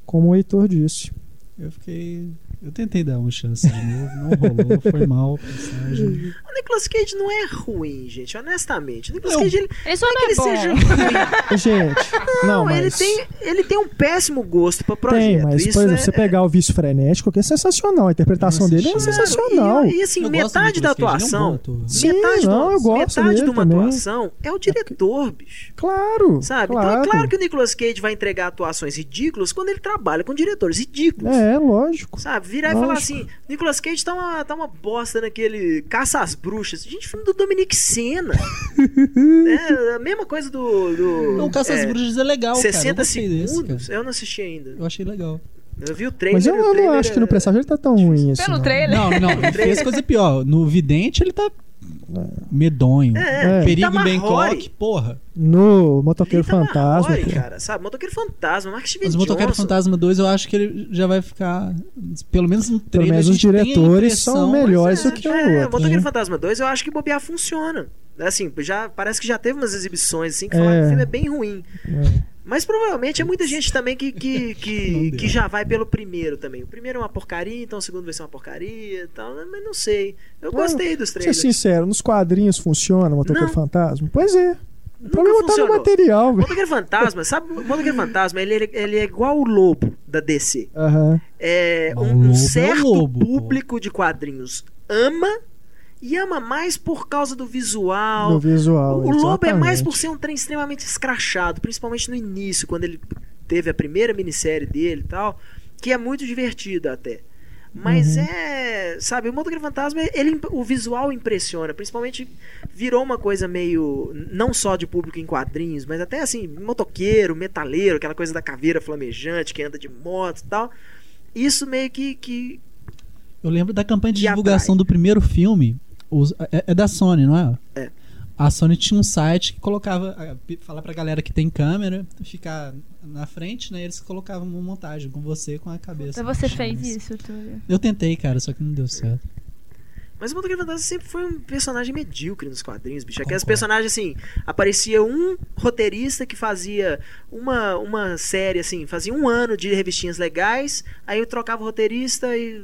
como o Heitor disse. Eu fiquei. Eu tentei dar uma chance de novo, não rolou, foi mal. Passagem. O Nicolas Cage não é ruim, gente, honestamente. O Nicolas Não. Cage, ele, Ele só não não é que é ele bom. seja ruim. Gente, não, Não, ele, mas tem, ele tem um péssimo gosto pra projeto. tem, mas Isso por exemplo, é, você pegar o vício frenético, que é sensacional, a interpretação dele é sensacional. E, e assim, Eu metade da Cage, ele é atuação. Sim, metade não, do, eu gosto metade de uma também. atuação é o diretor, bicho. Claro, Sabe? claro. Então é claro que o Nicolas Cage vai entregar atuações ridículas quando ele trabalha com diretores ridículos. É, lógico. Sabe? Virar e falar Lógico. assim: Nicolas Cage tá uma, tá uma bosta naquele Caça às Bruxas. Gente, filme do Dominic Senna. é a mesma coisa do. do Não, Caça às é, Bruxas é legal, cara. Eu 60 gostei desse, segundos. cara. eu não assisti ainda. Eu achei legal. Eu vi o trailer. Mas eu, eu não acho que no é- Presságio ele tá tão ruim assim. Pelo não. trailer. Não, não, ele fez coisa pior. No Vidente ele tá medonho. É, É. Perigo Rita Bangkok, Marroy. porra. No Motoqueiro Rita Fantasma. Cara, sabe? Motoqueiro Fantasma, Mark Steven Mas o Motoqueiro Johnson. Fantasma 2 eu acho que ele já vai ficar. Pelo menos no Pelo trailer. menos a os diretores são melhores É, do que o é, outro. Motoqueiro né? Fantasma 2 eu acho que bobear funciona. Assim, já, parece que já teve umas exibições assim que É. falaram que o filme é bem ruim. É. Mas provavelmente é muita gente também que, que, que, que já vai pelo primeiro também. O primeiro é uma porcaria, então o segundo vai ser uma porcaria e tal. Mas não sei. Eu Não, gostei dos Pra ser trailers. sincero, nos quadrinhos funciona o Motoqueiro. Fantasma? Pois é. O Nunca problema tá no funcionou. material, velho. Motoqueiro Fantasma, sabe? O Motoqueiro Fantasma, ele, é- ele é igual o lobo da DC. É, um, um lobo é certo lobo, pô. público de quadrinhos ama e ama mais por causa do visual. No visual. o lobo é mais exatamente. por ser um trem extremamente escrachado, principalmente no início, quando ele teve a primeira minissérie dele e tal, que é muito divertido até. Mas Uhum. é, sabe, o Motoqueiro Fantasma, ele, o visual impressiona, principalmente virou uma coisa meio, não só de público em quadrinhos, mas até assim, motoqueiro, metaleiro, aquela coisa da caveira flamejante que anda de moto e tal. Isso meio que, que Eu lembro da campanha de E divulgação atrai. do primeiro filme. Os- é, é da Sony, não é? É. A Sony tinha um site que colocava. Falar pra galera que tem câmera, ficar na frente, né? Eles colocavam uma montagem com você com a cabeça. Então você fez assim. isso, Túlio. Eu tentei, cara, só que não deu certo. Mas o Motoqueiro Fantasma sempre foi um personagem medíocre nos quadrinhos, bicho. Aqueles personagens, assim, aparecia um roteirista que fazia uma, uma série, assim, fazia um ano de revistinhas legais, aí eu trocava o roteirista e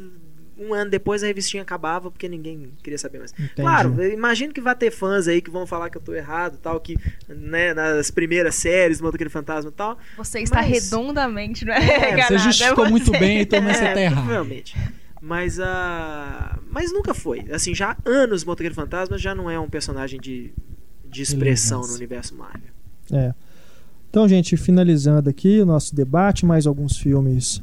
um ano depois a revistinha acabava porque ninguém queria saber mais. Entendi. Claro, imagino que vai ter fãs aí que vão falar que eu tô errado tal, que, né, nas primeiras séries, Motoqueiro Fantasma e tal. Você está Mas- redondamente, não É, é? Você enganado, justificou é muito você. bem, então você tá errado. Provavelmente. Mas a. Mas nunca foi. Assim, já há anos Motoqueiro Fantasma já não é um personagem de, de expressão no Relevância. universo Marvel. É. Então, gente, finalizando aqui o nosso debate, mais alguns filmes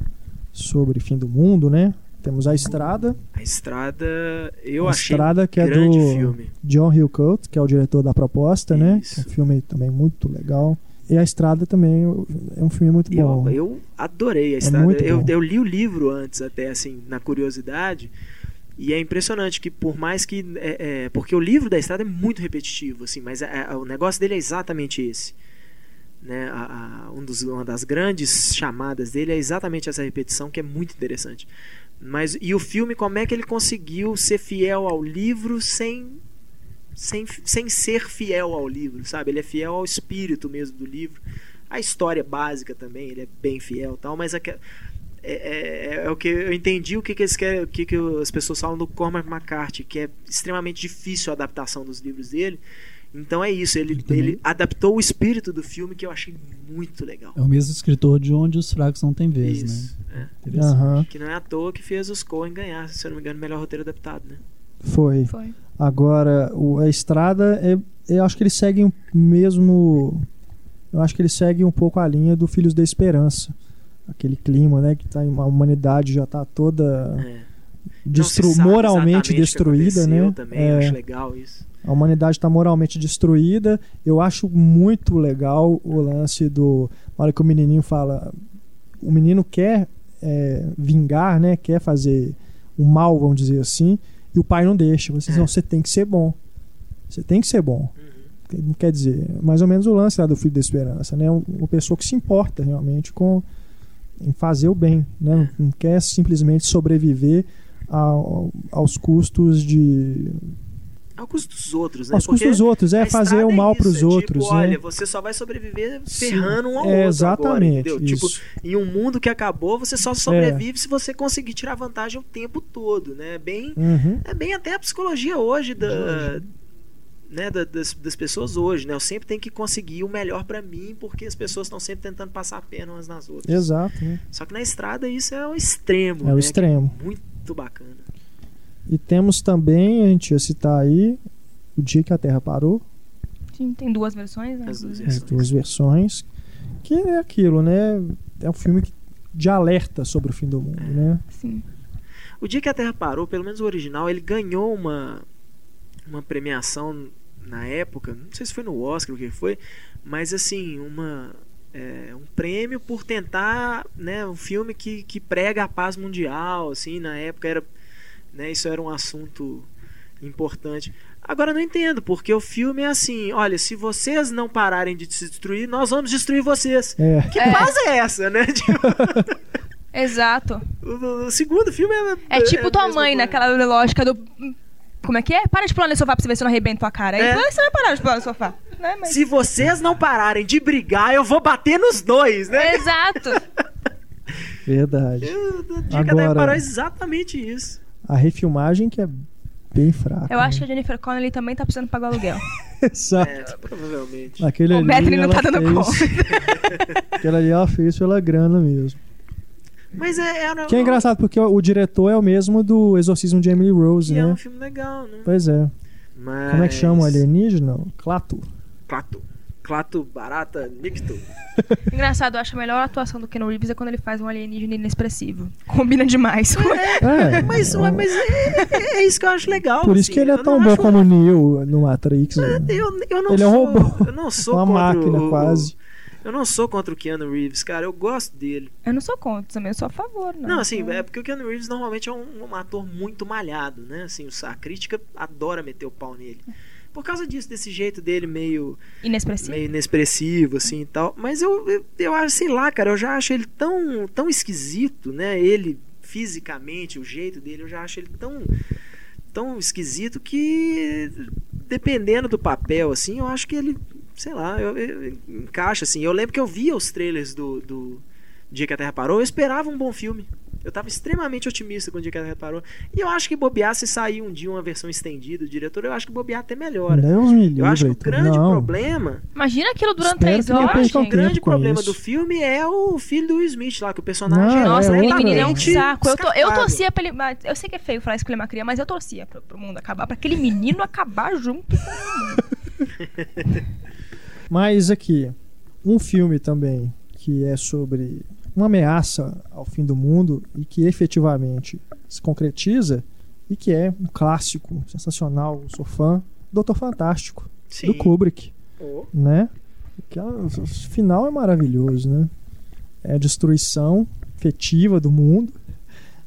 sobre fim do mundo, né? Temos A Estrada, A Estrada, eu A achei Estrada, que é do filme. John Hillcoat, que é o diretor da proposta, né? Isso. Um filme também muito legal. E A Estrada também é um filme muito Eu, bom. eu adorei a Estrada. muito eu, eu li o livro antes, até assim, na curiosidade. E é impressionante que por mais que. é, é, porque o livro da Estrada é muito repetitivo, assim, mas é- é- o negócio dele é exatamente esse. Né? A- um dos, uma das grandes chamadas dele é exatamente essa repetição, que é muito interessante. Mas, e o filme, como é que ele conseguiu ser fiel ao livro sem, sem, sem ser fiel ao livro, sabe? Ele é fiel ao espírito mesmo do livro. A história básica também, ele é bem fiel tal, mas é, é- é o que eu entendi o que, que eles querem, o que, que as pessoas falam do Cormac McCarthy, que é extremamente difícil a adaptação dos livros dele. Então é isso, ele, Ele ele adaptou o espírito do filme que eu achei muito legal. É o mesmo escritor de Onde os Fracos Não Têm Vez, Isso, né? é. Aham. Que não é à toa que fez os Coen ganhar, se eu não me engano, o melhor roteiro adaptado, né? Foi. Foi. Agora, o- a estrada, é, eu acho que eles seguem o mesmo. Eu acho que eles seguem um pouco a linha do Filhos da Esperança. Aquele clima, né? Que tá, a humanidade já está toda É. destru- moralmente destruída, né? Também, É, eu acho legal isso. A humanidade está moralmente destruída. Eu acho muito legal o lance do. Na hora que o menininho fala. O menino quer é, vingar, né? Quer fazer o mal, vamos dizer assim. E o pai não deixa. Você, É. não, você tem que ser bom. Você tem que ser bom. Uhum. Quer dizer, mais ou menos o lance lá do Filho da Esperança, né? Um- Uma pessoa que se importa realmente com em fazer o bem, né? Não quer simplesmente sobreviver ao- aos custos de Ao custo dos outros, né? aos custos dos outros, é fazer o mal isso, para os é outros, Tipo, né? olha, você só vai sobreviver Sim, ferrando um ao é, outro exatamente, agora, entendeu? Tipo, em um mundo que acabou, você só sobrevive se você conseguir tirar vantagem o tempo todo, né? É Bem, Uhum. é bem até a psicologia hoje da né, da- das, das pessoas hoje, né? Eu sempre tenho que conseguir o melhor pra mim, porque as pessoas estão sempre tentando passar a pena umas nas outras. Exato, né? Só que na estrada isso é o extremo, É o né? extremo. É Muito bacana. E temos também, a gente ia citar aí, o dia que a Terra parou, Sim, tem duas versões, né? As duas as duas versões, que é aquilo, né? É um filme que- de alerta sobre o fim do mundo, né? Sim. O dia que a Terra parou, pelo menos o original, ele ganhou uma, uma premiação na época, não sei se foi no Oscar o que foi, mas assim, uma, é, um prêmio por tentar, né, um filme que, que prega a paz mundial, assim, na época era, né, isso era um assunto importante. Agora eu não entendo, porque o filme é assim, olha, se vocês não pararem de se destruir, nós vamos destruir vocês. É, Que É. paz é essa, né? Tipo, Exato. o, o segundo filme é. É tipo a tua mãe coisa. naquela lógica do. Como é que é? Para de pular no sofá pra você ver se eu não arrebento tua cara. Aí É. você vai parar de pular no sofá. Né? Mas... Se vocês não pararem de brigar, eu vou bater nos dois, né? Exato. verdade. Eu- dia que Agora- é exatamente isso. A refilmagem que é bem fraca. Eu acho que né? a Jennifer Connelly também tá precisando pagar o aluguel. Exato. É, provavelmente. Aquele O ali, Bethany não tá dando fez... Aquele ali ela fez pela grana mesmo. Mas é, é, Que é engraçado, porque o, o diretor é o mesmo do Exorcismo de Emily Rose, que é né? um filme legal, né? Pois é. Mas... Como é que chama o alienígena? Clato. Clato. Clato, barata, nicto. Engraçado, eu acho a melhor atuação do Ken Reeves é quando ele faz um alienígena inexpressivo. Combina demais. É, Mas, é mas é, é isso que eu acho legal. por isso assim. que ele é Eu tão não bom acho- como o Neo no Matrix. né? Eu, eu não Ele é um sou, robô. Eu não sou Uma contra máquina, o- quase. Eu não sou contra o Keanu Reeves, cara. Eu gosto dele. Eu não sou contra também, eu sou a favor. Não, Não, assim, é porque o Keanu Reeves normalmente é um, um ator muito malhado, né? Assim, o- a crítica adora meter o pau nele. Por causa disso, desse jeito dele meio, Inexpressivo. meio inexpressivo, assim e tal. Mas eu, eu, eu acho, sei lá, cara, eu já acho ele tão, tão esquisito, né? Ele, fisicamente, o jeito dele, eu já acho ele tão, tão esquisito que, dependendo do papel, assim, eu acho que ele, sei lá, eu, eu- encaixa, assim. Eu lembro que eu via os trailers do, do Dia que a Terra Parou, eu esperava um bom filme. Eu tava extremamente otimista com o Dia que a Terra Parou. E eu acho que bobear, se sair um dia uma versão estendida do diretor, eu acho que bobear até melhora. Deus me livre. Eu acho que o grande não. problema Imagina aquilo durante três horas, o grande com problema isso. do filme é o filho do Will Smith lá, que o personagem Não, é Nossa, é aquele outra. menino é um saco. Eu, to- eu torcia pra ele. mas Eu sei que é feio falar isso que ele é uma criança, mas eu torcia pro, pro mundo acabar. Pra aquele menino acabar junto com o mundo. Mas aqui, um filme também que é sobre uma ameaça ao fim do mundo e que efetivamente se concretiza e que é um clássico sensacional, sou fã, Doutor Fantástico, Sim. do Kubrick, Oh, né? Que é- o final é maravilhoso, né? É a destruição efetiva do mundo,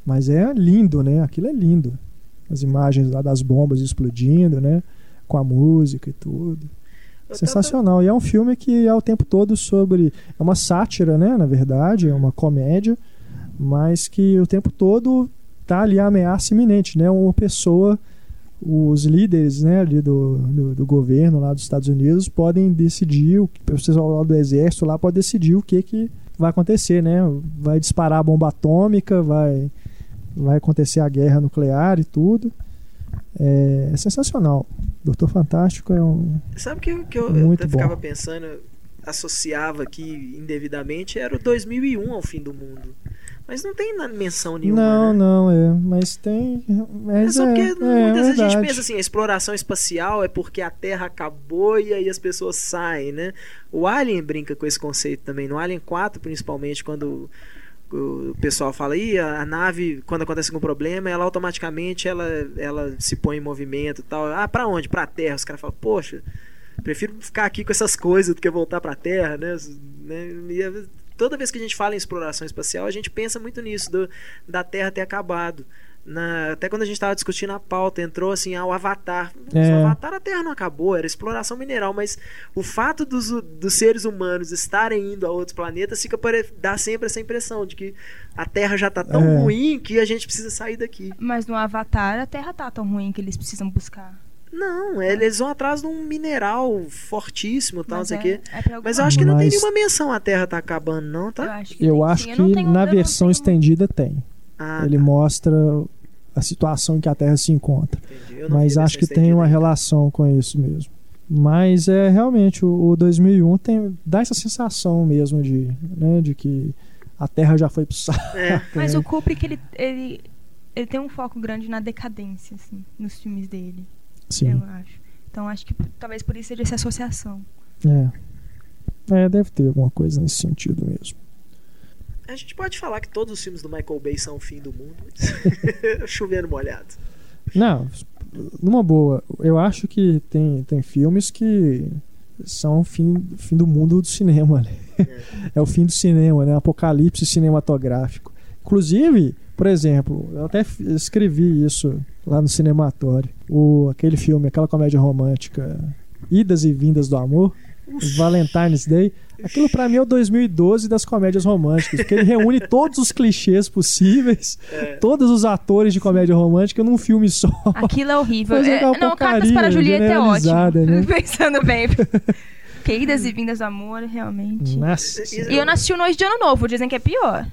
mas é lindo, né? Aquilo é lindo. As imagens lá das bombas explodindo, né? Com a música e tudo. Sensacional. E é um filme que é o tempo todo sobre. É uma sátira, né? Na verdade, é uma comédia, mas que o tempo todo tá ali a ameaça iminente, né? Uma pessoa, os líderes, né, ali do, do, do governo lá dos Estados Unidos podem decidir, o pessoal lá do exército lá pode decidir o que que vai acontecer, né? Vai disparar a bomba atômica, vai vai acontecer a guerra nuclear e tudo. É, é sensacional. Doutor Fantástico é um Sabe que, que eu, eu Muito até bom. ficava pensando, associava aqui indevidamente, era o 2001 ao fim do mundo. Mas não tem menção nenhuma. Não, né? não, é. Mas tem. É Mas só porque é, muitas é, vezes a gente verdade. pensa assim, a exploração espacial é porque a Terra acabou e aí as pessoas saem, né? O Alien brinca com esse conceito também. No Alien 4, principalmente, quando o pessoal fala, Ih, a nave, quando acontece algum problema, ela automaticamente ela, ela se põe em movimento tal. Ah, pra onde? Pra Terra. Os caras falam, poxa, prefiro ficar aqui com essas coisas do que voltar pra Terra, né? Né? E toda vez que a gente fala em exploração espacial, a gente pensa muito nisso, do- da Terra ter acabado. Na- até quando a gente estava discutindo a pauta, entrou assim, ah, o Avatar. É. O Avatar a Terra não acabou, era exploração mineral, mas o fato dos, dos seres humanos estarem indo a outros planetas fica pare... dá sempre essa impressão de que a Terra já tá tão É. ruim que a gente precisa sair daqui. Mas no Avatar a Terra tá tão ruim que eles precisam buscar. Não, eles vão atrás de um mineral fortíssimo, tal, não Mas sei o é- quê. é Mas eu acho que não tem Mas- nenhuma menção a Terra tá acabando, não, Eu tá? acho que, Eu tem, acho que Eu não tenho- na não versão tenho- estendida tem. Ah, Ele tá, mostra a situação em que a Terra se encontra. Mas acho que tem uma relação com isso mesmo. Mas é realmente o, o 2001 tem dá essa sensação mesmo de, né, de que a Terra já foi pro saco. É. Mas o Kubrick, ele, ele, ele tem um foco grande na decadência, assim, nos filmes dele, Sim. eu acho. Então acho que talvez por isso seja essa associação. É. É, deve ter alguma coisa nesse sentido mesmo. A gente pode falar que todos os filmes do Michael Bay são o fim do mundo. mas- Chovendo molhado. Não, numa boa, eu acho que tem, tem filmes que são o fim, fim do mundo do cinema. Né? É o fim do cinema, né? Apocalipse cinematográfico. Inclusive, por exemplo, eu até escrevi isso lá no Cinematório. O, aquele filme, aquela comédia romântica, Idas e Vindas do Amor, Valentine's Day. Aquilo pra mim é o 2012 das comédias românticas, porque ele reúne todos os clichês possíveis, É. todos os atores de comédia romântica num filme só. Aquilo é horrível. É, aquela não, Cartas para a Julieta é ótimo. generalizada, né? Pensando bem. Queridas e vindas do amor, realmente. Nossa, E eu não assisti o Noite de Ano Novo, dizem que é pior.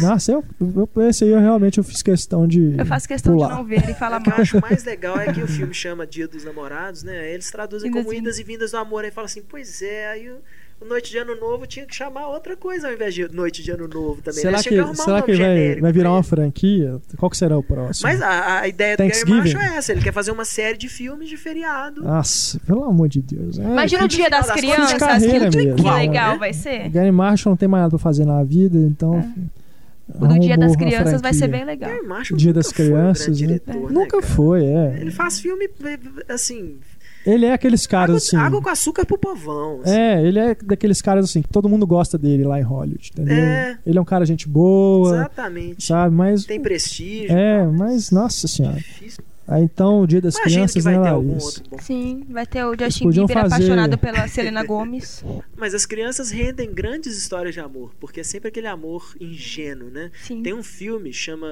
Nossa, eu, eu, esse aí eu realmente eu fiz questão de. Eu faço questão pular. de não ver e falar O que eu acho mais legal é que o filme chama Dia dos Namorados, né? Aí Eles traduzem Idas como e- Idas e Vindas do Amor. Aí fala assim, pois é, aí o Noite de Ano Novo tinha que chamar outra coisa ao invés de Noite de Ano Novo também. Será né? que, arrumar um será nome que vai, vai virar uma franquia? Qual que será o próximo? Mas a, a ideia do Gary? Marshall é essa. Ele quer fazer uma série de filmes de feriado. Nossa, pelo amor de Deus. É, Imagina o que- dia das crianças, carreira que, mesmo, que né? legal vai ser. Gary Marshall não tem mais nada pra fazer na vida, então. O do Dia das Crianças vai ser bem legal. Gary Marshall Dia das foi um Crianças, né? diretor, né, Nunca foi, é. Ele faz filme, assim, Ele é aqueles caras água, assim. água com açúcar pro povão. assim. É, ele é daqueles caras assim que todo mundo gosta dele lá em Hollywood, entendeu? É. Ele é um cara gente boa, Exatamente. sabe? Mas. Tem prestígio. É, tal, mas nossa senhora. difícil. Aí então o Dia das Imagino que Crianças, vai né, ter algum Larissa? outro bom. Sim, vai ter o Justin Bieber fazer- apaixonado pela Selena Gomes. Mas as crianças rendem grandes histórias de amor, porque é sempre aquele amor ingênuo, né? Sim. Tem um filme chama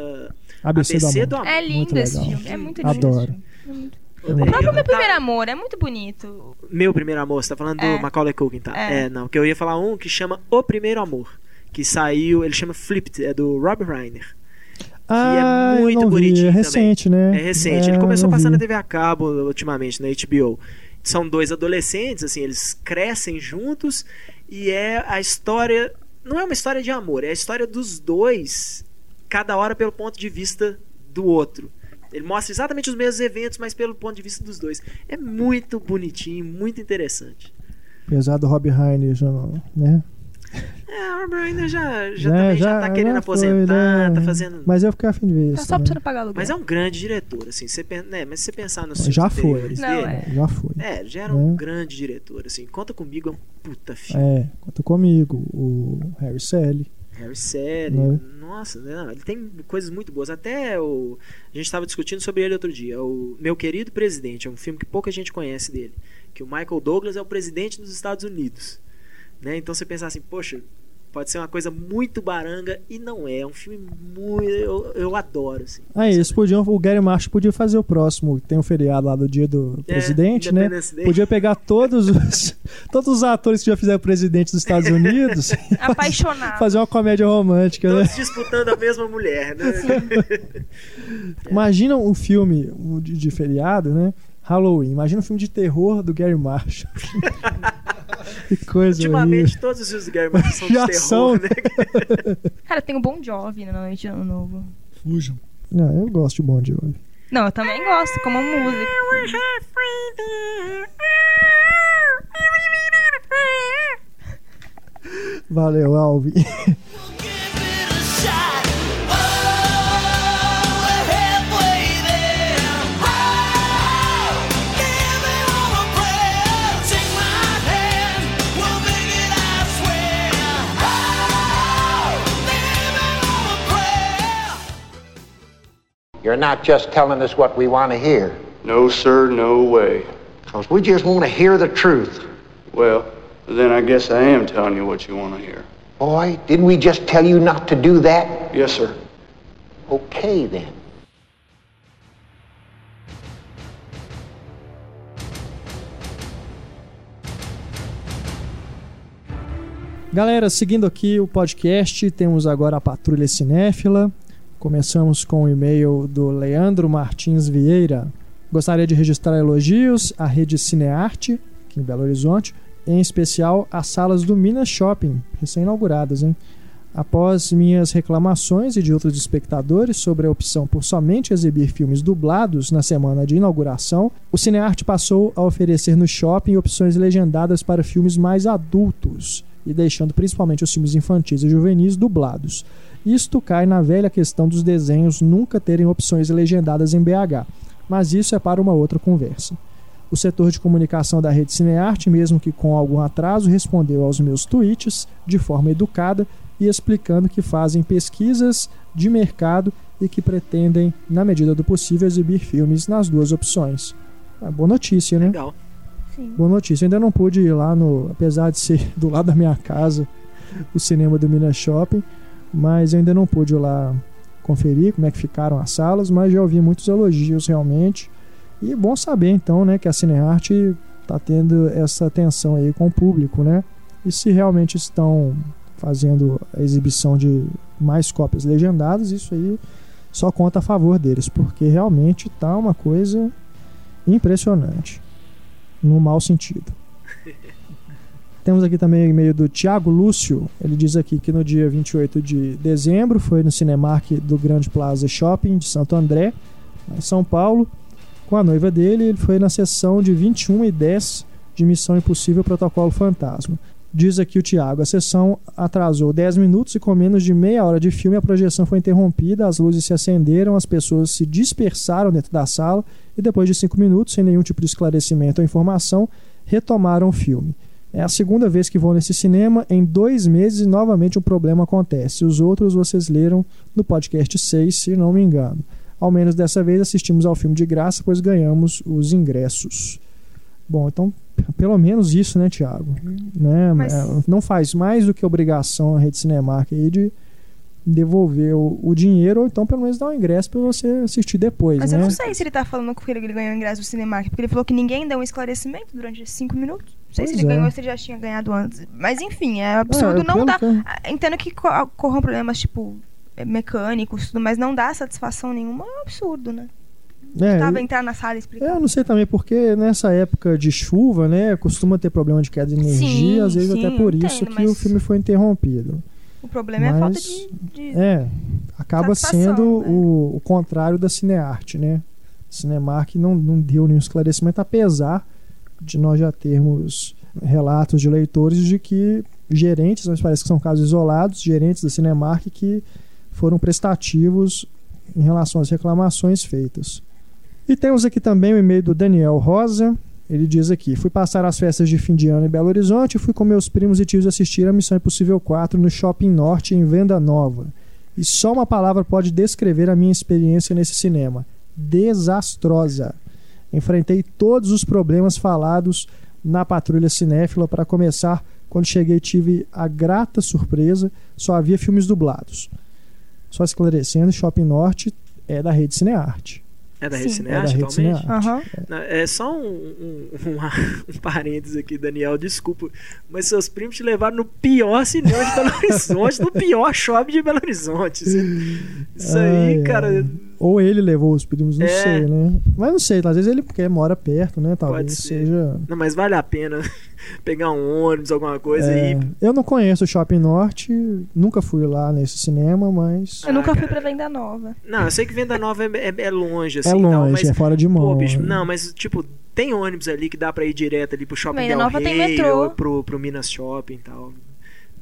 ABC, ABC do do Amor. É Muito lindo esse filme. É muito lindo. Adoro. esse filme. É muito- O O próprio Meu tá- Primeiro Amor é muito bonito. Meu Primeiro Amor, você tá falando É. do Macaulay Culkin, tá? É. É. não, que eu ia falar um que chama O Primeiro Amor, que saiu, ele chama Flipped, é do Rob Reiner. Ah, é eu muito vi, bonitinho É recente, né? É recente, ele começou a não passar vi. na TV a cabo ultimamente, na HBO. São dois adolescentes, assim, eles crescem juntos e é a história, não é uma história de amor, é a história dos dois, cada hora pelo ponto de vista do outro. Ele mostra exatamente os mesmos eventos, mas pelo ponto de vista dos dois. É muito bonitinho, muito interessante. Apesar do Rob Reiner, já não, né? É, o Rob Reiner já, já, Né, também já, tá querendo já foi, aposentar, né? tá fazendo... Mas eu fiquei afim de ver Tá isso. só também. precisando pagar aluguel. Mas é um grande diretor, assim, você, né, mas se você pensar nos Já foi. Não, dele, é. Já foi. É, ele já era um Né? grande diretor, assim. Conta comigo, é um puta filme. É, conta comigo, o Harry Sally. Harry Sally, Né? Nossa, né, não, ele tem coisas muito boas. Até o. A gente estava discutindo sobre ele outro dia. O Meu Querido Presidente, é um filme que pouca gente conhece dele. Que o Michael Douglas é o presidente dos Estados Unidos. Né? Então você pensar assim, poxa, pode ser uma coisa muito baranga e não é. É um filme muito. Eu, eu adoro, assim. Ah, eles podiam, o Gary Marshall podia fazer o próximo, tem um feriado lá do dia do É, presidente, né? Day. Podia pegar todos os, todos os atores que já fizeram presidente dos Estados Unidos Apaixonado. fazer uma comédia romântica, né? Todos disputando a mesma mulher, né? Imagina um filme de, de feriado, né? Halloween. Imagina um filme de terror do Gary Marshall. Que coisa Ultimamente horrível. todos os filmes do Gary Martin são de terror, são. né? Cara, tem o Bon Jovi na Noite de Ano Novo. Fujam. Não, eu gosto de Bon Jovi. Não, eu também gosto, como música. Valeu, Alvin. You're not just telling us what we want to hear, No, sir, no way. because we just want to hear the truth. Well, then I guess I am telling you what you want to hear. Boy, didn't we just tell you not to do that? Yes, sir. Okay, then. Galera, seguindo aqui o podcast, temos agora a Patrulha Cinéfila. Começamos com o e-mail do Leandro Martins Vieira. Gostaria de registrar elogios à rede Cinearte, aqui em Belo Horizonte, em especial às salas do Minas Shopping, recém-inauguradas, hein? Após minhas reclamações e de outros espectadores sobre a opção por somente exibir filmes dublados na semana de inauguração, o Cinearte passou a oferecer no shopping opções legendadas para filmes mais adultos e deixando principalmente os filmes infantis e juvenis dublados. Isto cai na velha questão dos desenhos nunca terem opções legendadas em BH, mas isso é para uma outra conversa. O setor de comunicação da rede Cinearte, mesmo que com algum atraso, respondeu aos meus tweets de forma educada e explicando que fazem pesquisas de mercado e que pretendem, na medida do possível, exibir filmes nas duas opções. É boa notícia, né? Legal. Sim. Boa notícia. Eu ainda não pude ir lá no. Apesar de ser do lado da minha casa, o cinema do Minas Shopping, mas eu ainda não pude ir lá conferir como é que ficaram as salas, mas já ouvi muitos elogios realmente. E bom saber então, né, que a Cinearte está tendo essa atenção aí com o público, né? E se realmente estão fazendo a exibição de mais cópias legendadas, isso aí só conta a favor deles, porque realmente tá uma coisa impressionante no mau sentido. Temos aqui também o e-mail do Tiago Lúcio. Ele diz aqui que no dia 28 de dezembro foi no Cinemark do Grande Plaza Shopping de Santo André, São Paulo, com a noiva dele. Ele foi na sessão de 21 e 10 de Missão Impossível Protocolo Fantasma. Diz aqui o Tiago, a sessão atrasou 10 minutos e com menos de meia hora de filme a projeção foi interrompida, as luzes se acenderam, as pessoas se dispersaram dentro da sala e depois de 5 minutos, sem nenhum tipo de esclarecimento ou informação, retomaram o filme. É a segunda vez que vou nesse cinema em dois meses e novamente um problema acontece. Os outros vocês leram no podcast 6, se não me engano. Ao menos dessa vez assistimos ao filme de graça, pois ganhamos os ingressos. Bom, então pelo menos isso, né, Thiago? Né? Mas- é, Não faz mais do que obrigação a Rede Cinemark aí de devolver o, o dinheiro ou então pelo menos dar o ingresso para você assistir depois, Mas né? eu não sei se ele tá falando que ele ganhou o ingresso do Cinemark, porque ele falou que ninguém deu um esclarecimento durante cinco minutos. Não sei se Pois ele é. ganhou ou se ele já tinha ganhado antes. Mas enfim, é absurdo. É, não que eu- Ah, Entendo que co- ocorram problemas, tipo, é, mecânicos, tudo, mas não dá satisfação nenhuma. É um absurdo, né? É, Tava entrar na sala e explicar. Eu não sei também porque nessa época de chuva, né, costuma ter problema de queda de energia, Sim, às vezes sim, até por eu isso entendo, que o mas- filme foi interrompido. O problema é a falta Mas- de. de- É, acaba sendo né? o, o contrário da Cinearte, né? Cinemark não, não deu nenhum esclarecimento, apesar de nós já termos relatos de leitores de que gerentes, mas parece que são casos isolados, gerentes da Cinemark que foram prestativos em relação às reclamações feitas. E temos aqui também o e-mail do Daniel Rosa. Ele diz aqui: Fui passar as festas de fim de ano em Belo Horizonte e fui com meus primos e tios assistir a Missão Impossível 4 no Shopping Norte, em Venda Nova. E só uma palavra pode descrever a minha experiência nesse cinema: desastrosa. Enfrentei todos os problemas falados na Patrulha Cinéfila. Para começar, quando cheguei, tive a grata surpresa: só havia filmes dublados. Só esclarecendo, Shopping Norte é da rede Cinearte. É da Rede Sim. É da Cinearte Rede atualmente? Cinearte. Não, É só um, um, um, um parênteses aqui, Daniel, desculpa. Mas seus primos te levaram no pior cinema de Belo Horizonte, no pior shopping de Belo Horizonte. Isso, isso Ai, aí, ai. cara, Ou ele levou os primos, não É. sei, né? Mas não sei, às vezes ele porque mora perto, né? Talvez Pode ser. seja. Não, mas vale a pena pegar um ônibus, alguma coisa É, aí. eu não conheço o Shopping Norte, nunca fui lá nesse cinema, mas Eu nunca Ah, fui pra Venda Nova. Não, eu sei que Venda Nova é, é- é longe, assim. é e longe, tal, mas, é fora de mão. Pô, bicho, né? não, mas tipo, tem ônibus ali que dá pra ir direto ali pro Shopping Venda Del Nova Rey tem metrô. ou pro, pro Minas Shopping e tal.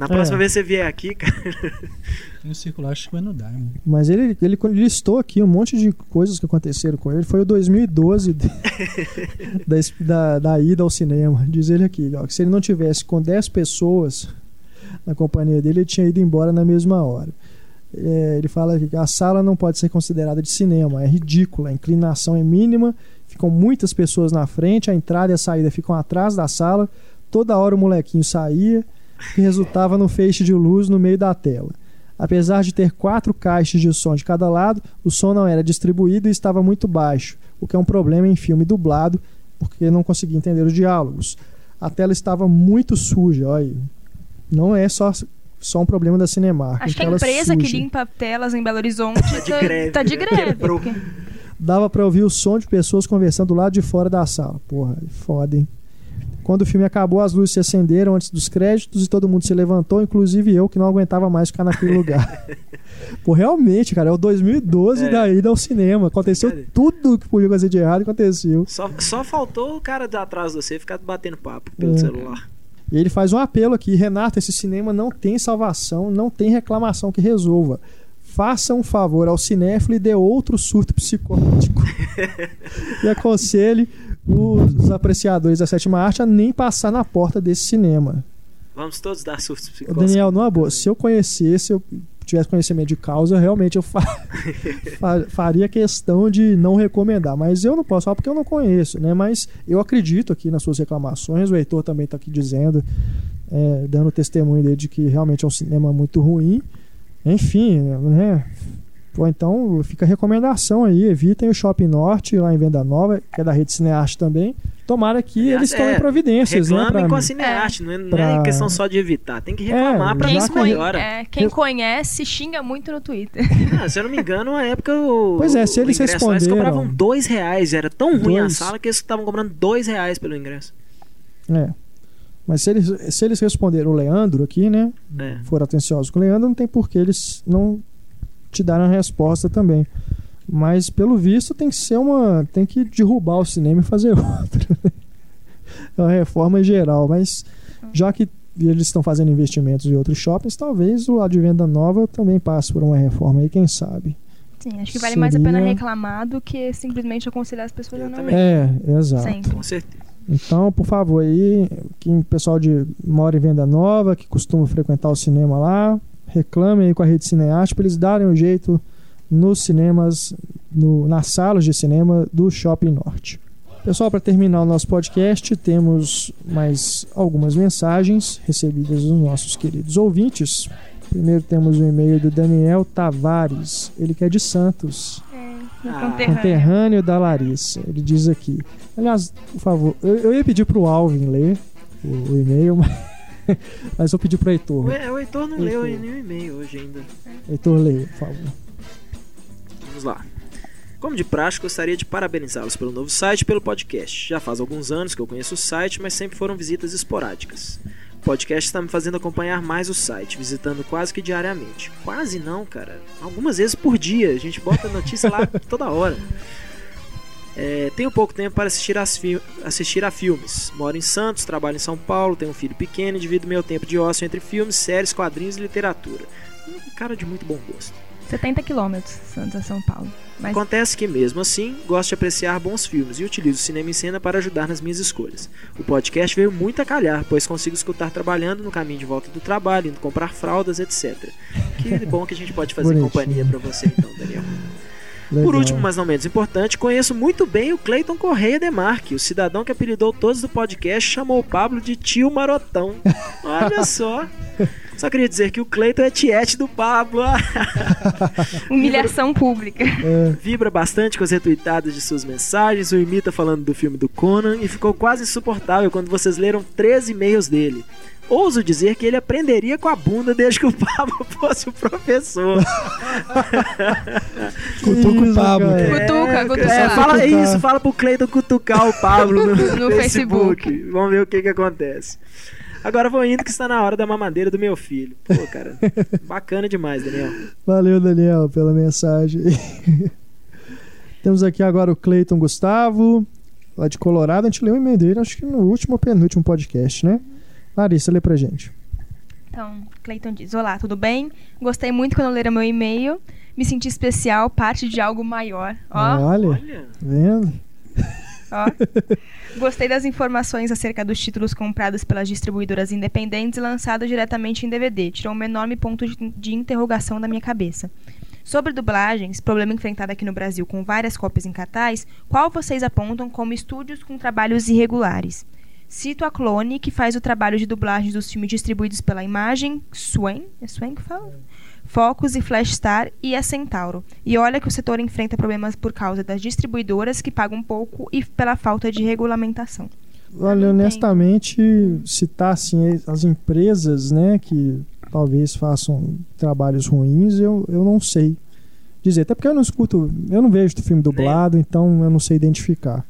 Na É. próxima vez que você vier aqui, cara, Tem o circular, acho que vai no Diamond. Mas ele, ele listou aqui um monte de coisas que aconteceram com ele. Foi o 2012 de- da, da, da ida ao cinema. Diz ele aqui, ó, que se ele não tivesse com 10 pessoas na companhia dele, ele tinha ido embora na mesma hora. É, ele fala que a sala não pode ser considerada de cinema, é ridícula, a inclinação é mínima, ficam muitas pessoas na frente, a entrada e a saída ficam atrás da sala, toda hora o molequinho saía, que resultava no feixe de luz no meio da tela. Apesar de ter quatro caixas de som de cada lado, o som não era distribuído e estava muito baixo, o que é um problema em filme dublado, porque não conseguia entender os diálogos. A tela estava muito suja, olha aí. Não é só, só um problema da Cinemark. Acho que a empresa que suja. limpa telas em Belo Horizonte tá de greve, Tá de né? greve. Porque- Dava pra ouvir o som de pessoas conversando do lado de fora da sala. Porra, foda, hein? Quando o filme acabou, as luzes se acenderam antes dos créditos e todo mundo se levantou, inclusive eu, que não aguentava mais ficar naquele lugar. Pô, realmente, cara, é o 2012 É. da ida ao cinema. Aconteceu Cara. tudo que podia fazer de errado, aconteceu. só, só faltou o cara de atrás de você ficar batendo papo pelo É. celular. E ele faz um apelo aqui: Renato, esse cinema não tem salvação, não tem reclamação que resolva. Faça um favor ao cinéfilo e dê outro surto psicótico. e aconselhe os apreciadores da sétima arte a nem passar na porta desse cinema. Vamos todos dar surtos Ô, psicóticos. Daniel, numa boa, se eu conhecesse, eu tivesse conhecimento de causa, realmente eu fa- faria questão de não recomendar. Mas eu não posso falar porque eu não conheço, né? Mas eu acredito aqui nas suas reclamações. O Heitor também está aqui dizendo, é, dando testemunho dele de que realmente é um cinema muito ruim. Enfim, né? Pô, então fica a recomendação aí, evitem o Shopping Norte lá em Venda Nova, que é da Rede Cinearte também. Tomara que Aliás, eles tomem é, providências, né? Reclamem pra- com a cinearte, não, é, não pra- é questão só de evitar. Tem que reclamar É, pra já ver se que a gente- melhora. É, quem Eu- conhece xinga muito no Twitter. Ah, se eu não me engano, na época o. Pois é, se eles lá, Eles responderam- cobravam dois reais. Era tão ruim a Dois. sala que eles estavam cobrando dois reais pelo ingresso. É. Mas se eles, se eles responderam o Leandro aqui, né? É. Foram atenciosos com o Leandro, não tem por que eles não te darem a resposta também. Mas pelo visto tem que ser uma. Tem que derrubar o cinema e fazer outro. é uma reforma geral. Mas já que eles estão fazendo investimentos em outros shoppings, talvez o lado de venda nova também passe por uma reforma aí, quem sabe. Sim, acho que vale mais a pena Seria- reclamar do que simplesmente aconselhar as pessoas Eu a não ir. É, exato. Sempre. Com certeza. Então, por favor, aí, quem pessoal de mora em Venda Nova, que costuma frequentar o cinema lá, reclame aí com a rede Cinearte para eles darem um jeito nos cinemas, no- nas salas de cinema do Shopping Norte. Pessoal, para terminar o nosso podcast, temos mais algumas mensagens recebidas dos nossos queridos ouvintes. Primeiro temos o e-mail do Daniel Tavares, ele que é de Santos É, Ah. conterrâneo. conterrâneo da Larissa. Ele diz aqui. Aliás, por favor, eu, eu ia pedir pro Alvin ler o, o e-mail, mas, mas eu pedi pro Heitor. O, o Heitor não Heitor. leu nenhum e-mail hoje ainda. Heitor, leia, por favor. Vamos lá. Como de praxe, gostaria de parabenizá-los pelo novo site e pelo podcast. Já faz alguns anos que eu conheço o site, mas sempre foram visitas esporádicas. O podcast está me fazendo acompanhar mais o site, visitando quase que diariamente. Quase não, cara. Algumas vezes por dia. A gente bota notícia lá toda hora. É, tenho pouco tempo para assistir, as fi- assistir a filmes. Moro em Santos, trabalho em São Paulo, tenho um filho pequeno e divido meu tempo de ócio entre filmes, séries, quadrinhos e literatura. Um cara de muito bom gosto. 70 quilômetros, Santos a São Paulo. Mas Acontece que, mesmo assim, gosto de apreciar bons filmes e utilizo o cinema em cena para ajudar nas minhas escolhas. O podcast veio muito a calhar, pois consigo escutar trabalhando no caminho de volta do trabalho, indo comprar fraldas, etc. Que bom que a gente pode fazer Bonitinho. companhia para você, então, Daniel. Legal. Por último, mas não menos importante, conheço muito bem o Cleiton Correia Demarque, o cidadão que apelidou todos do podcast chamou o Pablo de tio Marotão. Olha só. Só queria dizer que o Cleiton é tiete do Pablo. Humilhação pública. Vibra bastante com as retuitadas de suas mensagens, o imita falando do filme do Conan e ficou quase insuportável quando vocês leram 13 e-mails dele. Ouso dizer que ele aprenderia com a bunda desde que o Pablo fosse o professor. Cutuca o Isso, Pablo. cara. Cutuca, cutuca. É, fala Cutucar. isso, fala pro Cleiton cutucar o Pablo no, No Facebook. Facebook. Vamos ver o que que acontece. Agora vou indo que está na hora da mamadeira do meu filho. Pô, cara, bacana demais, Daniel. Valeu, Daniel, pela mensagem. Temos aqui agora o Cleiton Gustavo, lá de Colorado. A gente leu o e-mail dele, acho que no último ou penúltimo podcast, né? Larissa, lê pra gente. Então, Clayton diz: Olá, tudo bem? Gostei muito quando leram meu e-mail. Me senti especial, parte de algo maior. Ó, Olha, Olha, vendo? ó. Gostei das informações acerca dos títulos comprados pelas distribuidoras independentes e lançados diretamente em DVD. Tirou um enorme ponto de, de interrogação da minha cabeça. Sobre dublagens, problema enfrentado aqui no Brasil com várias cópias em cartaz, qual vocês apontam como estúdios com trabalhos irregulares? Cito a Clone, que faz o trabalho de dublagem dos filmes distribuídos pela Imagem, Swain, é Swain que fala? Focus e Flash Star e a Centauro. E olha que o setor enfrenta problemas por causa das distribuidoras que pagam pouco e pela falta de regulamentação. Olha, honestamente, citar assim as empresas, né, que talvez façam trabalhos ruins, eu, eu não sei dizer. Até porque eu não escuto, eu não vejo o filme dublado, então eu não sei identificar.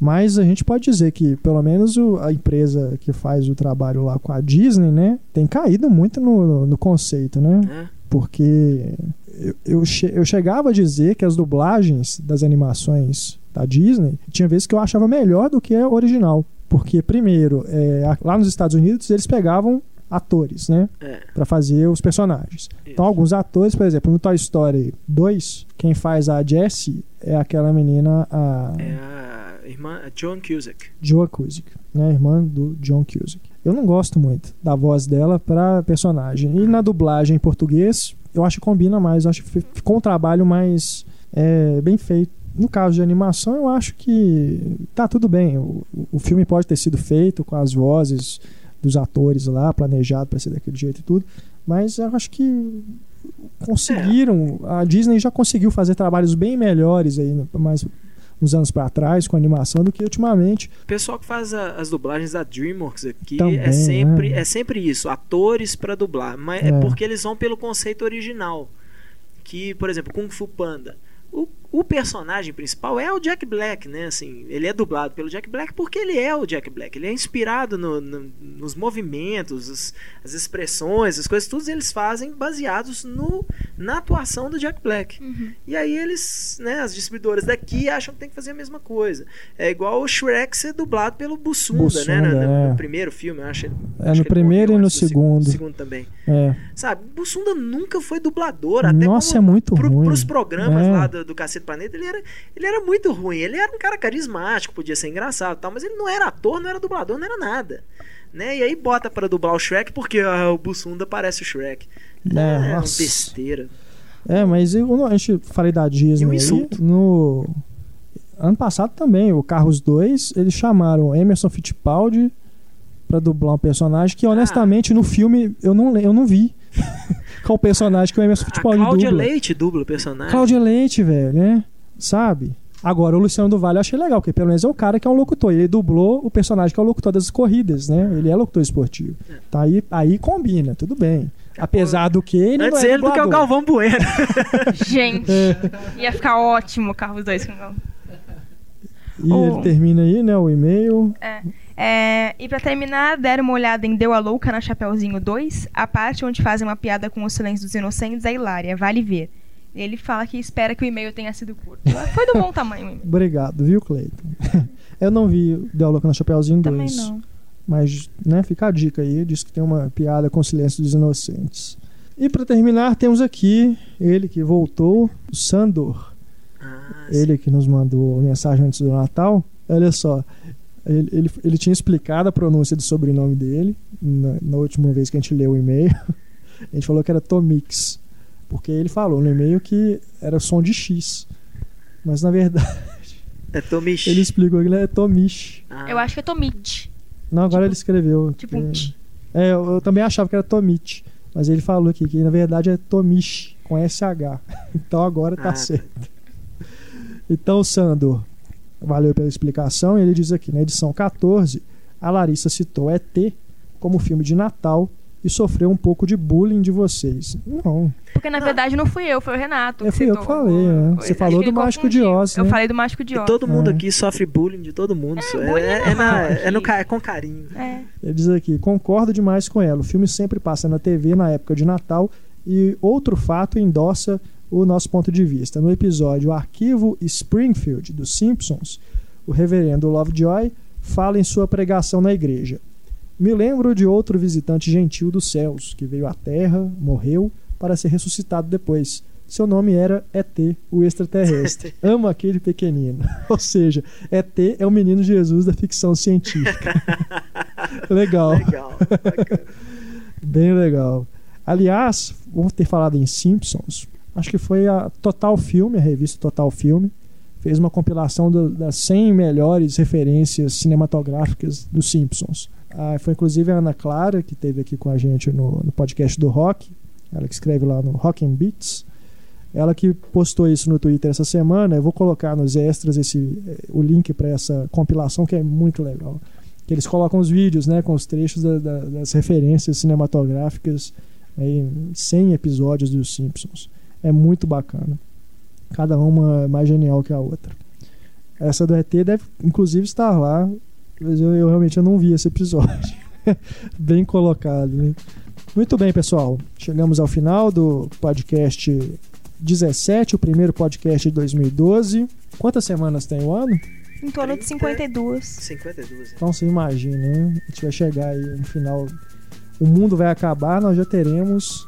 Mas a gente pode dizer que, pelo menos, o- a empresa que faz o trabalho lá com a Disney, né, tem caído muito no, no conceito, né? né? Porque eu, eu, che- eu chegava a dizer que as dublagens das animações da Disney tinha vezes que eu achava melhor do que a original. Porque, primeiro, é, lá nos Estados Unidos eles pegavam atores, né? É. Pra fazer os personagens. Então, Isso. alguns atores, por exemplo, no Toy Story 2, quem faz a Jessie é aquela menina, a É a irmã a Joan Cusack. Joa Cusack, né? Irmã do John Cusack. Eu não gosto muito da voz dela pra personagem. E na dublagem em português, eu acho que combina mais. Eu acho que fi- ficou um trabalho mais é, bem feito. No caso de animação, eu acho que tá tudo bem. O, o filme pode ter sido feito com as vozes dos atores lá, planejado para ser daquele jeito e tudo. Mas eu acho que conseguiram. A Disney já conseguiu fazer trabalhos bem melhores aí, mais uns anos para trás com animação do que ultimamente. O pessoal que faz a- as dublagens da DreamWorks aqui Também, é sempre né? é sempre isso, atores pra dublar, mas é. É. porque eles vão pelo conceito original. Que, por exemplo, Kung Fu Panda. O, personagem principal é o Jack Black, né? Assim, ele é dublado pelo Jack Black porque ele é o Jack Black. Ele é inspirado no- no- nos movimentos, as, as expressões, as coisas, todos eles fazem baseados no, na atuação do Jack Black. E aí eles, né, as distribuidoras daqui acham que tem que fazer a mesma coisa. É igual o Shrek ser dublado pelo Bussunda, Bussunda, né? No, no- é. no primeiro filme, eu acho. É, acho no primeiro e no antes do segundo. segundo também. É. Sabe, Bussunda nunca foi dublador. Até Nossa, como é muito pro, ruim. Pros programas É. lá do, do Cacete Planeta, ele era, ele era muito ruim. Ele era um cara carismático, podia ser engraçado tal, mas ele não era ator, não era dublador, não era nada. Né? E aí bota pra dublar o Shrek porque ah, o Bussunda parece o Shrek. É, É, uma nossa. besteira. É, mas eu, a gente falei da Disney aí, no ano passado também, o Carros 2, eles chamaram Emerson Fittipaldi pra dublar um personagem que honestamente no filme eu não eu não vi. Qual o personagem que o Emerson A Fittipaldi Cláudia dubla? Leite dubla o personagem. Cláudia Leite, velho, né? Sabe? Agora, o Luciano do Vale eu achei legal, porque pelo menos é o cara que é um locutor. Ele dublou o personagem que é o locutor das corridas, né? Ele é locutor esportivo. Tá aí, aí combina, tudo bem. Apesar do que ele Antes não é ele do que o. Galvão Bueno. Gente, ia ficar ótimo o Carros 2 com o E Oh. ele termina aí, né, o e-mail. É, e pra terminar, deram uma olhada em Deu a Louca na Chapeuzinho 2. A parte onde fazem uma piada com o silêncio dos inocentes é hilária, vale ver. Ele fala que espera que o e-mail tenha sido curto. Foi do bom tamanho. Obrigado, viu, Cleiton? eu não vi Deu a Louca no Chapeuzinho 2. Também não. Mas, né, fica a dica aí. Diz que tem uma piada com o silêncio dos inocentes. E pra terminar, temos aqui ele que voltou, o Sandor. Ele que nos mandou mensagem antes do Natal. Olha só, ele, ele, ele tinha explicado a pronúncia do sobrenome dele na, na última vez que a gente leu o e-mail. A gente falou que era Tomix. Porque ele falou no e-mail que era som de X. Mas na verdade, é Tomish. ele explicou que ele é Tomish. Ah, Eu acho que é Tomite. Não, agora ele escreveu. tipo que- tch. É, eu, eu também achava que era Tomite. Mas ele falou aqui que na verdade é Tomichi, com SH. Então agora tá Ah, tá. certo. Então, Sandor, valeu pela explicação. Ele diz aqui, na edição 14, a Larissa citou ET como filme de Natal e sofreu um pouco de bullying de vocês. Não, Porque na verdade não fui eu, foi o Renato. É, fui eu que falei, né? Foi- Você falou do Mágico de. Oz, Eu né? falei do Mágico de E Oz. todo mundo É. aqui sofre bullying de todo mundo. É, é, é é na- é no é com carinho. É. Ele diz aqui: concordo demais com ela. O filme sempre passa na TV na época de Natal. E outro fato endossa o nosso ponto de vista. No episódio Arquivo Springfield dos Simpsons, o reverendo Lovejoy fala em sua pregação na igreja. Me lembro de outro visitante gentil dos céus que veio à Terra, morreu, para ser ressuscitado depois. Seu nome era ET, o extraterrestre. Amo aquele pequenino. Ou seja, ET é o menino Jesus da ficção científica. Legal. Legal. Bem legal. Aliás, vou ter falado em Simpsons. Acho que foi a Total Filme, a revista Total Filme, fez uma compilação do- das 100 melhores referências cinematográficas dos Simpsons. Ah, foi inclusive a Ana Clara, que esteve aqui com a gente no, no podcast do Rock, ela que escreve lá no Rock and Beats. Ela que postou isso no Twitter essa semana. Eu vou colocar nos extras esse, eh, o link para essa compilação que é muito legal. Que eles colocam os vídeos, né, com os trechos da- da- das referências cinematográficas aí, em 100 episódios dos Simpsons. É muito bacana. Cada uma é mais genial que a outra. Essa do ET deve, inclusive, estar lá, mas eu, eu realmente eu não vi esse episódio. bem colocado, né? Muito bem, pessoal. Chegamos ao final do podcast 17, o primeiro podcast de 2012. Quantas semanas tem o ano? Em torno de 52. 52. né? Então você imagina, né? A gente vai chegar aí no final. O mundo vai acabar, nós já teremos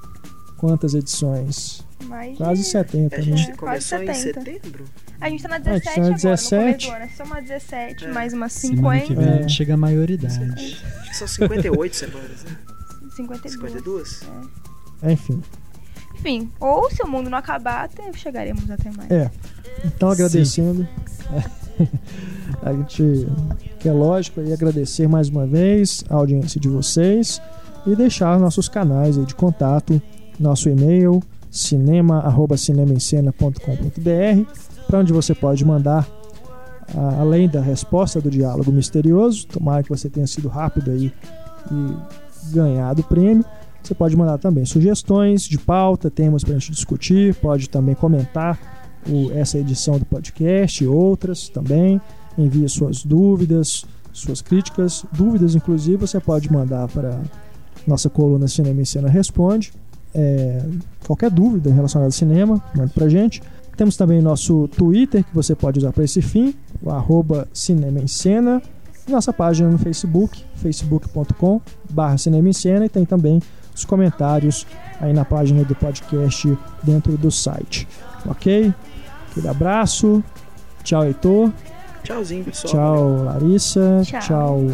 quantas edições? Mais Quase 70, A né? gente É, começou em quase 70. setembro? A gente tá na a gente 17 tá na agora, 17. no começo do ano. Só uma 17, É. mais umas Semana que 50. vem É. a gente chega à maioridade. Acho que são 58 semanas, né? 52. 52? Enfim. Enfim, ou se o mundo não acabar, até chegaremos até mais. É. Então agradecendo. A gente quer lógico aí agradecer mais uma vez a audiência de vocês e deixar nossos canais aí de contato, nosso e-mail cinema@cinemaencena.com.br, para onde você pode mandar além da resposta do diálogo misterioso, tomara que você tenha sido rápido aí e ganhado o prêmio. Você pode mandar também sugestões de pauta, temas para a gente discutir, pode também comentar o- essa edição do podcast e outras também. Envie suas dúvidas, suas críticas, dúvidas inclusive você pode mandar para nossa coluna Cinema em Cena Responde. É, qualquer dúvida relacionada ao cinema, manda pra gente. Temos também nosso Twitter que você pode usar para esse fim, o arroba Cinema em Cena. E nossa página no Facebook, facebook.com barra Cinema em Cena e tem também os comentários aí na página do podcast dentro do site. Ok? Aquele abraço. Tchau, Heitor. Tchauzinho, pessoal. Tchau, Larissa. Tchau. Tchau,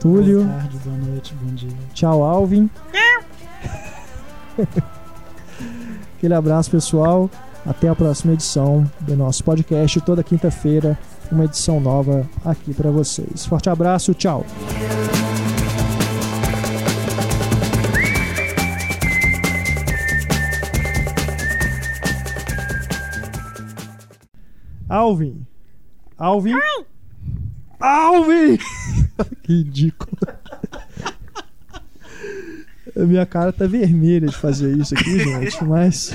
Túlio. Boa tarde, boa noite, bom dia. Tchau, Alvin. Aquele abraço, pessoal. Até a próxima edição do nosso podcast. Toda quinta-feira, uma edição nova aqui para vocês. Forte abraço, tchau. Alvin. Alvin. Alvin! que ridículo. A minha cara tá vermelha de fazer isso aqui, gente, mas